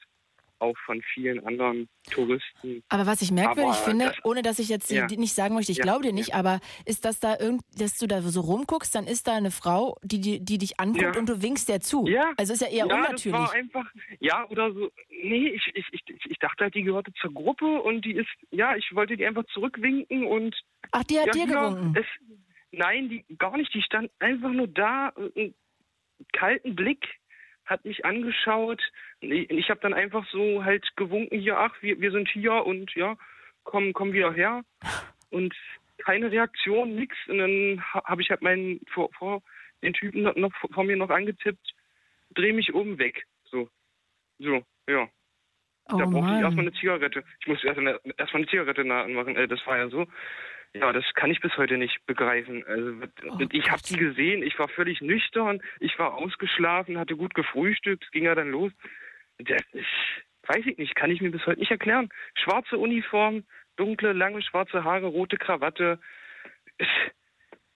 auch von vielen anderen Touristen. Aber was ich merkwürdig Aber finde, das- ohne dass ich jetzt Ja. nicht sagen möchte, ich Ja, glaube dir nicht, aber ist das da irgend, dass du da so rumguckst, dann ist da eine Frau, die, die, die dich anguckt Ja. und du winkst der zu. Ja. Also ist ja eher ja, unnatürlich. Das war einfach, ja, oder so. Nee, ich, ich, ich, ich dachte halt, die gehörte zur Gruppe und die ist, ja, ich wollte die einfach zurückwinken und. Ach, die hat ja, dir ja, gewunken? Es, nein, die gar nicht. Die stand einfach nur da, einen kalten Blick, hat mich angeschaut. Ich, ich habe dann einfach so halt gewunken, hier, ach, wir, wir sind hier und ja, komm, komm wieder her. Und keine Reaktion, nix. Und dann ha- habe ich halt meinen vor, vor den Typen noch, noch vor mir noch angetippt, dreh mich um, weg. So. So, ja. Oh da brauchte ich erstmal eine Zigarette. Ich musste erst eine, erstmal eine Zigarette anmachen. Äh, das war ja so. Ja, das kann ich bis heute nicht begreifen. Also Oh ich habe die gesehen, ich war völlig nüchtern, ich war ausgeschlafen, hatte gut gefrühstückt, ging ja dann los. Das ist, weiß ich nicht, kann ich mir bis heute nicht erklären. Schwarze Uniform, dunkle, lange schwarze Haare, rote Krawatte.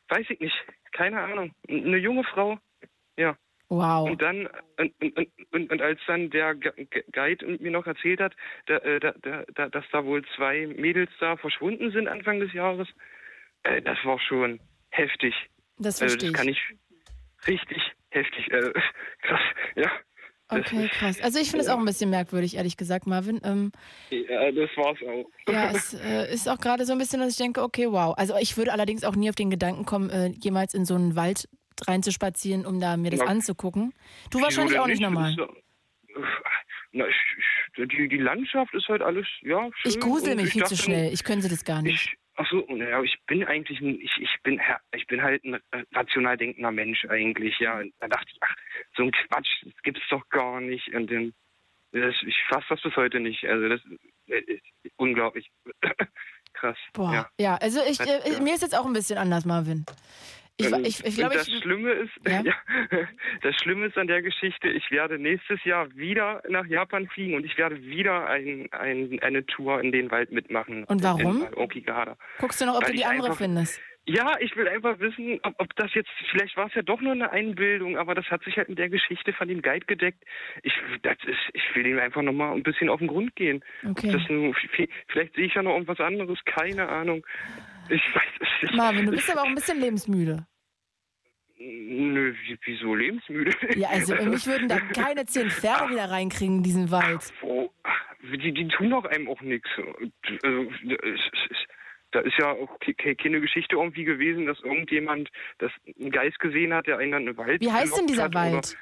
Weiß ich nicht, keine Ahnung. Eine junge Frau, ja. Wow. Und dann, und, und, und, und als dann der Gu- Gu- Guide mir noch erzählt hat, da, äh, da, da, da, dass da wohl zwei Mädels da verschwunden sind Anfang des Jahres, äh, das war schon heftig. Das also verstehe das kann ich richtig heftig. Äh, <laughs> krass, ja. Okay, krass. Also ich finde es auch ein bisschen merkwürdig, ehrlich gesagt, Marvin. Ähm, Ja, das war's auch. ja, <laughs> es äh, ist auch gerade so ein bisschen, dass ich denke, okay, wow. Also ich würde allerdings auch nie auf den Gedanken kommen, äh, jemals in so einen Wald reinzuspazieren, um da mir das Na, anzugucken. Du wahrscheinlich auch nicht normal. Ist ja- Na, ich, ich, die, die Landschaft ist halt alles, ja, schön. Ich grusel mich ich viel zu schnell. Ich könnte das gar nicht. Ach so, naja, ich bin eigentlich ein, ich, ich bin ich bin halt ein äh, rational denkender Mensch eigentlich, ja. Und da dachte ich, ach, so ein Quatsch, das gibt's doch gar nicht. Und dann, das, ich fass das bis heute nicht. Also das äh, ist unglaublich. <clears throat> Krass. Boah. Ja. Ja, also ich, äh, mir ist jetzt auch ein bisschen anders, Marvin. Ich, Ähm, ich, ich und glaube, das. Schlimme ist, <laughs> Ja? ja, das Schlimme ist an der Geschichte, ich werde nächstes Jahr wieder nach Japan fliegen und ich werde wieder ein, ein, eine Tour in den Wald mitmachen. Und warum? In Okigahara. Guckst du noch, ob Weil du die andere findest? Ja, ich will einfach wissen, ob, ob das jetzt, vielleicht war es ja doch nur eine Einbildung, aber das hat sich halt mit der Geschichte von dem Guide gedeckt. Ich, das ist, ich will ihm einfach nochmal ein bisschen auf den Grund gehen. Okay. Das nur, vielleicht sehe ich ja noch irgendwas anderes, keine Ahnung. Ich weiß es nicht. Marvin, du bist aber auch ein bisschen lebensmüde. Nö, wie- wieso lebensmüde? Ja, also <laughs> mich würden da keine zehn Pferde wieder reinkriegen in diesen Wald. Wo, ach, die, die tun doch einem auch nichts. Also, da ist ja auch ke- ke- keine Geschichte irgendwie gewesen, dass irgendjemand das einen Geist gesehen hat, der einen dann in den Wald Wie heißt denn dieser Wald?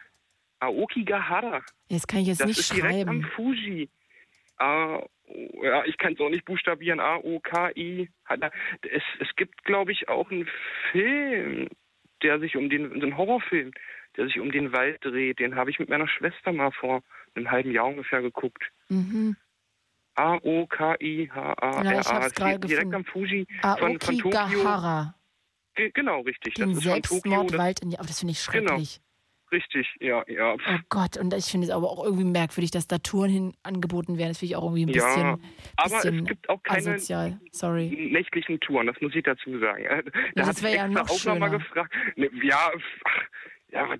Aokigahara. Das kann ich jetzt das nicht ist direkt am schreiben. Fuji. A, ja, ich kann es auch nicht buchstabieren. A-O-K-I. Es, es gibt, glaube ich, auch einen Film, der sich um den, so einen Horrorfilm, der sich um den Wald dreht. Den habe ich mit meiner Schwester mal vor einem halben Jahr ungefähr geguckt. Mhm. A-O-K-I-H-A-R-A. Ja, gerade liegt direkt am Fuji von, von Tokio. Genau, richtig. Den das ist von Tokio. Das, Selbstmordwald in. Aber das finde ich Genau. schrecklich. Richtig, ja, ja. Oh Gott, und ich finde es aber auch irgendwie merkwürdig, dass da Touren hin angeboten werden. Das finde ich auch irgendwie ein Ja, bisschen, aber bisschen es gibt auch keine asozial. Sorry. nächtlichen Touren, das muss ich dazu sagen. Da das hatte ich wär ja noch auch nochmal gefragt. Ne, ja, ja, was,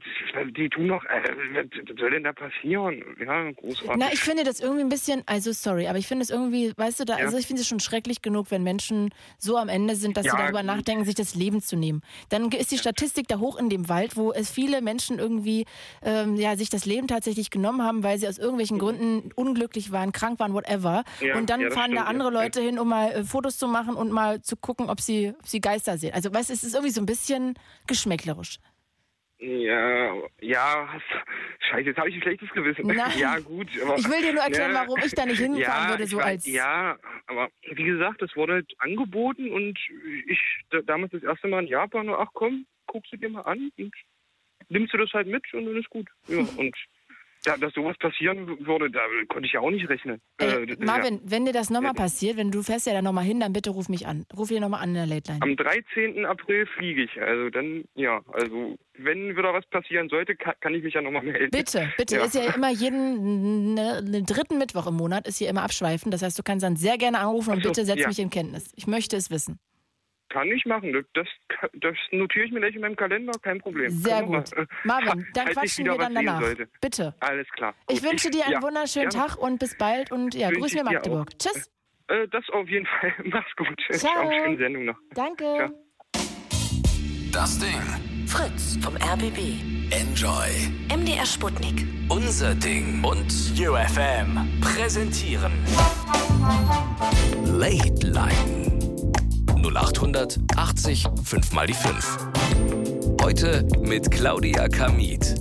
die tun noch, äh, was soll denn da passieren? Ja, großartig. Na, ich finde das irgendwie ein bisschen, also sorry, aber ich finde es irgendwie, weißt du, da, Ja. also ich finde es schon schrecklich genug, wenn Menschen so am Ende sind, dass sie Ja, darüber gut. nachdenken, sich das Leben zu nehmen. Dann ist die Statistik da hoch in dem Wald, wo es viele Menschen irgendwie ähm, ja, sich das Leben tatsächlich genommen haben, weil sie aus irgendwelchen Gründen unglücklich waren, krank waren, whatever. Ja, und dann fahren da stimmt, andere ja. Leute hin, um mal äh, Fotos zu machen und mal zu gucken, ob sie, ob sie Geister sehen. Also weißt du, es ist irgendwie so ein bisschen geschmäcklerisch. Ja, ja, scheiße, jetzt habe ich ein schlechtes Gewissen. Nein. <laughs> Ja, gut. Aber, Ich will dir nur erklären, Ja, warum ich da nicht hinfahren ja, würde, so weiß, als- Ja, aber wie gesagt, das wurde halt angeboten und ich da, damals das erste Mal in Japan, ach komm, guckst du dir mal an und nimmst du das halt mit und dann ist gut. Ja, <laughs> und ja, dass sowas passieren würde, da konnte ich ja auch nicht rechnen. Äh, ist Marvin, ja, wenn dir das nochmal passiert, wenn du fährst ja da nochmal hin, dann bitte ruf mich an. Ruf hier nochmal an in der Late Line. am 13. April fliege ich. Also dann, ja, also wenn wieder was passieren sollte, kann, kann ich mich ja nochmal melden. Bitte, bitte. Ja. Ist ja immer jeden ne, ne dritten Mittwoch im Monat ist hier immer abschweifen. Das heißt, du kannst dann sehr gerne anrufen und so, bitte setz ja. mich in Kenntnis. Ich möchte es wissen. Kann ich machen. Das, das, notiere ich mir gleich in meinem Kalender, kein Problem. Sehr Können gut. mal- Marvin, <laughs> dann ich quatschen wieder wir dann danach. Bitte. Alles klar. Ich Gut. wünsche dir einen ja, wunderschönen gerne. Tag und bis bald und ja, grüß mir ich Magdeburg. auch. Tschüss. Äh, das auf jeden <laughs> Fall. Mach's gut. Ciao. Schöne Sendung noch. Danke. Das Ding. Fritz vom RBB. Enjoy. MDR Sputnik. Unser Ding und UFM präsentieren Late Line 0800 80 5 mal die 5. Heute mit Claudia Kamit.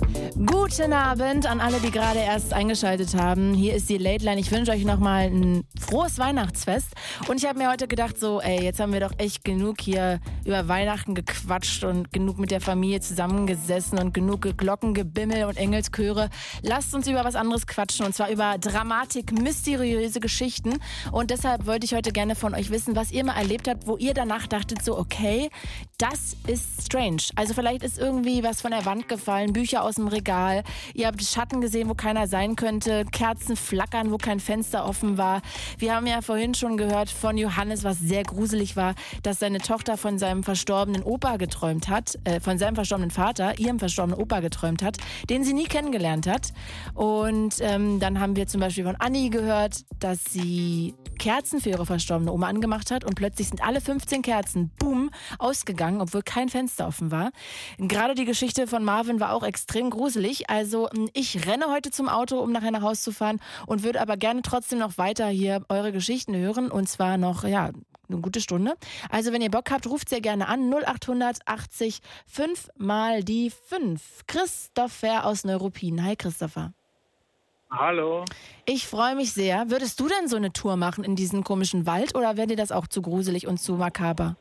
Guten Abend an alle, die gerade erst eingeschaltet haben. Hier ist die Late Line. Ich wünsche euch nochmal ein frohes Weihnachtsfest. Und ich habe mir heute gedacht, so, ey, jetzt haben wir doch echt genug hier über Weihnachten gequatscht und genug mit der Familie zusammengesessen und genug Glockengebimmel und Engelschöre. Lasst uns über was anderes quatschen und zwar über Dramatik, mysteriöse Geschichten. Und deshalb wollte ich heute gerne von euch wissen, was ihr mal erlebt habt, wo ihr danach dachtet, so, okay, das ist strange. Also vielleicht ist irgendwie was von der Wand gefallen, Bücher aus dem Regal. Ihr habt Schatten gesehen, wo keiner sein könnte, Kerzen flackern, wo kein Fenster offen war. Wir haben ja vorhin schon gehört von Johannes, was sehr gruselig war, dass seine Tochter von seinem verstorbenen Opa geträumt hat, äh, von seinem verstorbenen Vater, ihrem verstorbenen Opa geträumt hat, den sie nie kennengelernt hat. Und ähm, dann haben wir zum Beispiel von Anni gehört, dass sie Kerzen für ihre verstorbene Oma angemacht hat und plötzlich sind alle 15 Kerzen, boom, ausgegangen, obwohl kein Fenster offen war. Gerade die Geschichte von Marvin war auch extrem gruselig. Also ich renne heute zum Auto, um nachher nach Hause zu fahren und würde aber gerne trotzdem noch weiter hier eure Geschichten hören und zwar noch, ja, eine gute Stunde. Also wenn ihr Bock habt, ruft sehr gerne an 0800 80 5 mal die 5. Christopher aus Neuruppin. Hi Christopher. Hallo. Ich freue mich sehr. Würdest du denn so eine Tour machen in diesen komischen Wald oder wäre dir das auch zu gruselig und zu makaber?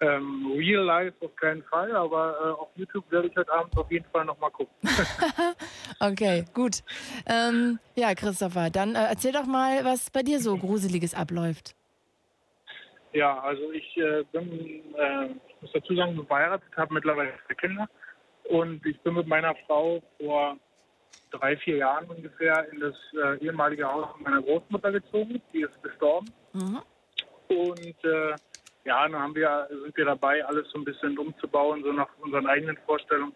Ähm, Real Life auf keinen Fall, aber äh, auf YouTube werde ich heute Abend auf jeden Fall nochmal gucken. <laughs> Okay, gut. Ähm, ja, Christopher, dann äh, erzähl doch mal, was bei dir so Gruseliges abläuft. ja, also ich äh, bin, äh, ich muss dazu sagen, verheiratet, habe mittlerweile zwei Kinder und ich bin mit meiner Frau vor drei, vier Jahren ungefähr in das äh, ehemalige Haus meiner Großmutter gezogen. Die ist gestorben. Und äh, ja, dann haben wir, sind wir dabei, alles so ein bisschen umzubauen, so nach unseren eigenen Vorstellungen.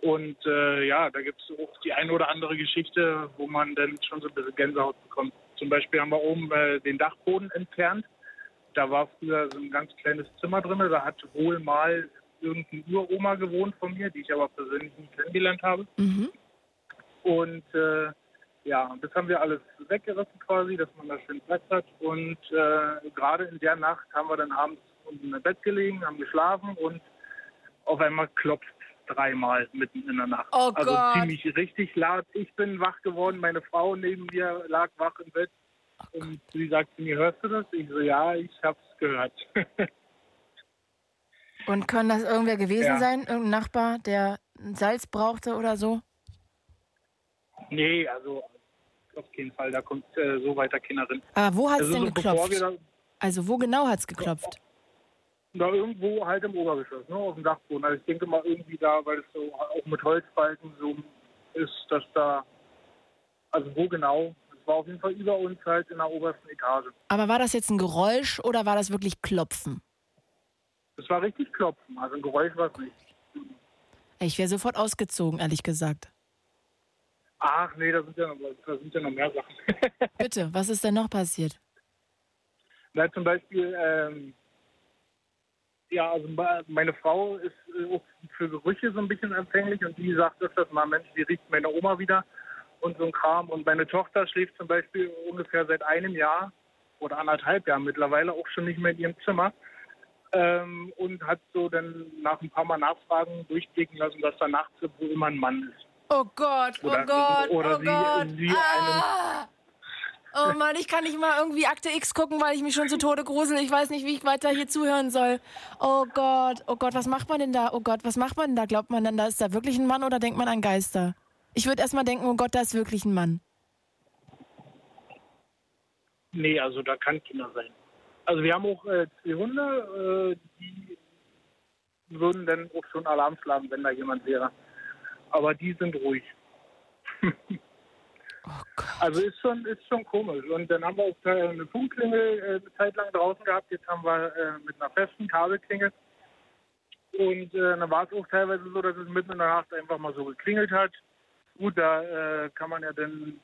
Und äh, ja, da gibt es auch die eine oder andere Geschichte, wo man dann schon so ein bisschen Gänsehaut bekommt. Zum Beispiel haben wir oben äh, den Dachboden entfernt. Da war früher so ein ganz kleines Zimmer drin. Da hat wohl mal irgendeine Uroma gewohnt von mir, die ich aber persönlich nie kennengelernt habe. Und äh, ja, das haben wir alles weggerissen quasi, dass man da schön Platz hat. Und äh, gerade in der Nacht haben wir dann abends unten im Bett gelegen, haben geschlafen und auf einmal klopft dreimal mitten in der Nacht. Oh also Gott. ziemlich richtig laut. Ich bin wach geworden, meine Frau neben mir lag wach im Bett. Und sie sagt zu mir, hörst du das? Ich so, ja, ich hab's gehört. <laughs> Und können das irgendwer gewesen Ja. sein? Irgendein Nachbar, der Salz brauchte oder so? Nee, also auf keinen Fall, da kommt äh, so weiter keiner rein. Aber wo hat's Also denn so geklopft? da, Also wo genau hat's geklopft? Da irgendwo halt im Obergeschoss, ne, auf dem Dachboden. Also ich denke mal irgendwie da, weil es so auch mit Holzbalken so ist, dass da, also wo genau, es war auf jeden Fall über uns halt in der obersten Etage. Aber war das jetzt ein Geräusch oder war das wirklich Klopfen? Es war richtig klopfen, also ein Geräusch war es nicht. Ich wäre sofort ausgezogen, ehrlich gesagt. Ach nee, da sind ja noch, da sind ja noch mehr Sachen. <laughs> Bitte, was ist denn noch passiert? Na, zum Beispiel, ähm, ja, also me- meine Frau ist äh, auch für Gerüche so ein bisschen empfänglich und die sagt öfters mal, Mensch, wie riecht meine Oma wieder und so ein Kram. Und meine Tochter schläft zum Beispiel ungefähr seit einem Jahr oder anderthalb Jahren mittlerweile auch schon nicht mehr in ihrem Zimmer. Ähm, und hat so dann nach ein paar Mal Nachfragen durchblicken lassen, dass da nachts wohl immer ein Mann ist. Oh Gott, oh Oder- Gott, oder oh sie- Gott. sie ah! Oh Mann, ich kann nicht mal irgendwie Akte X gucken, weil ich mich schon zu Tode grusel. Ich weiß nicht, wie ich weiter hier zuhören soll. Oh Gott, oh Gott, was macht man denn da? Oh Gott, was macht man denn da? Glaubt man dann, da ist da wirklich ein Mann oder denkt man an Geister? Ich würde erst mal denken, oh Gott, da ist wirklich ein Mann. Nee, also da kann Kinder sein. Also wir haben auch äh, zwei Hunde, äh, die würden dann auch schon Alarm schlagen, wenn da jemand wäre. Aber die sind ruhig. <laughs> Also ist schon, ist schon komisch. Und dann haben wir auch eine Funkklingel äh, eine Zeit lang draußen gehabt. Jetzt haben wir äh, mit einer festen Kabelklingel. Und äh, dann war es auch teilweise so, dass es mitten in der Nacht einfach mal so geklingelt hat. Gut, da äh, kann man ja dann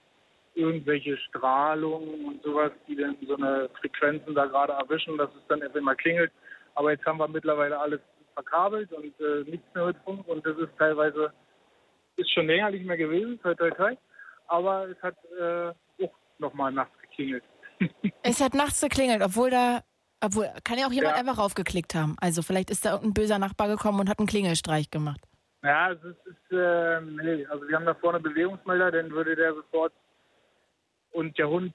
irgendwelche Strahlungen und sowas, die dann so eine Frequenzen da gerade erwischen, dass es dann erst immer klingelt. Aber jetzt haben wir mittlerweile alles verkabelt und äh, nichts mehr mit Funk und das ist teilweise, ist schon länger nicht mehr gewesen, toi toi toi. Aber es hat äh, auch nochmal nachts geklingelt. <laughs> Es hat nachts geklingelt, obwohl da, obwohl, kann ja auch jemand Ja. einfach raufgeklickt haben. Also vielleicht ist da irgendein böser Nachbar gekommen und hat einen Klingelstreich gemacht. Ja, es ist, ist äh, nee, also wir haben da vorne Bewegungsmelder, dann würde der sofort und der Hund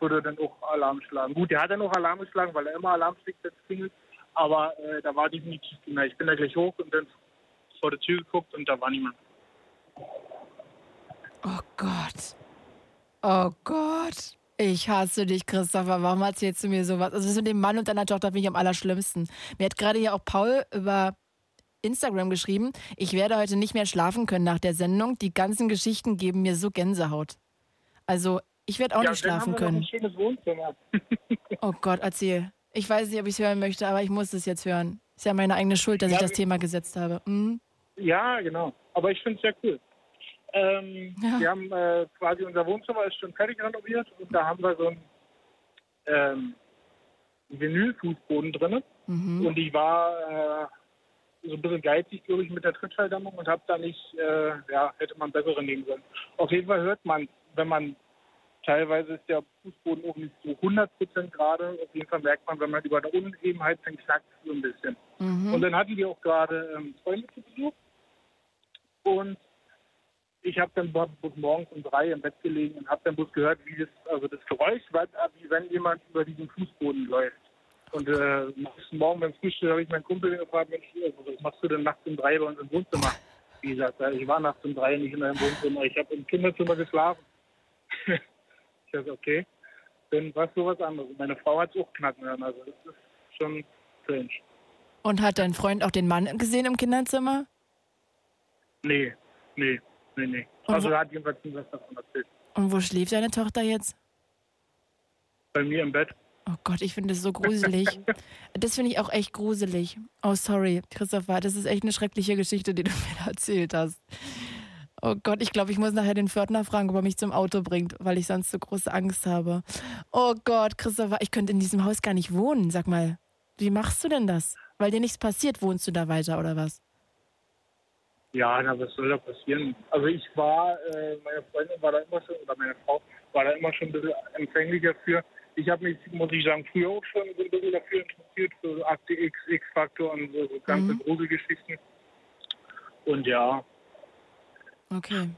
würde dann auch Alarm schlagen. Gut, der hat dann auch Alarm geschlagen, weil er immer Alarm schlägt, wenn es klingelt. Aber äh, da war definitiv niemand. Ich bin da gleich hoch und dann vor der Tür geguckt und da war niemand. Oh Gott. Oh Gott. Ich hasse dich, Christopher. Warum erzählst du mir sowas? Also das mit dem Mann und deiner Tochter finde ich am allerschlimmsten. Mir hat gerade hier auch Paul über Instagram geschrieben, ich werde heute nicht mehr schlafen können nach der Sendung. Die ganzen Geschichten geben mir so Gänsehaut. Also, ich werde auch ja, nicht schlafen können. <laughs> Oh Gott, erzähl. Ich weiß nicht, ob ich es hören möchte, aber ich muss es jetzt hören. Ist ja meine eigene Schuld, dass Ja, ich das Thema gesetzt habe. Mhm. Ja, genau. Aber ich finde es sehr cool. Ähm, Wir haben äh, quasi unser Wohnzimmer ist schon fertig renoviert und da haben wir so einen ähm, Vinylfußboden drin. Mhm. Und ich war äh, so ein bisschen geizig, glaube ich, mit der Trittschalldämmung und habe da nicht, äh, ja, hätte man bessere nehmen sollen. Auf jeden Fall hört man, wenn man teilweise ist der Fußboden auch nicht so 100% gerade. Auf jeden Fall merkt man, wenn man über der Unebenheit dann knackt so ein bisschen. Mhm. Und dann hatten wir auch gerade ähm, Freunde zu Besuch. Und ich habe dann morgens um drei im Bett gelegen und habe dann bloß gehört, wie das, also das Geräusch war, wie wenn jemand über diesen Fußboden läuft. Und äh, nächsten Morgen beim Frühstück habe ich meinen Kumpel gefragt, Mensch, also, was machst du denn nachts um drei bei uns im Wohnzimmer? Wie gesagt, ich war nachts um drei nicht in meinem Wohnzimmer, ich habe im Kinderzimmer geschlafen. <laughs> ich dachte, okay, dann war es sowas anderes. Meine Frau hat es auch knacken hören, also das ist schon strange. Und hat dein Freund auch den Mann gesehen im Kinderzimmer? Nee, nee, nee, nee. Und also wo- er hat jedenfalls nie was davon erzählt. Und wo schläft deine Tochter jetzt? Bei mir im Bett. Oh Gott, ich finde das so gruselig. <laughs> das finde ich auch echt gruselig. Oh, sorry, Christopher, das ist echt eine schreckliche Geschichte, die du <laughs> mir da erzählt hast. Oh Gott, ich glaube, ich muss nachher den Pförtner fragen, ob er mich zum Auto bringt, weil ich sonst so große Angst habe. Oh Gott, Christopher, ich könnte in diesem Haus gar nicht wohnen. Sag mal, wie machst du denn das? Weil dir nichts passiert, wohnst du da weiter oder was? Ja, na, was soll da passieren? Also ich war, äh, meine Freundin war da immer schon, oder meine Frau war da immer schon ein bisschen empfänglicher für. Ich habe mich, muss ich sagen, früher auch schon so ein bisschen dafür interessiert, für Akte X, X-Faktor und so, so ganze Mhm. Gruselgeschichten. Und ja, Okay.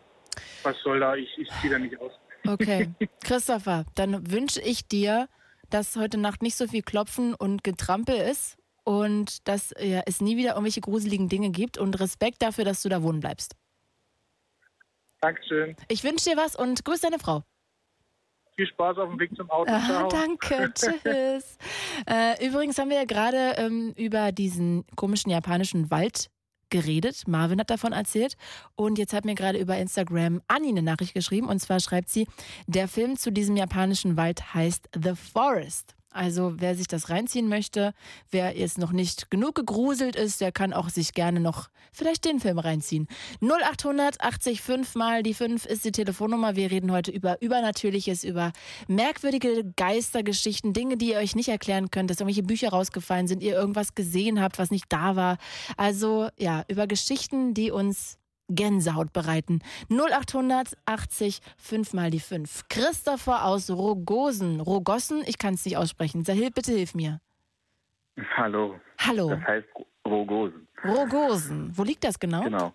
was soll da, ich, ich ziehe da nicht aus. Okay. <laughs> Christopher, dann wünsche ich dir, dass heute Nacht nicht so viel Klopfen und Getrampel ist und dass ja, es nie wieder irgendwelche gruseligen Dinge gibt und Respekt dafür, dass du da wohnen bleibst. Dankeschön. Ich wünsche dir was und grüß deine Frau. Viel Spaß auf dem Weg zum Auto. Ah, danke, <laughs> tschüss. äh, übrigens haben wir ja gerade ähm, über diesen komischen japanischen Wald geredet. Marvin hat davon erzählt. Und jetzt hat mir gerade über Instagram Anni eine Nachricht geschrieben. Und zwar schreibt sie, der Film zu diesem japanischen Wald heißt The Forest. Also wer sich das reinziehen möchte, wer jetzt noch nicht genug gegruselt ist, der kann auch sich gerne noch vielleicht den Film reinziehen. 0800 80 5 mal die 5 ist die Telefonnummer. Wir reden heute über Übernatürliches, über merkwürdige Geistergeschichten, Dinge, die ihr euch nicht erklären könnt, dass irgendwelche Bücher rausgefallen sind, ihr irgendwas gesehen habt, was nicht da war. Also ja, über Geschichten, die uns Gänsehaut bereiten. 0800 80 5 mal die 5. Christopher aus Rogosen. Rogossen, ich kann es nicht aussprechen. Sahil, bitte hilf mir. Hallo. Hallo. Das heißt Rogosen. Rogosen. Wo liegt das genau? Genau.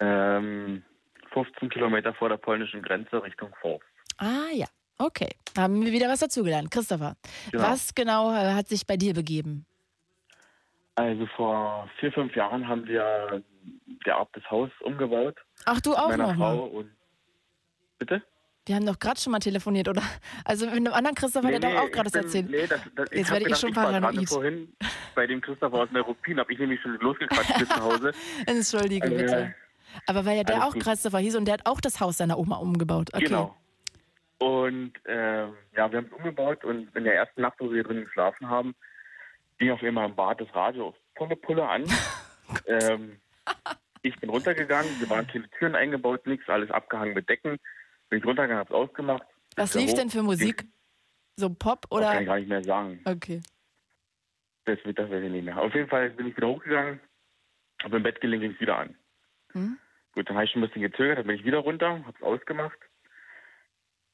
Ähm, 15 Kilometer vor der polnischen Grenze Richtung Forst. Ah ja, okay. Haben wir wieder was dazugelernt. Christopher, Genau. was genau äh, hat sich bei dir begeben? Also vor vier, fünf Jahren haben wir geerbtes Haus umgebaut. Ach, du auch meiner noch Frau mal. und Wir haben doch gerade schon mal telefoniert, oder? Also mit einem anderen Christopher, der doch auch gerade das ich erzählt. Nee, das, das, Jetzt werde ich schon war gerade paranoid. vorhin bei dem Christopher aus Neuruppin, habe ich nämlich schon losgequatscht hier zu Hause. <laughs> Entschuldige Äh, bitte. Aber weil ja der auch gut. Christopher hieß und der hat auch das Haus seiner Oma umgebaut. Okay. Genau. Und ähm, ja, wir haben es umgebaut und in der ersten Nacht, wo wir drin geschlafen haben, ging auf einmal im Bad das Radio volle Pulle an. <laughs> ähm, <laughs> ich bin runtergegangen, wir waren keine Türen eingebaut, nichts, alles abgehangen mit Decken. Bin ich runtergegangen, hab's ausgemacht. Was lief hoch, denn für Musik? So Pop Das oder? kann ich gar nicht mehr sagen. Okay. Das wird das weiß ich nicht mehr. Auf jeden Fall bin ich wieder hochgegangen, habe im Bett gelegen, ging es wieder an. Hm? Gut, dann habe ich schon ein bisschen gezögert, dann bin ich wieder runter, habe es ausgemacht.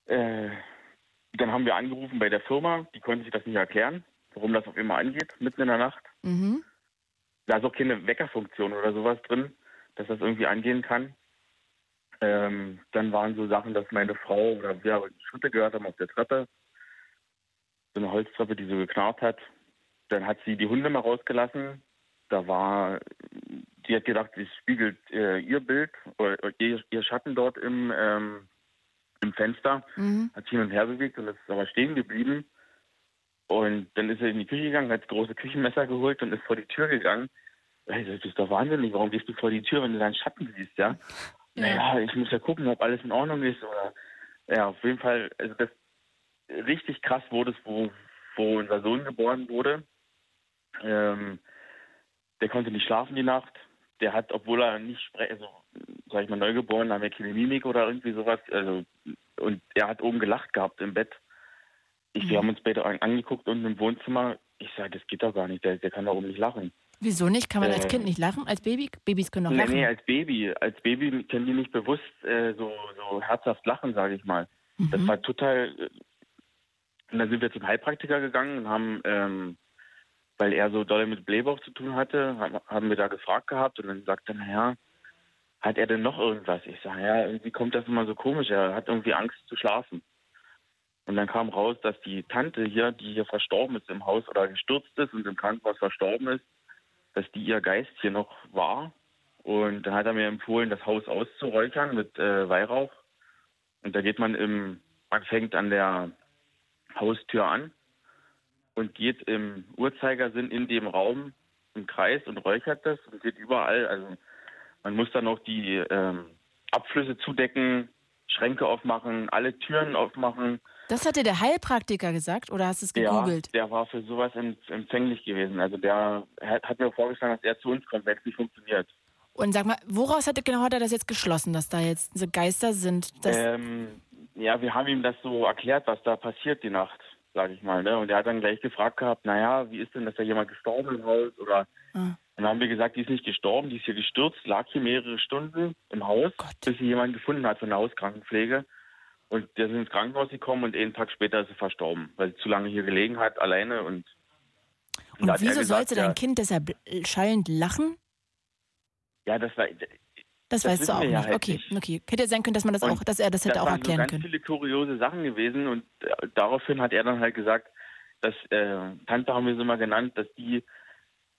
Äh, dann haben wir angerufen bei der Firma, die konnten sich das nicht erklären, warum das auf einmal angeht, mitten in der Nacht. Mhm. Da ist auch keine Weckerfunktion oder sowas drin. Dass das irgendwie angehen kann. Ähm, dann waren so Sachen, dass meine Frau oder wir Schritte gehört haben auf der Treppe. So eine Holztreppe, die so geknarrt hat. Dann hat sie die Hunde mal rausgelassen. Da war, die hat gedacht, es spiegelt äh, ihr Bild oder ihr, ihr Schatten dort im, ähm, im Fenster. Mhm. Hat sich hin und her bewegt und ist aber stehen geblieben. Und dann ist er in die Küche gegangen, hat das große Küchenmesser geholt und ist vor die Tür gegangen. Ey, das ist doch wahnsinnig. Warum gehst du vor die Tür, wenn du deinen Schatten siehst, ja? Naja, ich muss ja gucken, ob alles in Ordnung ist. Oder ja, auf jeden Fall, also das richtig krass wurde es, wo, wo unser Sohn geboren wurde. Ähm, der konnte nicht schlafen die Nacht. Der hat, obwohl er nicht sprechen, also sag ich mal, neugeboren, haben wir keine Mimik oder irgendwie sowas. Also und er hat oben gelacht gehabt im Bett. Ich, Wir haben uns später an, angeguckt unten im Wohnzimmer. Ich sage, das geht doch gar nicht. Der, der kann da oben nicht lachen. Wieso nicht? Kann man als Äh, Kind nicht lachen? Als Baby? Babys können doch Nee, lachen. nee, als Baby. Als Baby können die nicht bewusst äh, so, so herzhaft lachen, sage ich mal. Das war total. Äh, und dann sind wir zum Heilpraktiker gegangen und haben, ähm, weil er so doll mit Blähbauch zu tun hatte, haben- wir da gefragt gehabt und dann sagt er, naja, hat er denn noch irgendwas? Ich sage, ja, irgendwie kommt das immer so komisch. Er hat irgendwie Angst zu schlafen. Und dann kam raus, dass die Tante hier, die hier verstorben ist im Haus oder gestürzt ist und im Krankenhaus verstorben ist, dass die ihr Geist hier noch war. Und dann hat er mir empfohlen, das Haus auszuräuchern mit äh, Weihrauch. Und da geht man im, man fängt an der Haustür an und geht im Uhrzeigersinn in dem Raum im Kreis und räuchert das und geht überall. Also man muss dann noch die ähm, Abflüsse zudecken, Schränke aufmachen, alle Türen aufmachen. Das hat dir der Heilpraktiker gesagt oder hast du es gegoogelt? Ja, der war für sowas em- empfänglich gewesen. Also der hat, mir vorgeschlagen, dass er zu uns kommt, wenn es nicht funktioniert. Und sag mal, woraus hat er genau hat er das jetzt geschlossen, dass da jetzt diese Geister sind? Ähm, ja, wir haben ihm das so erklärt, was da passiert die Nacht, sage ich mal. Ne? Und er hat dann gleich gefragt gehabt, naja, wie ist denn, dass da jemand gestorben im Haus? Oder Ah. und dann haben wir gesagt, die ist nicht gestorben, die ist hier gestürzt, lag hier mehrere Stunden im Haus, bis sie jemanden gefunden hat von der Hauskrankenpflege. Und der ist ins Krankenhaus gekommen und einen Tag später ist sie verstorben, weil sie zu lange hier gelegen hat, alleine. Und, und er wieso gesagt, sollte dein ja, Kind deshalb schallend lachen? Ja, das war. Das, Das weißt du auch nicht. ja halt okay, okay. Hätte sein können, dass man das Und auch, dass er das hätte auch waren erklären so ganz können. viele kuriose Sachen gewesen und äh, daraufhin hat er dann halt gesagt, dass äh, Tante haben wir sie mal genannt, dass die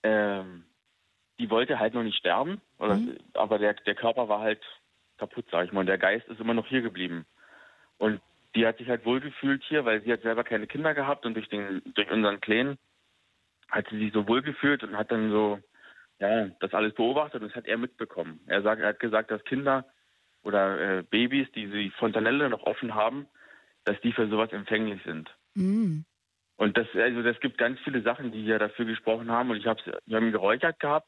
ähm, die wollte halt noch nicht sterben, oder, Mhm. aber der, der Körper war halt kaputt, sag ich mal. Und der Geist ist immer noch hier geblieben. Und die hat sich halt wohlgefühlt hier, weil sie hat selber keine Kinder gehabt und durch den durch unseren Kleinen hat sie sich so wohlgefühlt und hat dann so ja das alles beobachtet und das hat er mitbekommen. Er sagt, er hat gesagt, dass Kinder oder äh, Babys, die die Fontanelle noch offen haben, dass die für sowas empfänglich sind. Mm. Und das, also das gibt ganz viele Sachen, die hier dafür gesprochen haben. Und ich habe wir haben ihn geräuchert gehabt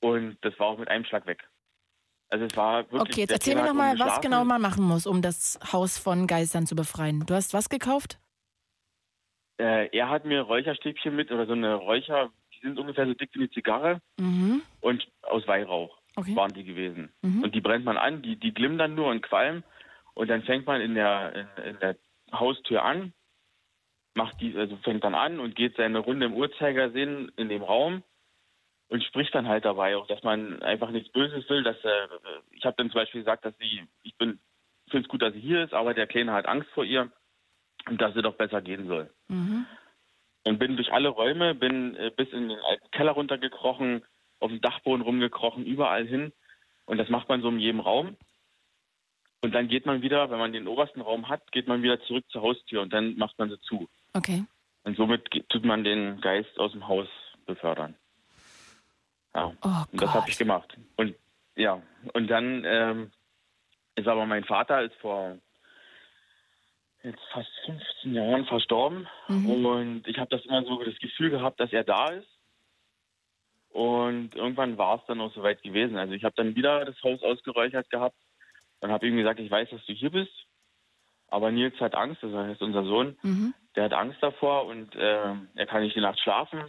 und das war auch mit einem Schlag weg. Also es war wirklich. Okay, jetzt erzähl mir hat noch mal, oben was genau man machen muss, um das Haus von Geistern zu befreien. Du hast was gekauft? Äh, er hat mir Räucherstäbchen mit oder so eine Räucher, die sind ungefähr so dick wie eine Zigarre Mhm. und aus Weihrauch Okay. waren die gewesen. Mhm. Und die brennt man an, die, die glimmen dann nur und qualmen und dann fängt man in der, in, in der Haustür an, macht die, also fängt dann an und geht seine Runde im Uhrzeigersinn in dem Raum und spricht dann halt dabei auch, dass man einfach nichts Böses will, dass er, ich habe dann zum Beispiel gesagt, dass sie, ich bin, finde es gut, dass sie hier ist, aber der Kleine hat Angst vor ihr und dass sie doch besser gehen soll. Mhm. Und bin durch alle Räume, bin äh, bis in den alten Keller runtergekrochen, auf dem Dachboden rumgekrochen, überall hin. Und das macht man so in jedem Raum. Und dann geht man wieder, wenn man den obersten Raum hat, geht man wieder zurück zur Haustür und dann macht man sie zu. Okay. Und somit tut man den Geist aus dem Haus befördern. Ja. Oh und das habe ich gemacht. Und ja, und dann ähm, ist aber mein Vater ist vor jetzt fast 15 Jahren verstorben. Mhm. Und ich habe das immer so das Gefühl gehabt, dass er da ist. Und irgendwann war es dann auch soweit gewesen. Also ich habe dann wieder das Haus ausgeräuchert gehabt und habe ihm gesagt, ich weiß, dass du hier bist. Aber Nils hat Angst, das heißt unser Sohn, Mhm. der hat Angst davor und äh, er kann nicht die Nacht schlafen.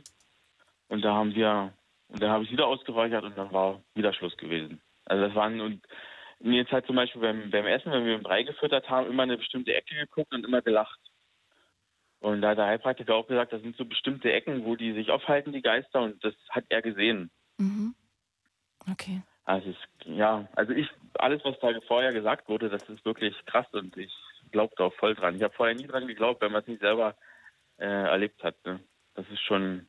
Und da haben wir, und dann habe ich wieder ausgeräuchert und dann war wieder Schluss gewesen. Also das waren und Nils hat zum Beispiel beim, beim Essen, wenn wir im Brei gefüttert haben, immer eine bestimmte Ecke geguckt und immer gelacht. Und da hat der Heilpraktiker auch gesagt, das sind so bestimmte Ecken, wo die sich aufhalten, die Geister, und das hat er gesehen. Mhm. Okay. Also ist, ja, also ich, alles, was da vorher gesagt wurde, das ist wirklich krass und ich glaube da auch voll dran. Ich habe vorher nie dran geglaubt, wenn man es nicht selber äh, erlebt hat. Ne? Das ist schon.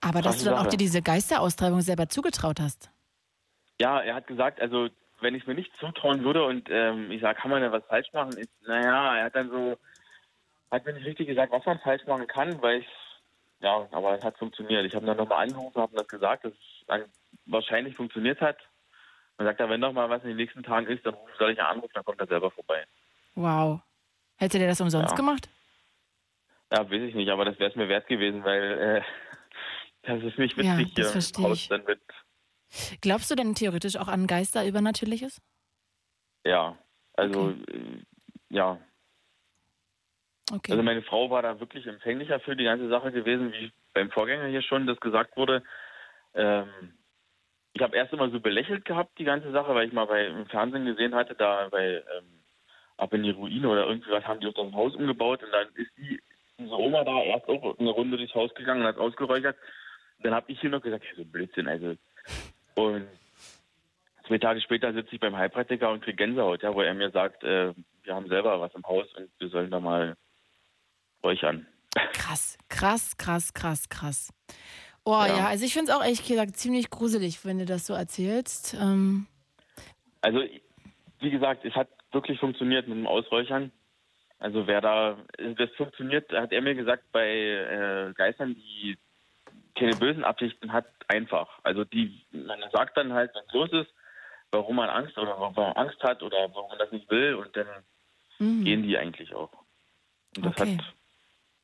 Aber dass du dann auch dir diese Geisteraustreibung selber zugetraut hast. Ja, er hat gesagt, also wenn ich mir nicht zutrauen würde und ähm, ich sage, kann man da was falsch machen? Ist, naja, er hat dann so, hat mir nicht richtig gesagt, was man falsch machen kann, weil ich, ja, aber es hat funktioniert. Ich habe dann nochmal angerufen, habe das gesagt, dass es wahrscheinlich funktioniert hat. Und sagt er, wenn doch mal was in den nächsten Tagen ist, dann soll ich ja anrufen, dann kommt er selber vorbei. Wow. Hätte der das umsonst Ja. gemacht? Ja, weiß ich nicht, aber das wäre es mir wert gewesen, weil äh, das ist nicht Ja, witzig das hier im Haus dann mit. Glaubst du denn theoretisch auch an Geister Übernatürliches? Ja, also äh, ja. Okay. Also meine Frau war da wirklich empfänglicher für die ganze Sache gewesen, wie beim Vorgänger hier schon das gesagt wurde. Ähm, ich habe erst immer so belächelt gehabt, die ganze Sache, weil ich mal bei im Fernsehen gesehen hatte, da bei ähm, ab in die Ruine oder irgendwie was haben die auf das Haus umgebaut und dann ist die diese Oma da erst auch eine Runde durchs Haus gegangen und hat ausgeräuchert. Dann habe ich hier noch gesagt, ja, so Blödsinn, also und zwei Tage später sitze ich beim Heilpraktiker und kriege Gänsehaut, ja, wo er mir sagt, äh, wir haben selber was im Haus und wir sollen da mal räuchern. Krass, krass, krass, krass, krass. Oh ja, Ja. also ich finde es auch ehrlich gesagt ziemlich gruselig, wenn du das so erzählst. Ähm, Also, wie gesagt, es hat wirklich funktioniert mit dem Ausräuchern. Also wer da, das funktioniert, hat er mir gesagt, bei äh, Geistern, die keine bösen Absichten hat, einfach. Also die, man sagt dann halt, was los ist, warum man Angst oder warum man Angst hat oder warum man das nicht will und dann Mhm. gehen die eigentlich auch. Und das Okay. hat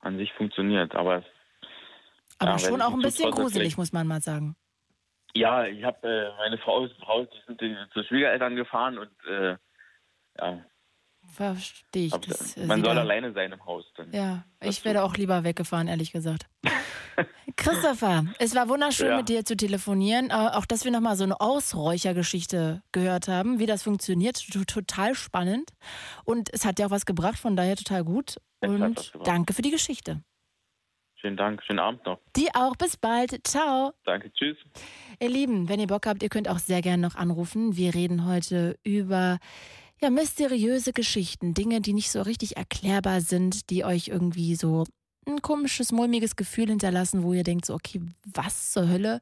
an sich funktioniert, aber aber ja, schon auch ein bisschen gruselig, muss man mal sagen. Ja, ich habe äh, meine Frau Frau, die sind zu Schwiegereltern gefahren und äh, ja, Verstehe ich. Das, äh, man soll da- alleine sein im Haus. Dann. Ja, ich wäre auch lieber weggefahren, ehrlich gesagt. <laughs> Christopher, es war wunderschön, Ja. mit dir zu telefonieren. Auch, dass wir nochmal so eine Ausräuchergeschichte gehört haben, wie das funktioniert. Total spannend. Und es hat ja auch was gebracht, von daher total gut. Und danke für die Geschichte. Schönen Dank, schönen Abend noch. Die auch. Bis bald. Ciao. Danke, tschüss. Ihr Lieben, wenn ihr Bock habt, ihr könnt auch sehr gerne noch anrufen. Wir reden heute über ja, mysteriöse Geschichten, Dinge, die nicht so richtig erklärbar sind, die euch irgendwie so ein komisches, mulmiges Gefühl hinterlassen, wo ihr denkt so, okay, was zur Hölle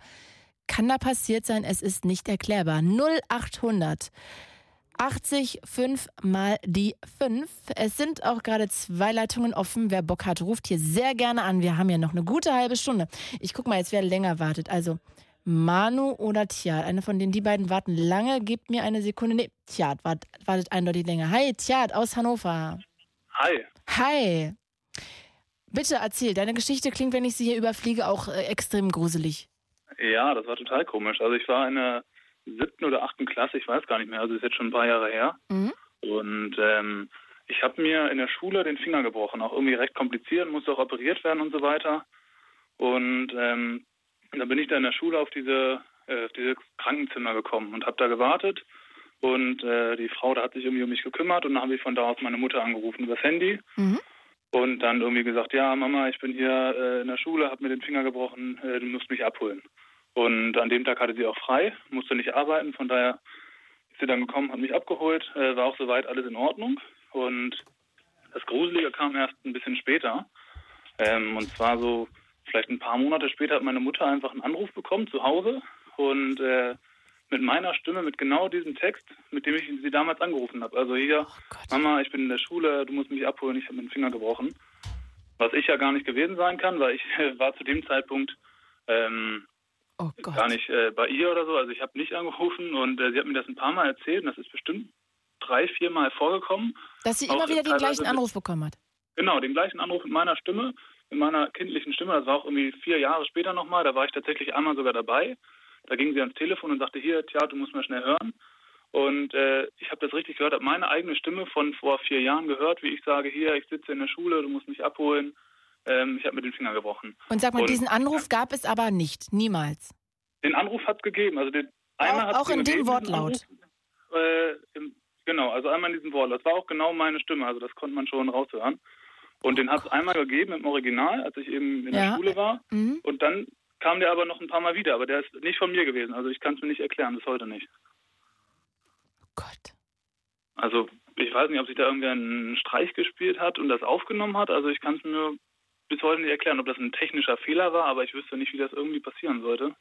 kann da passiert sein? Es ist nicht erklärbar. 0800 80 5 mal die 5. Es sind auch gerade zwei Leitungen offen. Wer Bock hat, ruft hier sehr gerne an. Wir haben ja noch eine gute halbe Stunde. Ich guck mal jetzt, wer länger wartet. Also Manu oder Tjad. Eine von denen, die beiden warten lange. Gebt mir eine Sekunde. Nee, Tjad wart, wartet eindeutig länger. Hi, Tjad aus Hannover. Hi. Hi. Bitte erzähl, deine Geschichte klingt, wenn ich sie hier überfliege, auch äh, extrem gruselig. Ja, das war total komisch. Also ich war in der siebten oder achten Klasse, ich weiß gar nicht mehr, also ist jetzt schon ein paar Jahre her. Mhm. Und ähm, ich habe mir in der Schule den Finger gebrochen, auch irgendwie recht kompliziert, musste auch operiert werden und so weiter. Und ähm, dann bin ich da in der Schule auf diese, äh, auf dieses Krankenzimmer gekommen und habe da gewartet. Und äh, die Frau, da hat sich irgendwie um mich gekümmert und dann habe ich von da aus meine Mutter angerufen übers Handy. Und dann irgendwie gesagt, ja, Mama, ich bin hier äh, in der Schule, habe mir den Finger gebrochen, äh, du musst mich abholen. Und an dem Tag hatte sie auch frei, musste nicht arbeiten, von daher ist sie dann gekommen, hat mich abgeholt, äh, war auch soweit alles in Ordnung. Und das Gruselige kam erst ein bisschen später. Ähm, und zwar so vielleicht ein paar Monate später hat meine Mutter einfach einen Anruf bekommen zu Hause und äh, mit meiner Stimme, mit genau diesem Text, mit dem ich sie damals angerufen habe. Also hier, Mama, ich bin in der Schule, du musst mich abholen, ich habe mir den Finger gebrochen. Was ich ja gar nicht gewesen sein kann, weil ich äh, war zu dem Zeitpunkt ähm, gar nicht äh, bei ihr oder so. Also ich habe nicht angerufen und äh, sie hat mir das ein paar Mal erzählt und das ist bestimmt drei, vier Mal vorgekommen. Dass sie immer wieder den gleichen Anruf bekommen hat. Genau, den gleichen Anruf mit meiner Stimme, mit meiner kindlichen Stimme. Das war auch irgendwie vier Jahre später nochmal. Da war ich tatsächlich einmal sogar dabei. Da ging sie ans Telefon und sagte, hier, tja, du musst mal schnell hören. Und äh, ich habe das richtig gehört, habe meine eigene Stimme von vor vier Jahren gehört, wie ich sage, hier, ich sitze in der Schule, du musst mich abholen. Ähm, ich habe mir den Finger gebrochen. Und sag mal, Und diesen Anruf gab es aber nicht, niemals. Den Anruf hat es gegeben. Also den, einmal hat's auch in dem Wortlaut. Anruf, äh, im, genau, also einmal in diesem Wortlaut. Das war auch genau meine Stimme, also das konnte man schon raushören. Und den hat es einmal gegeben im Original, als ich eben in Ja. der Schule war. Mhm. Und dann kam der aber noch ein paar Mal wieder, aber der ist nicht von mir gewesen. Also ich kann es mir nicht erklären, bis heute nicht. Gott. Also ich weiß nicht, ob sich da irgendwer einen Streich gespielt hat und das aufgenommen hat. Also ich kann es mir bis heute nicht erklären, ob das ein technischer Fehler war, aber ich wüsste nicht, wie das irgendwie passieren sollte.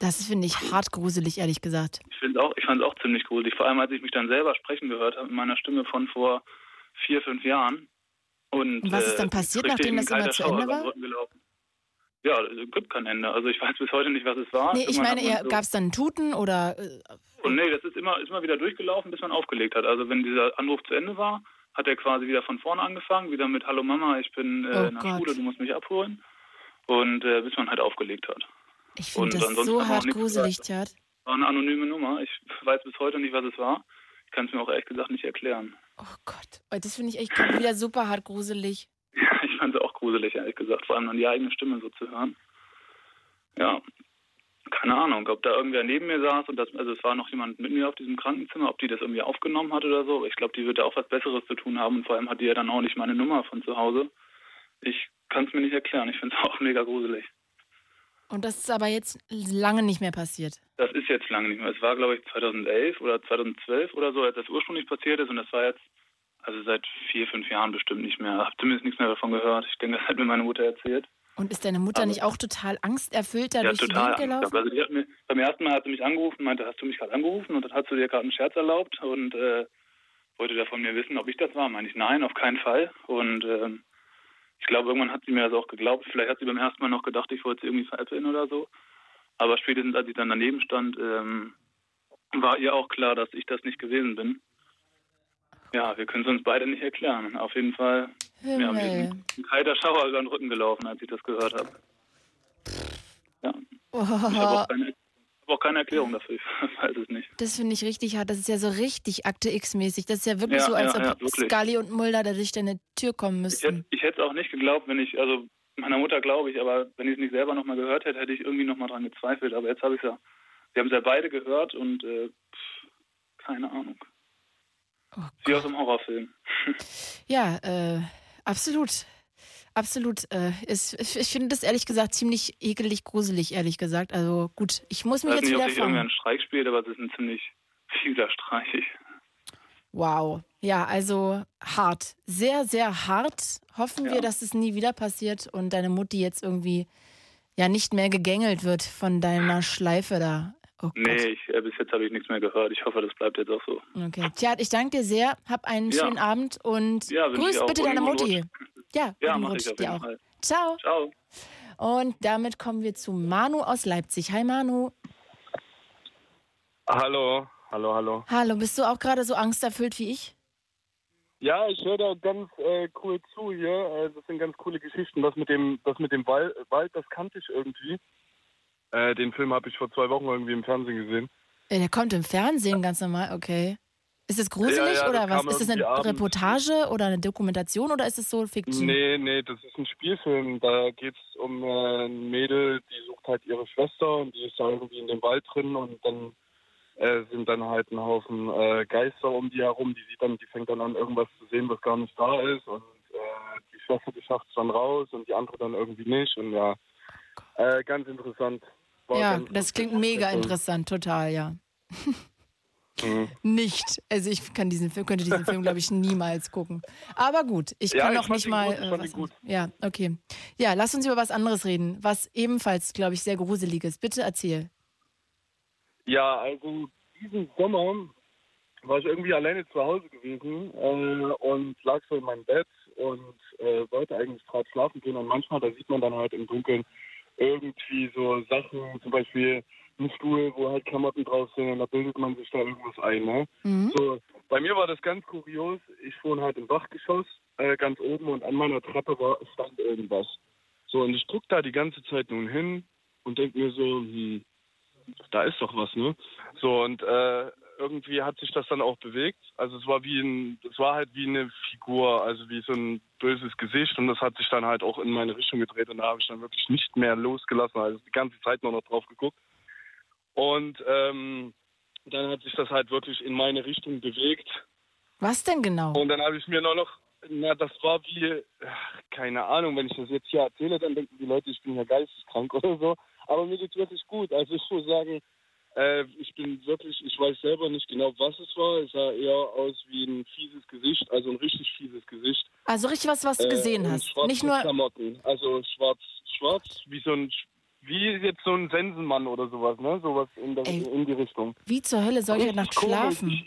Das finde ich hart gruselig, ehrlich gesagt. Ich finde auch, ich fand es auch ziemlich gruselig, vor allem als ich mich dann selber sprechen gehört habe mit meiner Stimme von vor vier, fünf Jahren. Und, Und was ist dann äh, passiert, richtig nachdem das immer zu Ende war? Ja, es gibt kein Ende. Also ich <laughs> weiß bis heute nicht, was es war. Nee, ich Irgendwann meine, so- gab es dann Tuten oder. äh, Und nee, das ist immer, ist immer wieder durchgelaufen, bis man aufgelegt hat. Also wenn dieser Anruf zu Ende war, hat er quasi wieder von vorne angefangen, wieder mit Hallo Mama, ich bin äh, Oh in der Gott. Schule, du musst mich abholen. Und äh, bis man halt aufgelegt hat. Ich finde Und das so hart gruselig. Tjad. War eine anonyme Nummer. Ich weiß bis heute nicht, was es war. Ich kann es mir auch ehrlich gesagt nicht erklären. Oh, Das finde ich echt wieder super hart gruselig. <laughs> Ich fand es auch gruselig, ehrlich gesagt. Vor allem dann die eigene Stimme so zu hören. Ja, keine Ahnung, ob da irgendwer neben mir saß und das, also es war noch jemand mit mir auf diesem Krankenzimmer, ob die das irgendwie aufgenommen hat oder so. Ich glaube, die wird da auch was Besseres zu tun haben und vor allem hat die ja dann auch nicht meine Nummer von zu Hause. Ich kann es mir nicht erklären. Ich finde es <laughs> auch mega gruselig. Und das ist aber jetzt lange nicht mehr passiert. Das ist jetzt lange nicht mehr. Es war, glaube ich, 2011 oder 2012 oder so, als das ursprünglich passiert ist. Und das war jetzt, also seit vier, fünf Jahren bestimmt nicht mehr. Habe zumindest nichts mehr davon gehört. Ich denke, das hat mir meine Mutter erzählt. Und ist deine Mutter nicht auch total angsterfüllt da Ja, durch die gehabt. gelaufen? Also die hat mir, beim ersten Mal hat sie mich angerufen, meinte, hast du mich gerade angerufen? Und dann hast du dir gerade einen Scherz erlaubt und äh, wollte da von mir wissen, ob ich das war. Meinte ich, nein, auf keinen Fall. Und ähm, ich glaube, irgendwann hat sie mir das auch geglaubt. Vielleicht hat sie beim ersten Mal noch gedacht, ich wollte sie irgendwie veräppeln oder so. Aber spätestens, als ich dann daneben stand, ähm, war ihr auch klar, dass ich das nicht gewesen bin. Ja, wir können es uns beide nicht erklären. Auf jeden Fall, ja, mir ist Himmel. ein, kalter Schauer über den Rücken gelaufen, als ich das gehört habe. Ja. Ich habe auch, keine- hab auch keine Erklärung dafür. Ich <laughs> weiß es nicht. das finde ich richtig hart. Das ist ja so richtig Akte X-mäßig. Das ist ja wirklich Ja, so, als ja, ob ja. Scully und Mulder da durch deine Tür kommen müssten. ich hätte es auch nicht geglaubt, wenn ich, also meiner Mutter glaube ich, aber wenn ich es nicht selber nochmal gehört hätte, hätte ich irgendwie nochmal dran gezweifelt. Aber jetzt habe ich es ja, wir haben es ja beide gehört und äh, keine Ahnung. Wie aus einem Horrorfilm. <laughs> Ja, äh, absolut. Absolut. Äh, ist, ich ich finde das ehrlich gesagt ziemlich ekelig, gruselig, ehrlich gesagt. Also gut, ich muss Ich mich weiß jetzt nicht, ob wieder sich irgendwer einen fangen. Streich spielt, aber es ist ein ziemlich fieser Streich. Wow. Ja, also hart. Sehr, sehr hart. Hoffen wir, dass es nie wieder passiert und deine Mutti jetzt irgendwie ja nicht mehr gegängelt wird von deiner Schleife da. Oh Nee, ich, äh, bis jetzt habe ich nichts mehr gehört. Ich hoffe, das bleibt jetzt auch so. Okay. Tja, ich danke dir sehr. Hab einen Ja. schönen Abend und Ja, ich grüß bitte deine Mutti. Ja, Ja, mache ich auf dir jeden auch. Fall. Ciao. Ciao. Und damit kommen wir zu Manu aus Leipzig. Hi Manu. Hallo, hallo, hallo. Hallo, bist du auch gerade so angsterfüllt wie ich? Ja, ich höre da ganz äh, cool zu hier. Äh, das sind ganz coole Geschichten. Das mit dem, das mit dem Wal Wald, das kannte ich irgendwie. Äh, den Film habe ich vor zwei Wochen irgendwie im Fernsehen gesehen. Äh, Der kommt im Fernsehen ganz normal, okay. Ist es gruselig Ja, ja, oder was? Ist es eine abends. Reportage oder eine Dokumentation oder ist es so Fiction? Nee, nee, das ist ein Spielfilm. Da geht es um äh, ein Mädel, die sucht halt ihre Schwester und die ist da irgendwie in dem Wald drin und dann äh, sind dann halt ein Haufen äh, Geister um die herum. Die sieht dann, die fängt dann an, irgendwas zu sehen, was gar nicht da ist und äh, die Schwester, die schafft es dann raus und die andere dann irgendwie nicht und ja, äh, ganz interessant. War ja, ganz das klingt mega interessant, total, ja. <laughs> Mhm. Nicht. Also ich kann diesen Film, könnte diesen Film, glaube ich, niemals gucken. Aber gut, ich Ja, kann ich noch nicht mal. gut, ich äh, was gut. Ja, okay. Ja, lass uns über was anderes reden, was ebenfalls, glaube ich, sehr gruselig ist. Bitte erzähl. Ja, also diesen Sommer war ich irgendwie alleine zu Hause gewesen äh, und lag so in meinem Bett und äh, wollte eigentlich gerade schlafen gehen und manchmal, da sieht man dann halt im Dunkeln irgendwie so Sachen, zum Beispiel ein Stuhl, wo halt Klamotten drauf sind und da bildet man sich da irgendwas ein. Ne? Mhm. So, bei mir war das ganz kurios. Ich wohne halt im Dachgeschoss, äh, ganz oben und an meiner Treppe war, stand irgendwas. So, und ich guck da die ganze Zeit nun hin und denk mir so, hm, da ist doch was, ne? So, und äh, irgendwie hat sich das dann auch bewegt. Also es war wie ein, es war halt wie eine Figur, also wie so ein böses Gesicht und das hat sich dann halt auch in meine Richtung gedreht und da habe ich dann wirklich nicht mehr losgelassen, also die ganze Zeit nur noch drauf geguckt. Und ähm, dann hat sich das halt wirklich in meine Richtung bewegt. Was denn genau? Und dann habe ich mir nur noch, na, das war wie, ach, keine Ahnung, wenn ich das jetzt hier erzähle, dann denken die Leute, ich bin ja geisteskrank <laughs> oder so. Aber mir geht's wirklich gut. Also ich muss sagen, äh, ich bin wirklich, ich weiß selber nicht genau, was es war. Es sah eher aus wie ein fieses Gesicht, also ein richtig fieses Gesicht. Also richtig was, was du gesehen und hast. Nicht nur. Klamotten, also schwarz, schwarz, wie so ein, wie jetzt so ein Sensenmann oder sowas, ne? Sowas in, der, Ey. in die Richtung. Wie zur Hölle soll ich heute Nacht komisch. schlafen?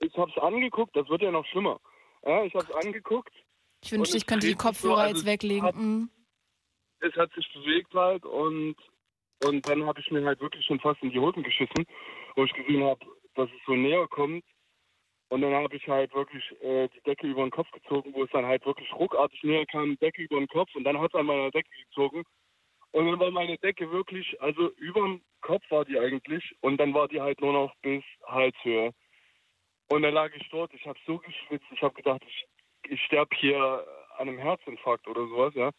Ich hab's angeguckt, das wird ja noch schlimmer. Ja, ich hab's angeguckt. Ich wünschte, ich könnte die sich so, Kopfhörer also jetzt weglegen. Hat, Mm. es hat sich bewegt halt und, und dann habe ich mir halt wirklich schon fast in die Hosen geschissen, wo ich gesehen habe, dass es so näher kommt. Und dann habe ich halt wirklich äh, die Decke über den Kopf gezogen, wo es dann halt wirklich ruckartig näher kam, Decke über den Kopf und dann hat es an meiner Decke gezogen. Und dann war meine Decke wirklich, also über dem Kopf war die eigentlich und dann war die halt nur noch bis Halshöhe. Und dann lag ich dort, ich habe so geschwitzt, ich habe gedacht, ich, ich sterbe hier an einem Herzinfarkt oder sowas, ja.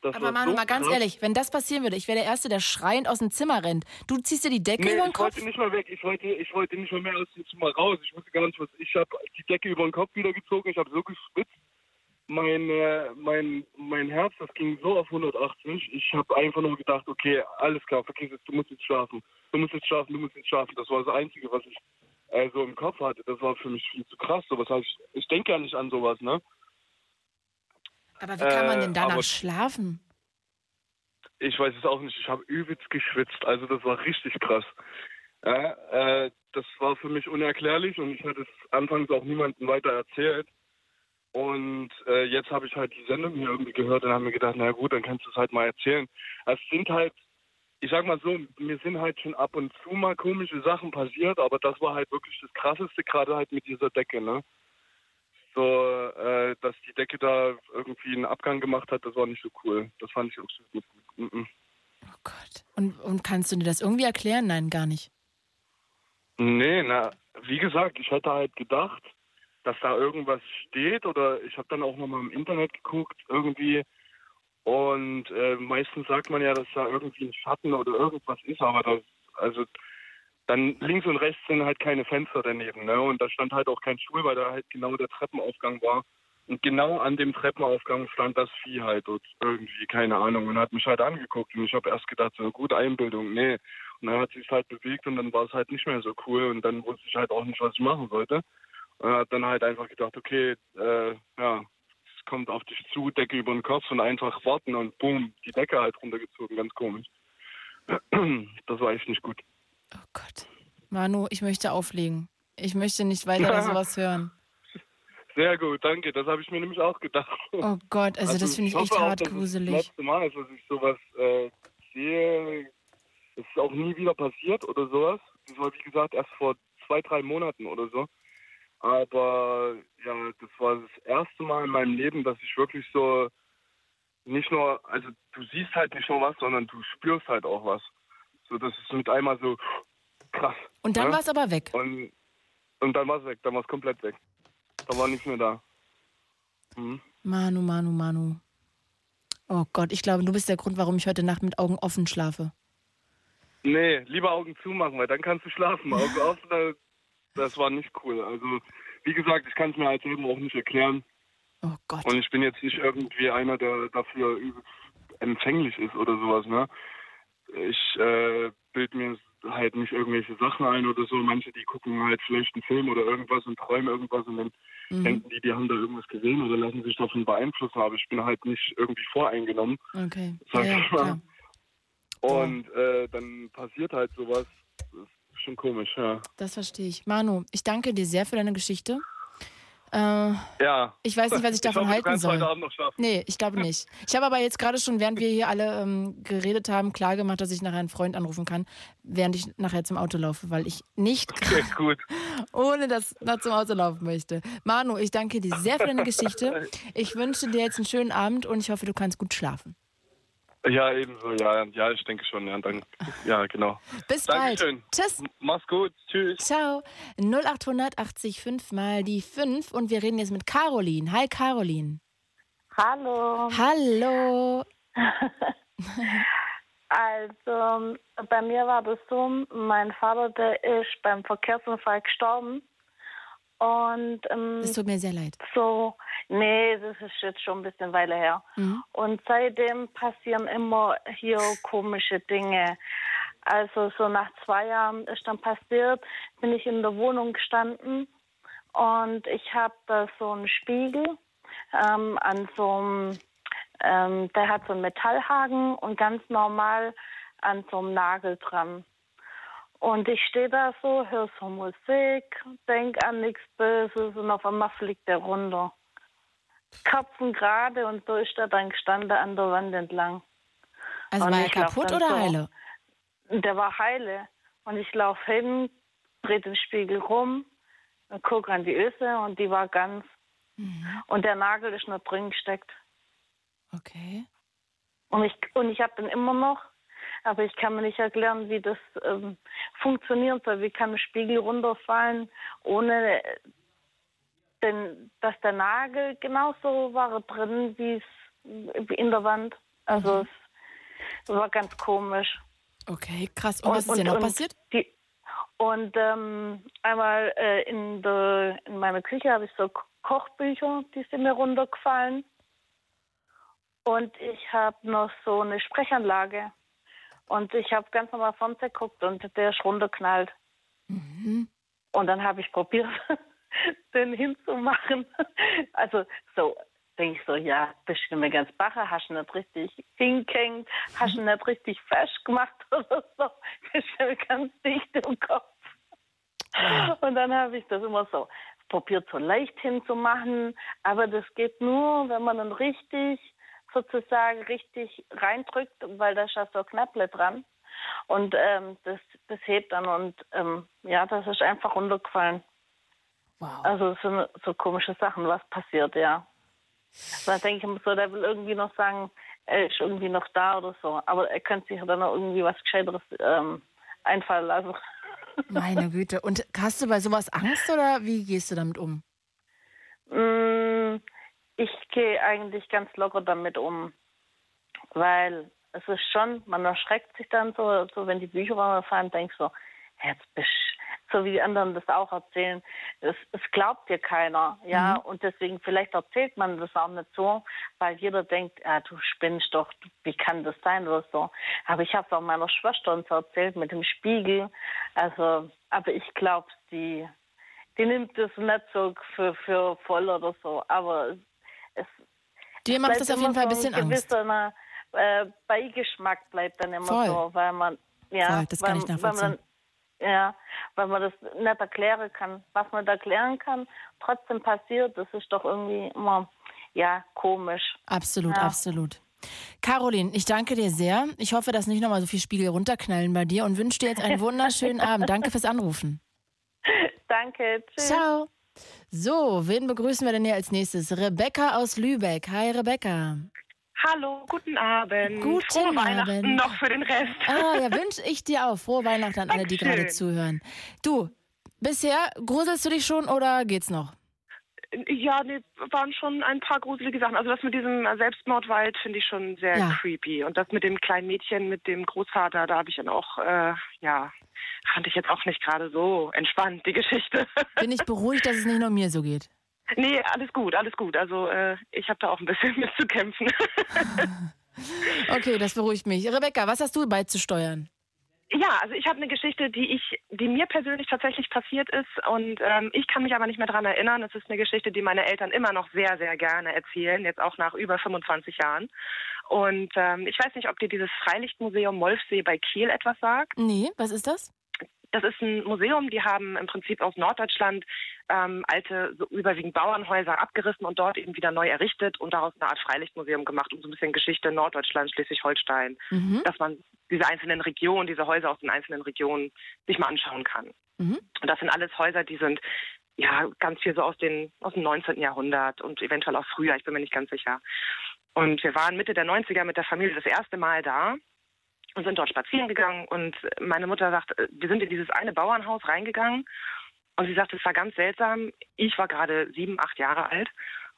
Das Aber Manu, so mal ganz krass. ehrlich, wenn das passieren würde, ich wäre der Erste, der schreiend aus dem Zimmer rennt. Du ziehst dir die Decke Nee, über den ich Kopf? wollte nicht mal weg. Ich wollte, ich wollte nicht mal mehr aus dem Zimmer raus. Ich wusste gar nicht, was. Ich habe die Decke über den Kopf wieder gezogen. Ich habe so geschwitzt. Mein, äh, mein, mein Herz, das ging so auf 180. Ich habe einfach nur gedacht, okay, alles klar, vergiss es, du musst jetzt schlafen. Du musst jetzt schlafen, du musst jetzt schlafen. Das war das Einzige, was ich äh, so im Kopf hatte. Das war für mich viel zu krass. Sowas heißt, ich, ich denke ja nicht an sowas, ne? Aber wie kann man Äh, denn danach aber- schlafen? Ich weiß es auch nicht. Ich habe übelst geschwitzt. Also das war richtig krass. Äh, das war für mich unerklärlich und ich hatte es anfangs auch niemandem weiter erzählt. Und äh, jetzt habe ich halt die Sendung hier irgendwie gehört und habe mir gedacht, na gut, dann kannst du es halt mal erzählen. Es sind halt, ich sag mal so, mir sind halt schon ab und zu mal komische Sachen passiert, aber das war halt wirklich das Krasseste, gerade halt mit dieser Decke, ne? So, äh, dass die Decke da irgendwie einen Abgang gemacht hat, das war nicht so cool. Das fand ich absolut nicht gut. Mhm. Und, und kannst du dir das irgendwie erklären? Nein, gar nicht. Nee, na, wie gesagt, ich hätte halt gedacht, dass da irgendwas steht oder ich habe dann auch nochmal im Internet geguckt irgendwie und äh, meistens sagt man ja, dass da irgendwie ein Schatten oder irgendwas ist, aber das, also dann links und rechts sind halt keine Fenster daneben, ne? Und da stand halt auch kein Stuhl, weil da halt genau der Treppenaufgang war. Und genau an dem Treppenaufgang stand das Vieh halt dort irgendwie, keine Ahnung, und hat mich halt angeguckt. Und ich habe erst gedacht, so gut, Einbildung, nee. Und dann hat sich halt bewegt und dann war es halt nicht mehr so cool und dann wusste ich halt auch nicht, was ich machen sollte. Und hat dann halt einfach gedacht, okay, äh, ja, es kommt auf dich zu, Decke über den Kopf und einfach warten und boom, die Decke halt runtergezogen, ganz komisch. <clears throat> Das war echt nicht gut. Manu, ich möchte auflegen. Ich möchte nicht weiter <laughs> sowas hören. Sehr gut, danke. Das habe ich mir nämlich auch gedacht. Oh Gott, also, das finde ich echt hoffe auch, hart es gruselig. Das letzte Mal ist, dass ich sowas äh, sehe. Es ist auch nie wieder passiert oder sowas. Das war, wie gesagt, erst vor zwei, drei Monaten oder so. Aber ja, das war das erste Mal in meinem Leben, dass ich wirklich so nicht nur, also du siehst halt nicht nur was, sondern du spürst halt auch was. So, das ist mit einmal so krass. Und dann ne? war es aber weg. Und, und dann war es weg, dann war es komplett weg. Da war nichts mehr da. Mhm. Manu, Manu, Manu. Oh Gott, ich glaube, du bist der Grund, warum ich heute Nacht mit Augen offen schlafe. Nee, lieber Augen zumachen, weil dann kannst du schlafen. Augen <laughs> offen, das- war nicht cool. Also, wie gesagt, ich kann es mir halt selber auch nicht erklären. Oh Gott. Und ich bin jetzt nicht irgendwie einer, der dafür empfänglich ist oder sowas, ne? Ich äh, bild mir halt nicht irgendwelche Sachen ein oder so. Manche, die gucken halt vielleicht einen Film oder irgendwas und träumen irgendwas und dann Mhm. denken die, die haben da irgendwas gesehen oder lassen sich davon beeinflussen. Aber ich bin halt nicht irgendwie voreingenommen. Okay. Sag ja, ich mal. klar. Und äh, dann passiert halt sowas. Schon komisch, ja. Das verstehe ich. Manu, ich danke dir sehr für deine Geschichte. Äh, Ja. Ich weiß nicht, was ich davon hoffe, du halten soll. heute Abend noch schlafen. Nee, ich glaube nicht. Ich habe aber jetzt gerade schon, während wir hier alle ähm, geredet haben, klar gemacht, dass ich nachher einen Freund anrufen kann, während ich nachher zum Auto laufe, weil ich nicht <laughs> Okay, gut. <laughs> ohne das noch zum Auto laufen möchte. Manu, ich danke dir sehr für deine Geschichte. <laughs> Ich wünsche dir jetzt einen schönen Abend und ich hoffe, du kannst gut schlafen. Ja, ebenso, ja. Ja, ich denke schon, ja. Dann, ja, genau. <laughs> Bis Dankeschön. bald. Tschüss. Mach's gut. Tschüss. Ciao. 0800 80 5 mal die 5 und wir reden jetzt mit Caroline. Hi, Caroline. Hallo. Hallo. <laughs> Also, bei mir war das so, mein Vater, der ist beim Verkehrsunfall gestorben. Und ähm, Es tut mir sehr leid. so, Nee, das ist jetzt schon ein bisschen Weile her. Mhm. Und seitdem passieren immer hier komische Dinge. Also so nach zwei Jahren ist dann passiert, bin ich in der Wohnung gestanden und ich habe da so einen Spiegel ähm, an so einem, ähm, der hat so einen Metallhaken und ganz normal an so einem Nagel dran. Und ich stehe da so, höre so Musik, denk an nichts Böses und auf einmal fliegt der runter. Kapfen gerade und so ist er dann gestanden an der Wand entlang. Also Und war er kaputt dann oder so. heile? Der war heile. Und ich laufe hin, drehe den Spiegel rum, gucke an die Öse und die war ganz. Und der Nagel ist noch drin gesteckt. Okay. Und ich, und ich habe den immer noch, aber ich kann mir nicht erklären, wie das ähm, funktionieren soll. Wie kann ein Spiegel runterfallen, ohne den, dass der Nagel genauso war drin wie es in der Wand. Also es, es war ganz komisch. Okay, krass. Und, was ist dir noch passiert? Die, und ähm, einmal äh, in, der, in meiner Küche habe ich so Ko- Kochbücher, die sind mir runtergefallen. Und ich habe noch so eine Sprechanlage. Und ich habe ganz normal Fernseher geguckt und der ist runterknallt. Mhm. Und dann habe ich probiert, <laughs> den hinzumachen. <laughs> Also so denke ich so, ja, bist du mir ganz bacher, hast du nicht richtig hingehängt, hast du nicht richtig fest gemacht <laughs> oder so. Bist du mir ganz dicht im Kopf. Und dann habe ich das immer so probiert, so leicht hinzumachen. Aber das geht nur, wenn man dann richtig, sozusagen richtig reindrückt, weil da ist ja so Knäpple dran. Und ähm, das, das hebt dann und ähm, ja, das ist einfach runtergefallen. Also es sind so komische Sachen, was passiert, ja. Da denke ich mir so, der will irgendwie noch sagen, er ist irgendwie noch da oder so. Aber er könnte sich dann noch irgendwie was Gescheiteres ähm, einfallen lassen. Meine Güte. Und hast du bei sowas Angst oder wie gehst du damit um? Mm, Ich gehe eigentlich ganz locker damit um, weil es ist schon, man erschreckt sich dann so, so wenn die Bücher runterfallen, denkt so, jetzt bist so wie die anderen das auch erzählen, es, es glaubt dir keiner, ja, Mhm. und deswegen vielleicht erzählt man das auch nicht so, weil jeder denkt, ja, du spinnst doch, wie kann das sein oder so. Aber ich habe es auch meiner Schwester und so erzählt mit dem Spiegel, also, aber ich glaube, die, die nimmt das nicht so für, für voll oder so, aber es Dir macht das auf jeden Fall ein bisschen Angst. gewisser, äh, Beigeschmack bleibt dann immer Voll. so, weil man ja, Voll, das kann weil, ich nachvollziehen. Weil man, ja, weil man das nicht erklären kann. Was man da erklären kann, trotzdem passiert, das ist doch irgendwie immer ja komisch. Absolut, ja. absolut. Caroline, ich danke dir sehr. Ich hoffe, dass nicht nochmal so viel Spiegel runterknallen bei dir und wünsche dir jetzt einen wunderschönen <laughs> Abend. Danke fürs Anrufen. Danke, tschüss. Ciao. So, wen begrüßen wir denn hier als nächstes? Rebecca aus Lübeck. Hi, Rebecca. Hallo, guten Abend. Guten Frohe Weihnachten Abend. noch für den Rest. Ah, ja, wünsche ich dir auch. Frohe Weihnachten an alle, die gerade zuhören. Du, bisher gruselst du dich schon oder geht's noch? Ja, nee, waren schon ein paar gruselige Sachen. Also das mit diesem Selbstmordwald finde ich schon sehr Ja. creepy. Und das mit dem kleinen Mädchen, mit dem Großvater, da habe ich dann auch, äh, ja, fand ich jetzt auch nicht gerade so entspannt, die Geschichte. <laughs> Bin ich beruhigt, dass es nicht nur mir so geht? nee, alles gut, alles gut. Also äh, ich habe da auch ein bisschen <laughs> mit zu kämpfen. <laughs> Okay, das beruhigt mich. Rebecca, was hast du beizusteuern? Ja, also ich habe eine Geschichte, die ich, die mir persönlich tatsächlich passiert ist und ähm, ich kann mich aber nicht mehr dran erinnern. Es ist eine Geschichte, die meine Eltern immer noch sehr, sehr gerne erzählen, jetzt auch nach über 25 Jahren. Und ähm, ich weiß nicht, ob dir dieses Freilichtmuseum Molfsee bei Kiel etwas sagt. Nee, was ist das? Das ist ein Museum, die haben im Prinzip aus Norddeutschland ähm, alte, so überwiegend Bauernhäuser abgerissen und dort eben wieder neu errichtet und daraus eine Art Freilichtmuseum gemacht, um so ein bisschen Geschichte Norddeutschland, Schleswig-Holstein, Mhm. dass man diese einzelnen Regionen, diese Häuser aus den einzelnen Regionen sich mal anschauen kann. Mhm. Und das sind alles Häuser, die sind ja ganz viel so aus, den, aus dem 19. Jahrhundert und eventuell auch früher, ich bin mir nicht ganz sicher. Und wir waren Mitte der 90er mit der Familie das erste Mal da und sind dort spazieren gegangen. Und meine Mutter sagt, äh, wir sind in dieses eine Bauernhaus reingegangen und sie sagt, es war ganz seltsam. Ich war gerade sieben, acht Jahre alt.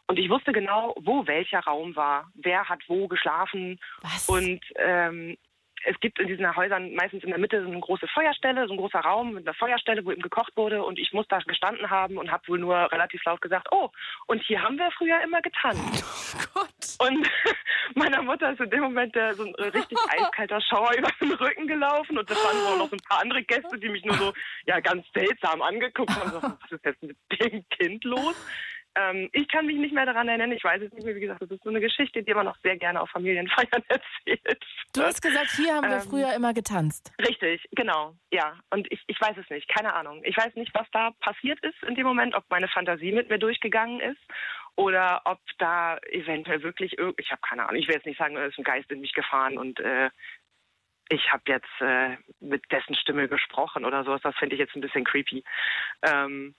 Und ich wusste genau, wo welcher Raum war, wer hat wo geschlafen. Und ähm, es gibt in diesen Häusern meistens in der Mitte so eine große Feuerstelle, so ein großer Raum mit einer Feuerstelle, wo eben gekocht wurde und ich muss da gestanden haben und habe wohl nur relativ laut gesagt, oh, und hier haben wir früher immer getanzt. <laughs> Oh Gott. Und <laughs> meiner Mutter ist in dem Moment der, so ein richtig <laughs> eiskalter Schauer über den Rücken gelaufen und das waren wohl noch so ein paar andere Gäste, die mich nur so ja ganz seltsam angeguckt haben. So, was ist jetzt mit dem Kind los? Ähm, ich kann mich nicht mehr daran erinnern. Ich weiß es nicht mehr. Wie gesagt, das ist so eine Geschichte, die man noch sehr gerne auf Familienfeiern <laughs> erzählt. Du hast gesagt, hier haben wir Ähm, früher immer getanzt. Richtig, genau. Ja, und ich, ich weiß es nicht. Keine Ahnung. Ich weiß nicht, was da passiert ist in dem Moment, ob meine Fantasie mit mir durchgegangen ist oder ob da eventuell wirklich irg- ich habe keine Ahnung. Ich will jetzt nicht sagen, es ist ein Geist in mich gefahren und äh, ich habe jetzt äh, mit dessen Stimme gesprochen oder sowas. Das finde ich jetzt ein bisschen creepy. Ähm,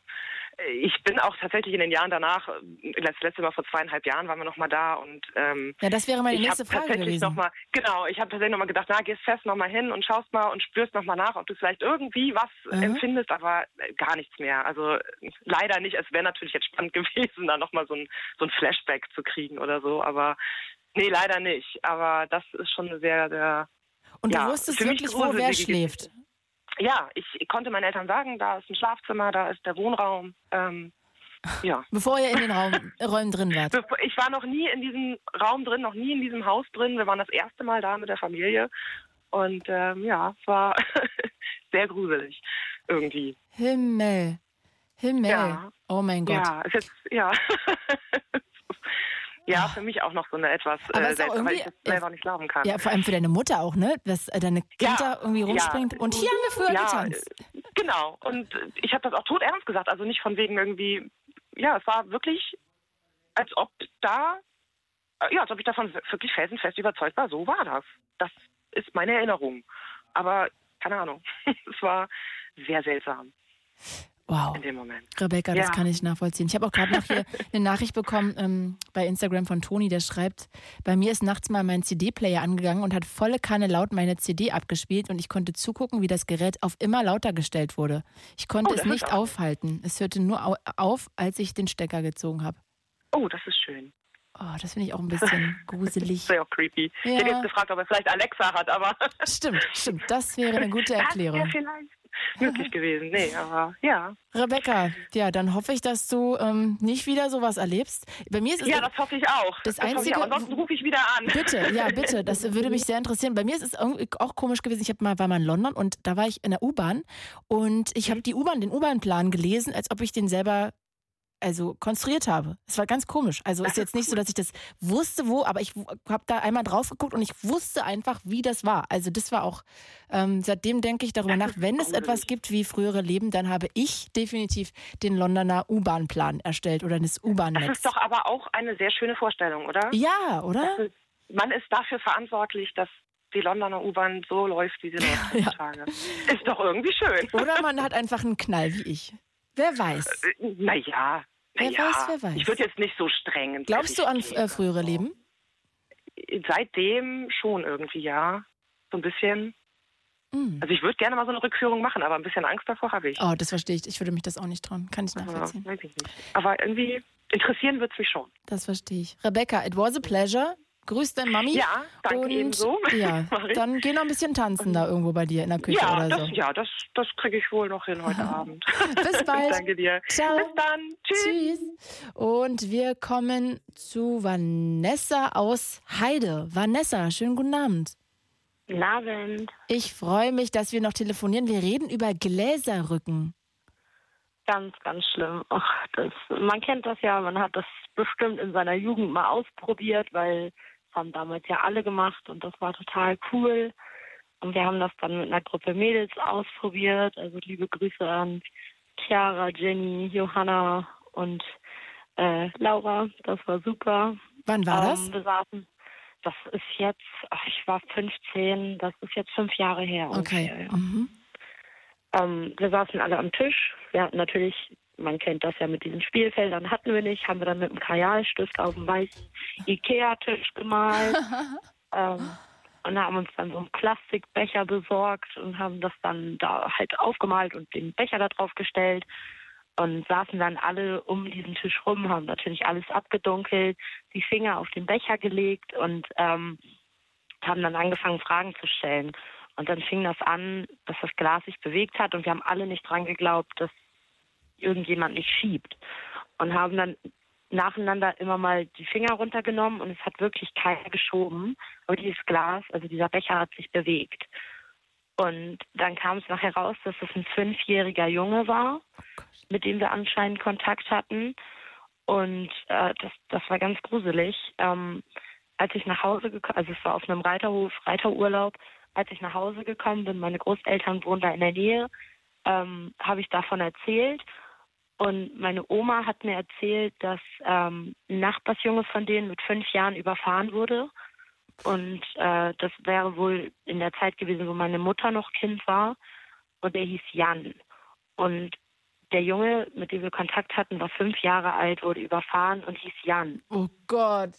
ich bin auch tatsächlich in den Jahren danach, äh, das letzte Mal vor zweieinhalb Jahren waren wir noch mal da und ähm, Ja, das wäre meine nächste Frage tatsächlich gewesen. Noch mal, genau, ich habe tatsächlich noch mal gedacht, na, gehst fest noch mal hin und schaust mal und spürst noch mal nach, ob du vielleicht irgendwie was Mhm. empfindest, aber äh, gar nichts mehr. Also äh, leider nicht. Es wäre natürlich jetzt spannend <laughs> gewesen, da noch mal so ein, so ein Flashback zu kriegen oder so, aber nee, leider nicht. Aber das ist schon eine sehr, sehr Und ja, du wusstest für mich wirklich, wo wer schläft. Ja, ich konnte meinen Eltern sagen, da ist ein Schlafzimmer, da ist der Wohnraum. Ähm, ja. <laughs> Bevor ihr in den Raum, Räumen drin wart. Ich war noch nie in diesem Raum drin, noch nie in diesem Haus drin. Wir waren das erste Mal da mit der Familie. Und ähm, ja, es war <laughs> sehr gruselig irgendwie. Himmel. Himmel. Ja. Oh mein Gott. Ja, ist jetzt, ja. <laughs> ja, für mich auch noch so eine etwas Aber äh, auch seltsam, weil ich das selber nicht glauben kann. Ja, vor allem für deine Mutter auch, ne? Dass äh, deine Kind da irgendwie rumspringt. Ja. Und hier haben wir früher Ja, getanzt. äh, Genau. Und äh, ich habe das auch tot ernst gesagt. Also nicht von wegen irgendwie, ja, es war wirklich, als ob da, äh, ja, als ob ich davon wirklich felsenfest überzeugt war. So war das. Das ist meine Erinnerung. Aber keine Ahnung. <laughs> es war sehr seltsam Wow. in dem Moment. Rebecca, das Ja. kann ich nachvollziehen. Ich habe auch gerade noch hier <laughs> eine Nachricht bekommen ähm, bei Instagram von Toni, der schreibt, bei mir ist nachts mal mein CD-Player angegangen und hat volle Kanne laut meine CD abgespielt und ich konnte zugucken, wie das Gerät auf immer lauter gestellt wurde. Ich konnte Oh, es das ist nicht auch- aufhalten. Es hörte nur au auf, als ich den Stecker gezogen habe. Oh, das ist schön. Oh, das finde ich auch ein bisschen <laughs> gruselig. Sehr creepy. Ich Ja. hätte jetzt gefragt, ob er vielleicht Alexa hat, aber. Stimmt, stimmt. Das wäre eine gute <laughs> Erklärung. Das wäre vielleicht <laughs> möglich gewesen. Nee, aber ja. Rebecca, ja, dann hoffe ich, dass du ähm, nicht wieder sowas erlebst. Bei mir ist es Ja, das hoffe ich auch. Das ich Einzige-. Ansonsten rufe ich wieder an. Bitte, ja, <laughs> bitte. Das würde mich sehr interessieren. Bei mir ist es irgendwie auch komisch gewesen. Ich hab mal, war mal in London und da war ich in der U-Bahn und ich habe die U-Bahn, den U-Bahn-Plan gelesen, als ob ich den selber also konstruiert habe. Es war ganz komisch. Also ist jetzt nicht so, dass ich das wusste, wo, aber ich habe da einmal drauf geguckt und ich wusste einfach, wie das war. Also das war auch, ähm, seitdem denke ich darüber nach, wenn es etwas gibt wie frühere Leben, dann habe ich definitiv den Londoner U-Bahn-Plan erstellt oder das Das U-Bahn-Netz. ist doch aber auch eine sehr schöne Vorstellung, oder? Ja, oder? Das ist, man ist dafür verantwortlich, dass die Londoner U-Bahn so läuft, wie sie <laughs> läuft heutzutage. Ist doch irgendwie schön. Oder man hat einfach einen Knall wie ich. Wer weiß. Naja. Wer naja. weiß, wer weiß. Ich würde jetzt nicht so streng. Glaubst du an äh, frühere Leben? gehen. Seitdem schon irgendwie, ja. So ein bisschen. Mhm. Also ich würde gerne mal so eine Rückführung machen, aber ein bisschen Angst davor habe ich. Oh, das verstehe ich. Ich würde mich das auch nicht trauen. Kann ich Ja, nachvollziehen. weiß ich nicht. Aber irgendwie interessieren wird es mich schon. Das verstehe ich. Rebecca, it was a pleasure. Grüß deine Mami. Ja, danke Und, ebenso. Ja, <laughs> dann geh noch ein bisschen tanzen da irgendwo bei dir in der Küche ja, oder das, so. ja, das, das kriege ich wohl noch hin heute <laughs> Abend. <laughs> Bis bald. danke dir. Ciao. Bis dann. Tschüss. Und wir kommen zu Vanessa aus Heide. Vanessa, schönen guten Abend. Guten Abend. Ich freue mich, dass wir noch telefonieren. Wir reden über Gläserrücken. Ganz, ganz schlimm. Ach, das, man kennt das ja, man hat das bestimmt in seiner Jugend mal ausprobiert, weil haben damals ja alle gemacht und das war total cool. Und wir haben das dann mit einer Gruppe Mädels ausprobiert. Also liebe Grüße an Chiara, Jenny, Johanna und äh, Laura. Das war super. Wann war das? Ähm, wir saßen, das ist jetzt, ach, ich war 15, das ist jetzt fünf Jahre her. Okay. ungefähr, ja. Mhm. Ähm, wir saßen alle am Tisch. Wir hatten natürlich, man kennt das ja mit diesen Spielfeldern, hatten wir nicht, haben wir dann mit einem Kajalstift auf dem weißen Ikea-Tisch gemalt. <laughs> ähm, und haben uns dann so einen Plastikbecher besorgt und haben das dann da halt aufgemalt und den Becher da drauf gestellt und saßen dann alle um diesen Tisch rum, haben natürlich alles abgedunkelt, die Finger auf den Becher gelegt und ähm, haben dann angefangen, Fragen zu stellen. Und dann fing das an, dass das Glas sich bewegt hat und wir haben alle nicht dran geglaubt, dass irgendjemand nicht schiebt. Und haben dann nacheinander immer mal die Finger runtergenommen und es hat wirklich keiner geschoben. Aber dieses Glas, also dieser Becher hat sich bewegt. Und dann kam es nachher raus, dass es ein fünfjähriger Junge war, mit dem wir anscheinend Kontakt hatten. Und äh, das, das war ganz gruselig. Ähm, als ich nach Hause gekommen, also es war auf einem Reiterhof, Reiterurlaub, als ich nach Hause gekommen bin, meine Großeltern wohnen da in der Nähe, ähm, habe ich davon erzählt. Und meine Oma hat mir erzählt, dass ähm, ein Nachbarsjunge von denen mit fünf Jahren überfahren wurde. Und äh, das wäre wohl in der Zeit gewesen, wo meine Mutter noch Kind war. Und der hieß Jan. Und der Junge, mit dem wir Kontakt hatten, war fünf Jahre alt, wurde überfahren und hieß Jan. Oh Gott.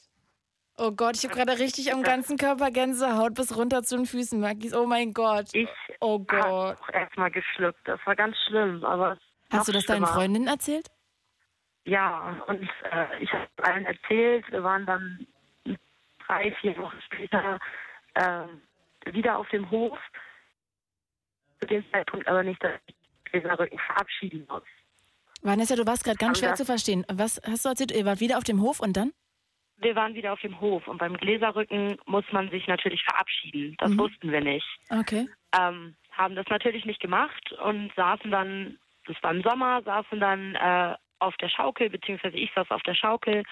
Oh Gott, ich habe gerade richtig am ganzen Körper Gänsehaut bis runter zu den Füßen, Magis. Oh mein Gott. Ich oh Gott. auch erstmal geschluckt. Das war ganz schlimm, aber Hast du das deinen schlimmer. Freundinnen erzählt? Ja, und äh, ich habe allen erzählt. Wir waren dann drei, vier Wochen später äh, wieder auf dem Hof. Zu dem Zeitpunkt aber nicht, dass ich Gläserrücken verabschieden muss. Vanessa, du warst gerade ganz schwer zu verstehen. Was hast du erzählt? Ihr wart wieder auf dem Hof und dann? Wir waren wieder auf dem Hof und beim Gläserrücken muss man sich natürlich verabschieden. Das Mhm. wussten wir nicht. Okay. ähm, haben das natürlich nicht gemacht und saßen dann, das war im Sommer, saßen dann äh, auf der Schaukel, beziehungsweise ich saß auf der Schaukel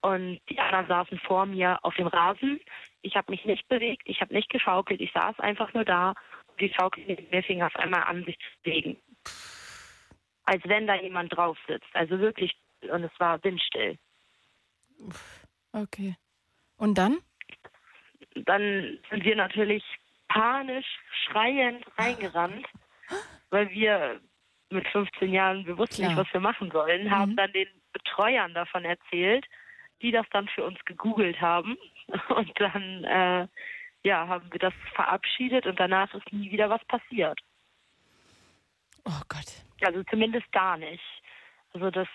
und die anderen saßen vor mir auf dem Rasen. Ich habe mich nicht bewegt, ich habe nicht geschaukelt, ich saß einfach nur da und die Schaukel neben mir fing auf einmal an, sich zu bewegen. Als wenn da jemand drauf sitzt. Also wirklich, und es war windstill. Okay. Und dann? dann sind wir natürlich panisch, schreiend reingerannt, weil wir mit 15 Jahren, wir wussten nicht, Klar. was wir machen sollen, haben dann den Betreuern davon erzählt, die das dann für uns gegoogelt haben. <laughs> Und dann, äh, ja, haben wir das verabschiedet und danach ist nie wieder was passiert. Oh Gott. Also zumindest da nicht. Also das,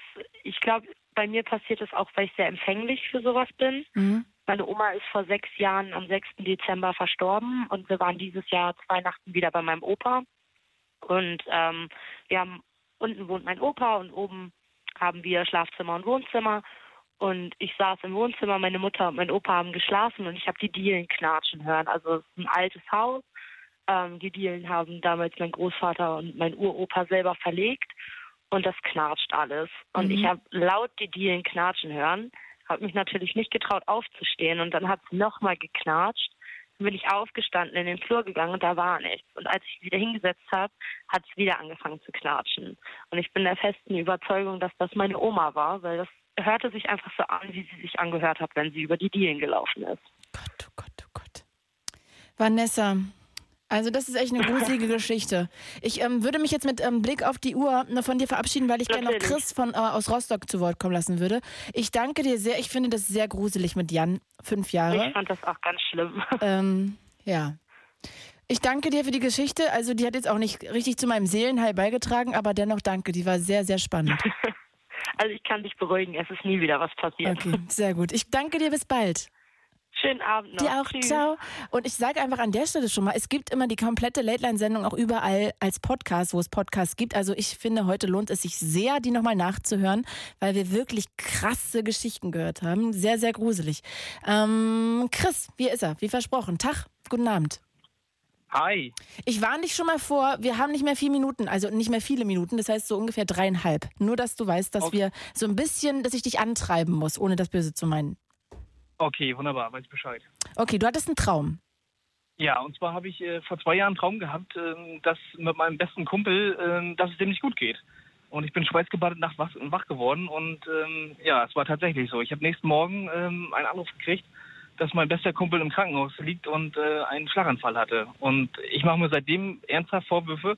ich glaube, bei mir passiert es auch, weil ich sehr empfänglich für sowas bin. Mhm. Meine Oma ist vor sechs Jahren am 6. Dezember verstorben und wir waren dieses Jahr Weihnachten wieder bei meinem Opa. Und ähm, wir haben, unten wohnt mein Opa und oben haben wir Schlafzimmer und Wohnzimmer. Und ich saß im Wohnzimmer, meine Mutter und mein Opa haben geschlafen und ich habe die Dielen knatschen hören. Also es ist ein altes Haus. Ähm, die Dielen haben damals mein Großvater und mein Uropa selber verlegt und das knatscht alles. Und Mhm. ich habe laut die Dielen knatschen hören, habe mich natürlich nicht getraut aufzustehen und dann hat es nochmal geknatscht. Bin ich aufgestanden, in den Flur gegangen und da war nichts. Und als ich mich wieder hingesetzt habe, hat es wieder angefangen zu knatschen. Und ich bin der festen Überzeugung, dass das meine Oma war, weil das hörte sich einfach so an, wie sie sich angehört hat, wenn sie über die Dielen gelaufen ist. Vanessa, also das ist echt eine gruselige <laughs> Geschichte. Ich ähm, würde mich jetzt mit ähm, Blick auf die Uhr nur von dir verabschieden, weil ich gerne noch. Chris von, äh, aus Rostock zu Wort kommen lassen würde. Ich danke dir sehr. Ich finde das sehr gruselig mit Jan, fünf Jahre. Ich fand das auch ganz schlimm. <laughs> Ähm, ja. Ich danke dir für die Geschichte. Also die hat jetzt auch nicht richtig zu meinem Seelenheil beigetragen, aber dennoch danke. Die war sehr, sehr spannend. <laughs> Also ich kann dich beruhigen, es ist nie wieder was passiert. Okay, sehr gut. Ich danke dir. Bis bald. Schönen Abend noch. Dir auch, Tschüss. ciao. Und ich sage einfach an der Stelle schon mal, es gibt immer die komplette Late-Line-Sendung auch überall als Podcast, wo es Podcasts gibt. Also ich finde, heute lohnt es sich sehr, die nochmal nachzuhören, weil wir wirklich krasse Geschichten gehört haben. Sehr, sehr gruselig. Ähm, Chris, wie ist er? Wie versprochen. Tag, guten Abend. Hi. Ich warne dich schon mal vor, wir haben nicht mehr vier Minuten, also nicht mehr viele Minuten, das heißt so ungefähr dreieinhalb. Nur, dass du weißt, dass wir so ein bisschen, dass ich dich antreiben muss, ohne das Böse zu meinen. Okay, wunderbar, weiß ich Bescheid. Okay, du hattest einen Traum. Ja, und zwar habe ich äh, vor zwei Jahren einen Traum gehabt, ähm, dass mit meinem besten Kumpel, ähm, dass es dem nicht gut geht. Und ich bin schweißgebadet nachts wach, wach geworden und ähm, ja, es war tatsächlich so. Ich habe nächsten Morgen ähm, einen Anruf gekriegt, dass mein bester Kumpel im Krankenhaus liegt und äh, einen Schlaganfall hatte. Und ich mache mir seitdem ernsthaft Vorwürfe,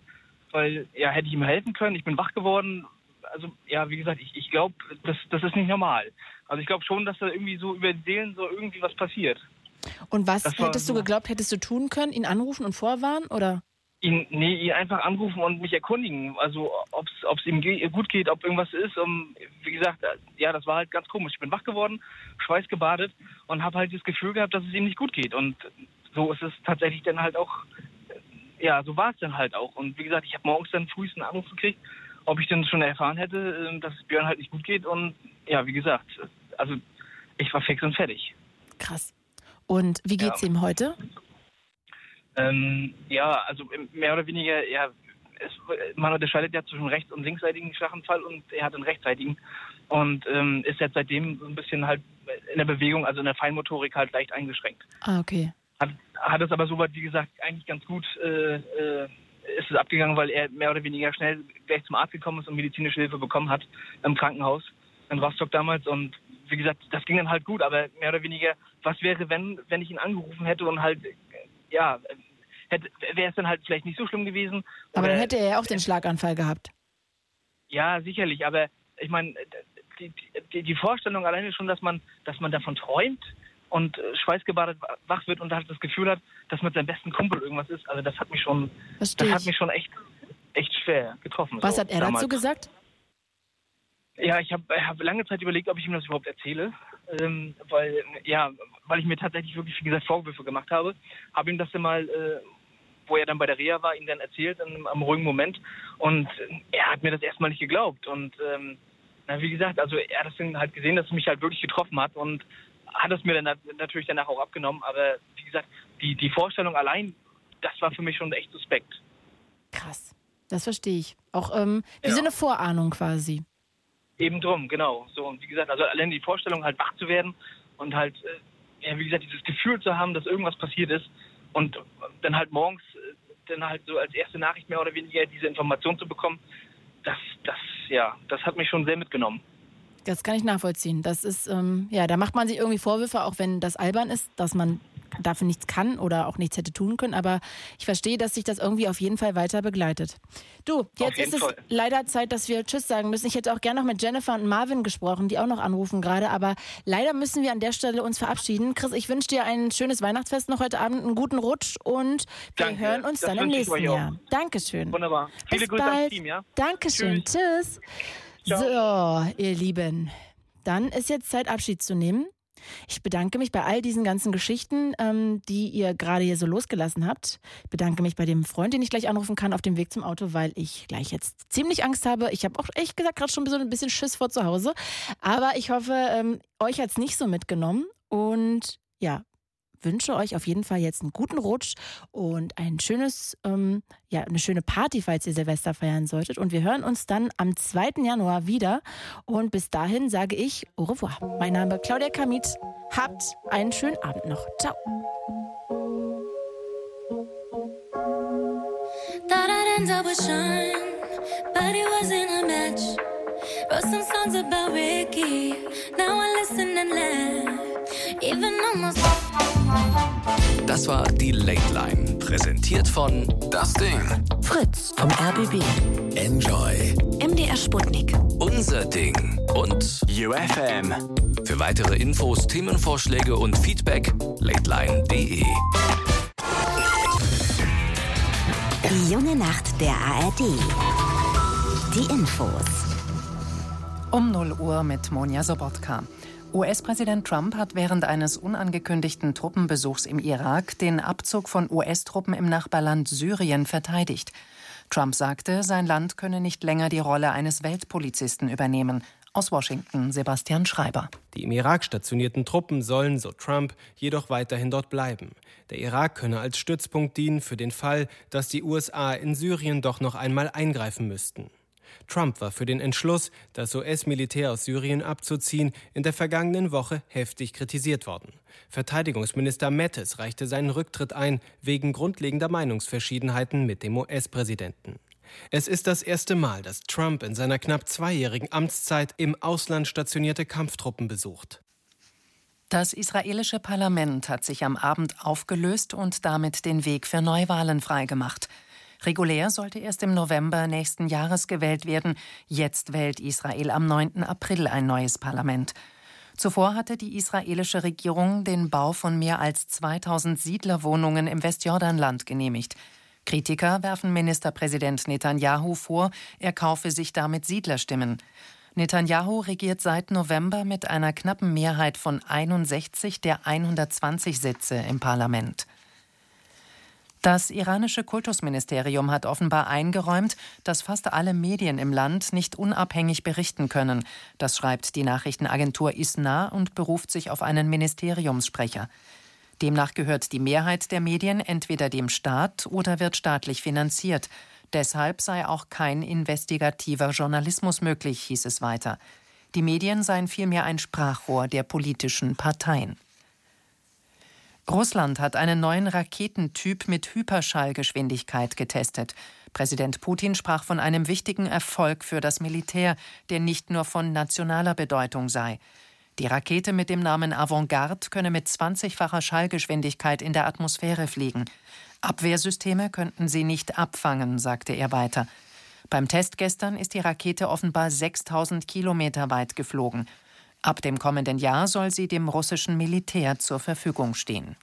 weil ja, hätte ich ihm helfen können, ich bin wach geworden. Also ja, wie gesagt, ich, ich glaube, das, das ist nicht normal. Also ich glaube schon, dass da irgendwie so über die Seelen so irgendwie was passiert. Und was Das war hättest du so. geglaubt, hättest du tun können? Ihn anrufen und vorwarnen? Oder? ihn, nee, ihn einfach anrufen und mich erkundigen. Also, ob es ihm ge gut geht, ob irgendwas ist. Um, wie gesagt, äh, ja, das war halt ganz komisch. Ich bin wach geworden, schweißgebadet und habe halt das Gefühl gehabt, dass es ihm nicht gut geht. Und so ist es tatsächlich dann halt auch, äh, ja, so war es dann halt auch. Und wie gesagt, ich habe morgens dann frühest einen Anruf gekriegt, ob ich denn schon erfahren hätte, äh, dass es Björn halt nicht gut geht. Und ja, wie gesagt, also ich war fix und fertig. Krass. Und wie geht's Ja. ihm heute? Ähm, ja, also mehr oder weniger, ja, es, man unterscheidet ja zwischen rechts- und linksseitigen Schlaganfall und er hat einen rechtsseitigen und ähm, ist jetzt seitdem so ein bisschen halt in der Bewegung, also in der Feinmotorik halt leicht eingeschränkt. Ah, okay. Hat, hat es aber soweit, wie gesagt, eigentlich ganz gut äh, äh, ist es abgegangen, weil er mehr oder weniger schnell gleich zum Arzt gekommen ist und medizinische Hilfe bekommen hat im Krankenhaus in Rostock damals und wie gesagt, das ging dann halt gut, aber mehr oder weniger, was wäre, wenn, wenn ich ihn angerufen hätte und halt, ja, wäre es dann halt vielleicht nicht so schlimm gewesen. Aber Oder- dann hätte er ja auch den Schlaganfall gehabt. ja, sicherlich, aber ich meine, die, die, die Vorstellung alleine schon, dass man, dass man davon träumt und äh, schweißgebadet wach wird und halt das Gefühl hat, dass mit seinem besten Kumpel irgendwas ist, also das hat mich schon, Versteh das hat ich. mich schon echt, echt schwer getroffen. Was so, hat er damals. dazu gesagt? Ja, ich habe hab lange Zeit überlegt, ob ich ihm das überhaupt erzähle, ähm, weil ja, weil ich mir tatsächlich wirklich, wie gesagt, Vorwürfe gemacht habe. Habe ihm das dann mal, äh, wo er dann bei der Reha war, ihm dann erzählt, in, am ruhigen Moment. Und äh, er hat mir das erstmal nicht geglaubt. Und ähm, na, wie gesagt, also er hat das dann halt gesehen, dass es mich halt wirklich getroffen hat und hat es mir dann nat- natürlich danach auch abgenommen. Aber wie gesagt, die, die Vorstellung allein, das war für mich schon echt suspekt. Krass. Das verstehe ich. Auch ähm, wie so eine Vorahnung quasi. Eben drum, genau. So, und wie gesagt, also allein die Vorstellung, halt wach zu werden und halt, äh, ja, wie gesagt, dieses Gefühl zu haben, dass irgendwas passiert ist und dann halt morgens äh, dann halt so als erste Nachricht mehr oder weniger diese Information zu bekommen, das, das, ja, das hat mich schon sehr mitgenommen. Das kann ich nachvollziehen. Das ist, ähm, ja, da macht man sich irgendwie Vorwürfe, auch wenn das albern ist, dass man dafür nichts kann oder auch nichts hätte tun können. Aber ich verstehe, dass sich das irgendwie auf jeden Fall weiter begleitet. Du, jetzt ist es Fall. leider Zeit, dass wir Tschüss sagen müssen. Ich hätte auch gerne noch mit Jennifer und Marvin gesprochen, die auch noch anrufen gerade. Aber leider müssen wir an der Stelle uns verabschieden. Chris, ich wünsche dir ein schönes Weihnachtsfest noch heute Abend, einen guten Rutsch und wir Danke. hören uns Das dann im nächsten. Jahr. Dankeschön. Wunderbar. Viele Bis Grüße bald. Team, ja? Dankeschön. Tschüss. So, ihr Lieben, dann ist jetzt Zeit, Abschied zu nehmen. Ich bedanke mich bei all diesen ganzen Geschichten, ähm, die ihr gerade hier so losgelassen habt. Ich bedanke mich bei dem Freund, den ich gleich anrufen kann auf dem Weg zum Auto, weil ich gleich jetzt ziemlich Angst habe. Ich habe auch echt gesagt gerade schon so ein bisschen Schiss vor zu Hause. Aber ich hoffe, ähm, euch hat es nicht so mitgenommen. Und ja, wünsche euch auf jeden Fall jetzt einen guten Rutsch und ein schönes, ähm, ja, eine schöne Party, falls ihr Silvester feiern solltet. Und wir hören uns dann am 2. Januar wieder. Und bis dahin sage ich au revoir. Mein Name ist Claudia Kamit. Habt einen schönen Abend noch. Ciao. Thought I'd end up with Sean, but it wasn't a match. Wrote some songs about Ricky, now I listen and laugh. Even almost. Das war die Late Line, präsentiert von Das Ding. Fritz vom RBB. Enjoy. MDR Sputnik. Unser Ding und UFM. Für weitere Infos, Themenvorschläge und Feedback lateline.de. Die junge Nacht der ARD. Die Infos. Um 0 Uhr mit Monja Sobotka. US-Präsident Trump hat während eines unangekündigten Truppenbesuchs im Irak den Abzug von US-Truppen im Nachbarland Syrien verteidigt. Trump sagte, sein Land könne nicht länger die Rolle eines Weltpolizisten übernehmen. Aus Washington Sebastian Schreiber. Die im Irak stationierten Truppen sollen, so Trump, jedoch weiterhin dort bleiben. Der Irak könne als Stützpunkt dienen für den Fall, dass die USA in Syrien doch noch einmal eingreifen müssten. Trump war für den Entschluss, das US-Militär aus Syrien abzuziehen, in der vergangenen Woche heftig kritisiert worden. Verteidigungsminister Mattis reichte seinen Rücktritt ein, wegen grundlegender Meinungsverschiedenheiten mit dem US-Präsidenten. Es ist das erste Mal, dass Trump in seiner knapp zweijährigen Amtszeit im Ausland stationierte Kampftruppen besucht. Das israelische Parlament hat sich am Abend aufgelöst und damit den Weg für Neuwahlen freigemacht. Regulär sollte erst im November nächsten Jahres gewählt werden. Jetzt wählt Israel am 9. April ein neues Parlament. Zuvor hatte die israelische Regierung den Bau von mehr als 2000 Siedlerwohnungen im Westjordanland genehmigt. Kritiker werfen Ministerpräsident Netanyahu vor, er kaufe sich damit Siedlerstimmen. Netanyahu regiert seit November mit einer knappen Mehrheit von 61 der 120 Sitze im Parlament. Das iranische Kultusministerium hat offenbar eingeräumt, dass fast alle Medien im Land nicht unabhängig berichten können. Das schreibt die Nachrichtenagentur ISNA und beruft sich auf einen Ministeriumssprecher. Demnach gehört die Mehrheit der Medien entweder dem Staat oder wird staatlich finanziert. Deshalb sei auch kein investigativer Journalismus möglich, hieß es weiter. Die Medien seien vielmehr ein Sprachrohr der politischen Parteien. Russland hat einen neuen Raketentyp mit Hyperschallgeschwindigkeit getestet. Präsident Putin sprach von einem wichtigen Erfolg für das Militär, der nicht nur von nationaler Bedeutung sei. Die Rakete mit dem Namen Avantgarde könne mit 20-facher Schallgeschwindigkeit in der Atmosphäre fliegen. Abwehrsysteme könnten sie nicht abfangen, sagte er weiter. Beim Test gestern ist die Rakete offenbar 6000 Kilometer weit geflogen. Ab dem kommenden Jahr soll sie dem russischen Militär zur Verfügung stehen.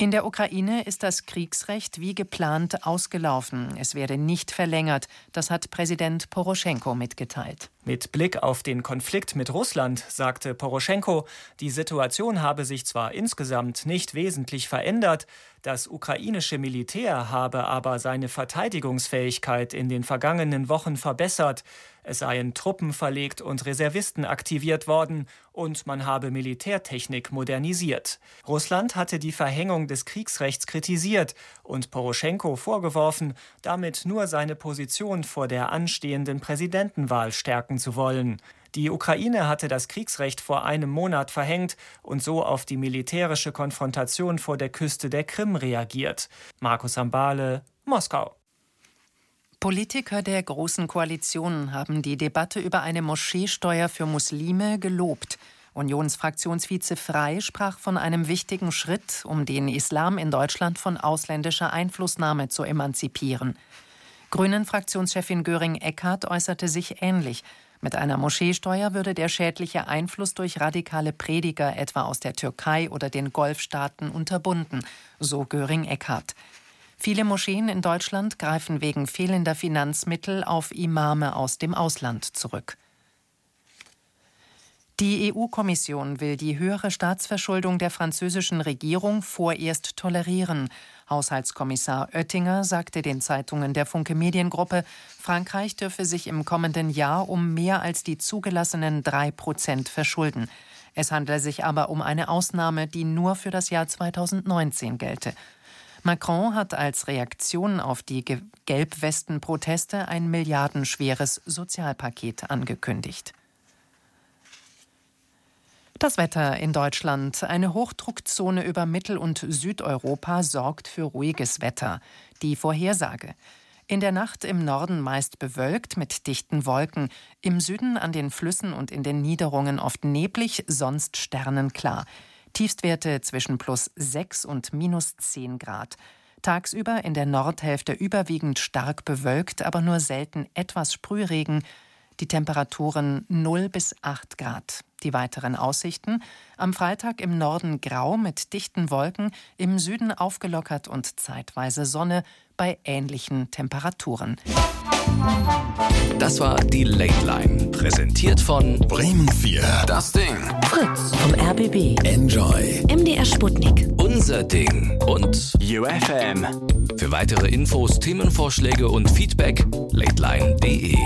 In der Ukraine ist das Kriegsrecht wie geplant ausgelaufen. Es werde nicht verlängert. Das hat Präsident Poroschenko mitgeteilt. Mit Blick auf den Konflikt mit Russland sagte Poroschenko, die Situation habe sich zwar insgesamt nicht wesentlich verändert, das ukrainische Militär habe aber seine Verteidigungsfähigkeit in den vergangenen Wochen verbessert. Es seien Truppen verlegt und Reservisten aktiviert worden und man habe Militärtechnik modernisiert. Russland hatte die Verhängung des Kriegsrechts kritisiert und Poroschenko vorgeworfen, damit nur seine Position vor der anstehenden Präsidentenwahl stärken zu wollen. Die Ukraine hatte das Kriegsrecht vor einem Monat verhängt und so auf die militärische Konfrontation vor der Küste der Krim reagiert. Markus Ambale, Moskau. Politiker der Großen Koalition haben die Debatte über eine Moscheesteuer für Muslime gelobt. Unionsfraktionsvize Frei sprach von einem wichtigen Schritt, um den Islam in Deutschland von ausländischer Einflussnahme zu emanzipieren. Grünen-Fraktionschefin Göring-Eckardt äußerte sich ähnlich. Mit einer Moscheesteuer würde der schädliche Einfluss durch radikale Prediger etwa aus der Türkei oder den Golfstaaten unterbunden, so Göring-Eckardt. Viele Moscheen in Deutschland greifen wegen fehlender Finanzmittel auf Imame aus dem Ausland zurück. Die EU-Kommission will die höhere Staatsverschuldung der französischen Regierung vorerst tolerieren. Haushaltskommissar Oettinger sagte den Zeitungen der Funke Mediengruppe, Frankreich dürfe sich im kommenden Jahr um mehr als die zugelassenen drei Prozent verschulden. Es handele sich aber um eine Ausnahme, die nur für das Jahr 2019 gelte. Macron hat als Reaktion auf die Gelbwesten-Proteste ein milliardenschweres Sozialpaket angekündigt. Das Wetter in Deutschland. Eine Hochdruckzone über Mittel- und Südeuropa sorgt für ruhiges Wetter. Die Vorhersage. In der Nacht im Norden meist bewölkt mit dichten Wolken, im Süden an den Flüssen und in den Niederungen oft neblig, sonst sternenklar. Tiefstwerte zwischen plus 6 und minus 10 Grad. Tagsüber in der Nordhälfte überwiegend stark bewölkt, aber nur selten etwas Sprühregen. Die Temperaturen 0 bis 8 Grad. Die weiteren Aussichten: am Freitag im Norden grau mit dichten Wolken, im Süden aufgelockert und zeitweise Sonne bei ähnlichen Temperaturen. Das war die Late Line, präsentiert von Bremen 4. Das Ding. Fritz vom RBB. Enjoy. MDR Sputnik. Unser Ding und UFM. für weitere Infos, Themenvorschläge und Feedback lateline.de.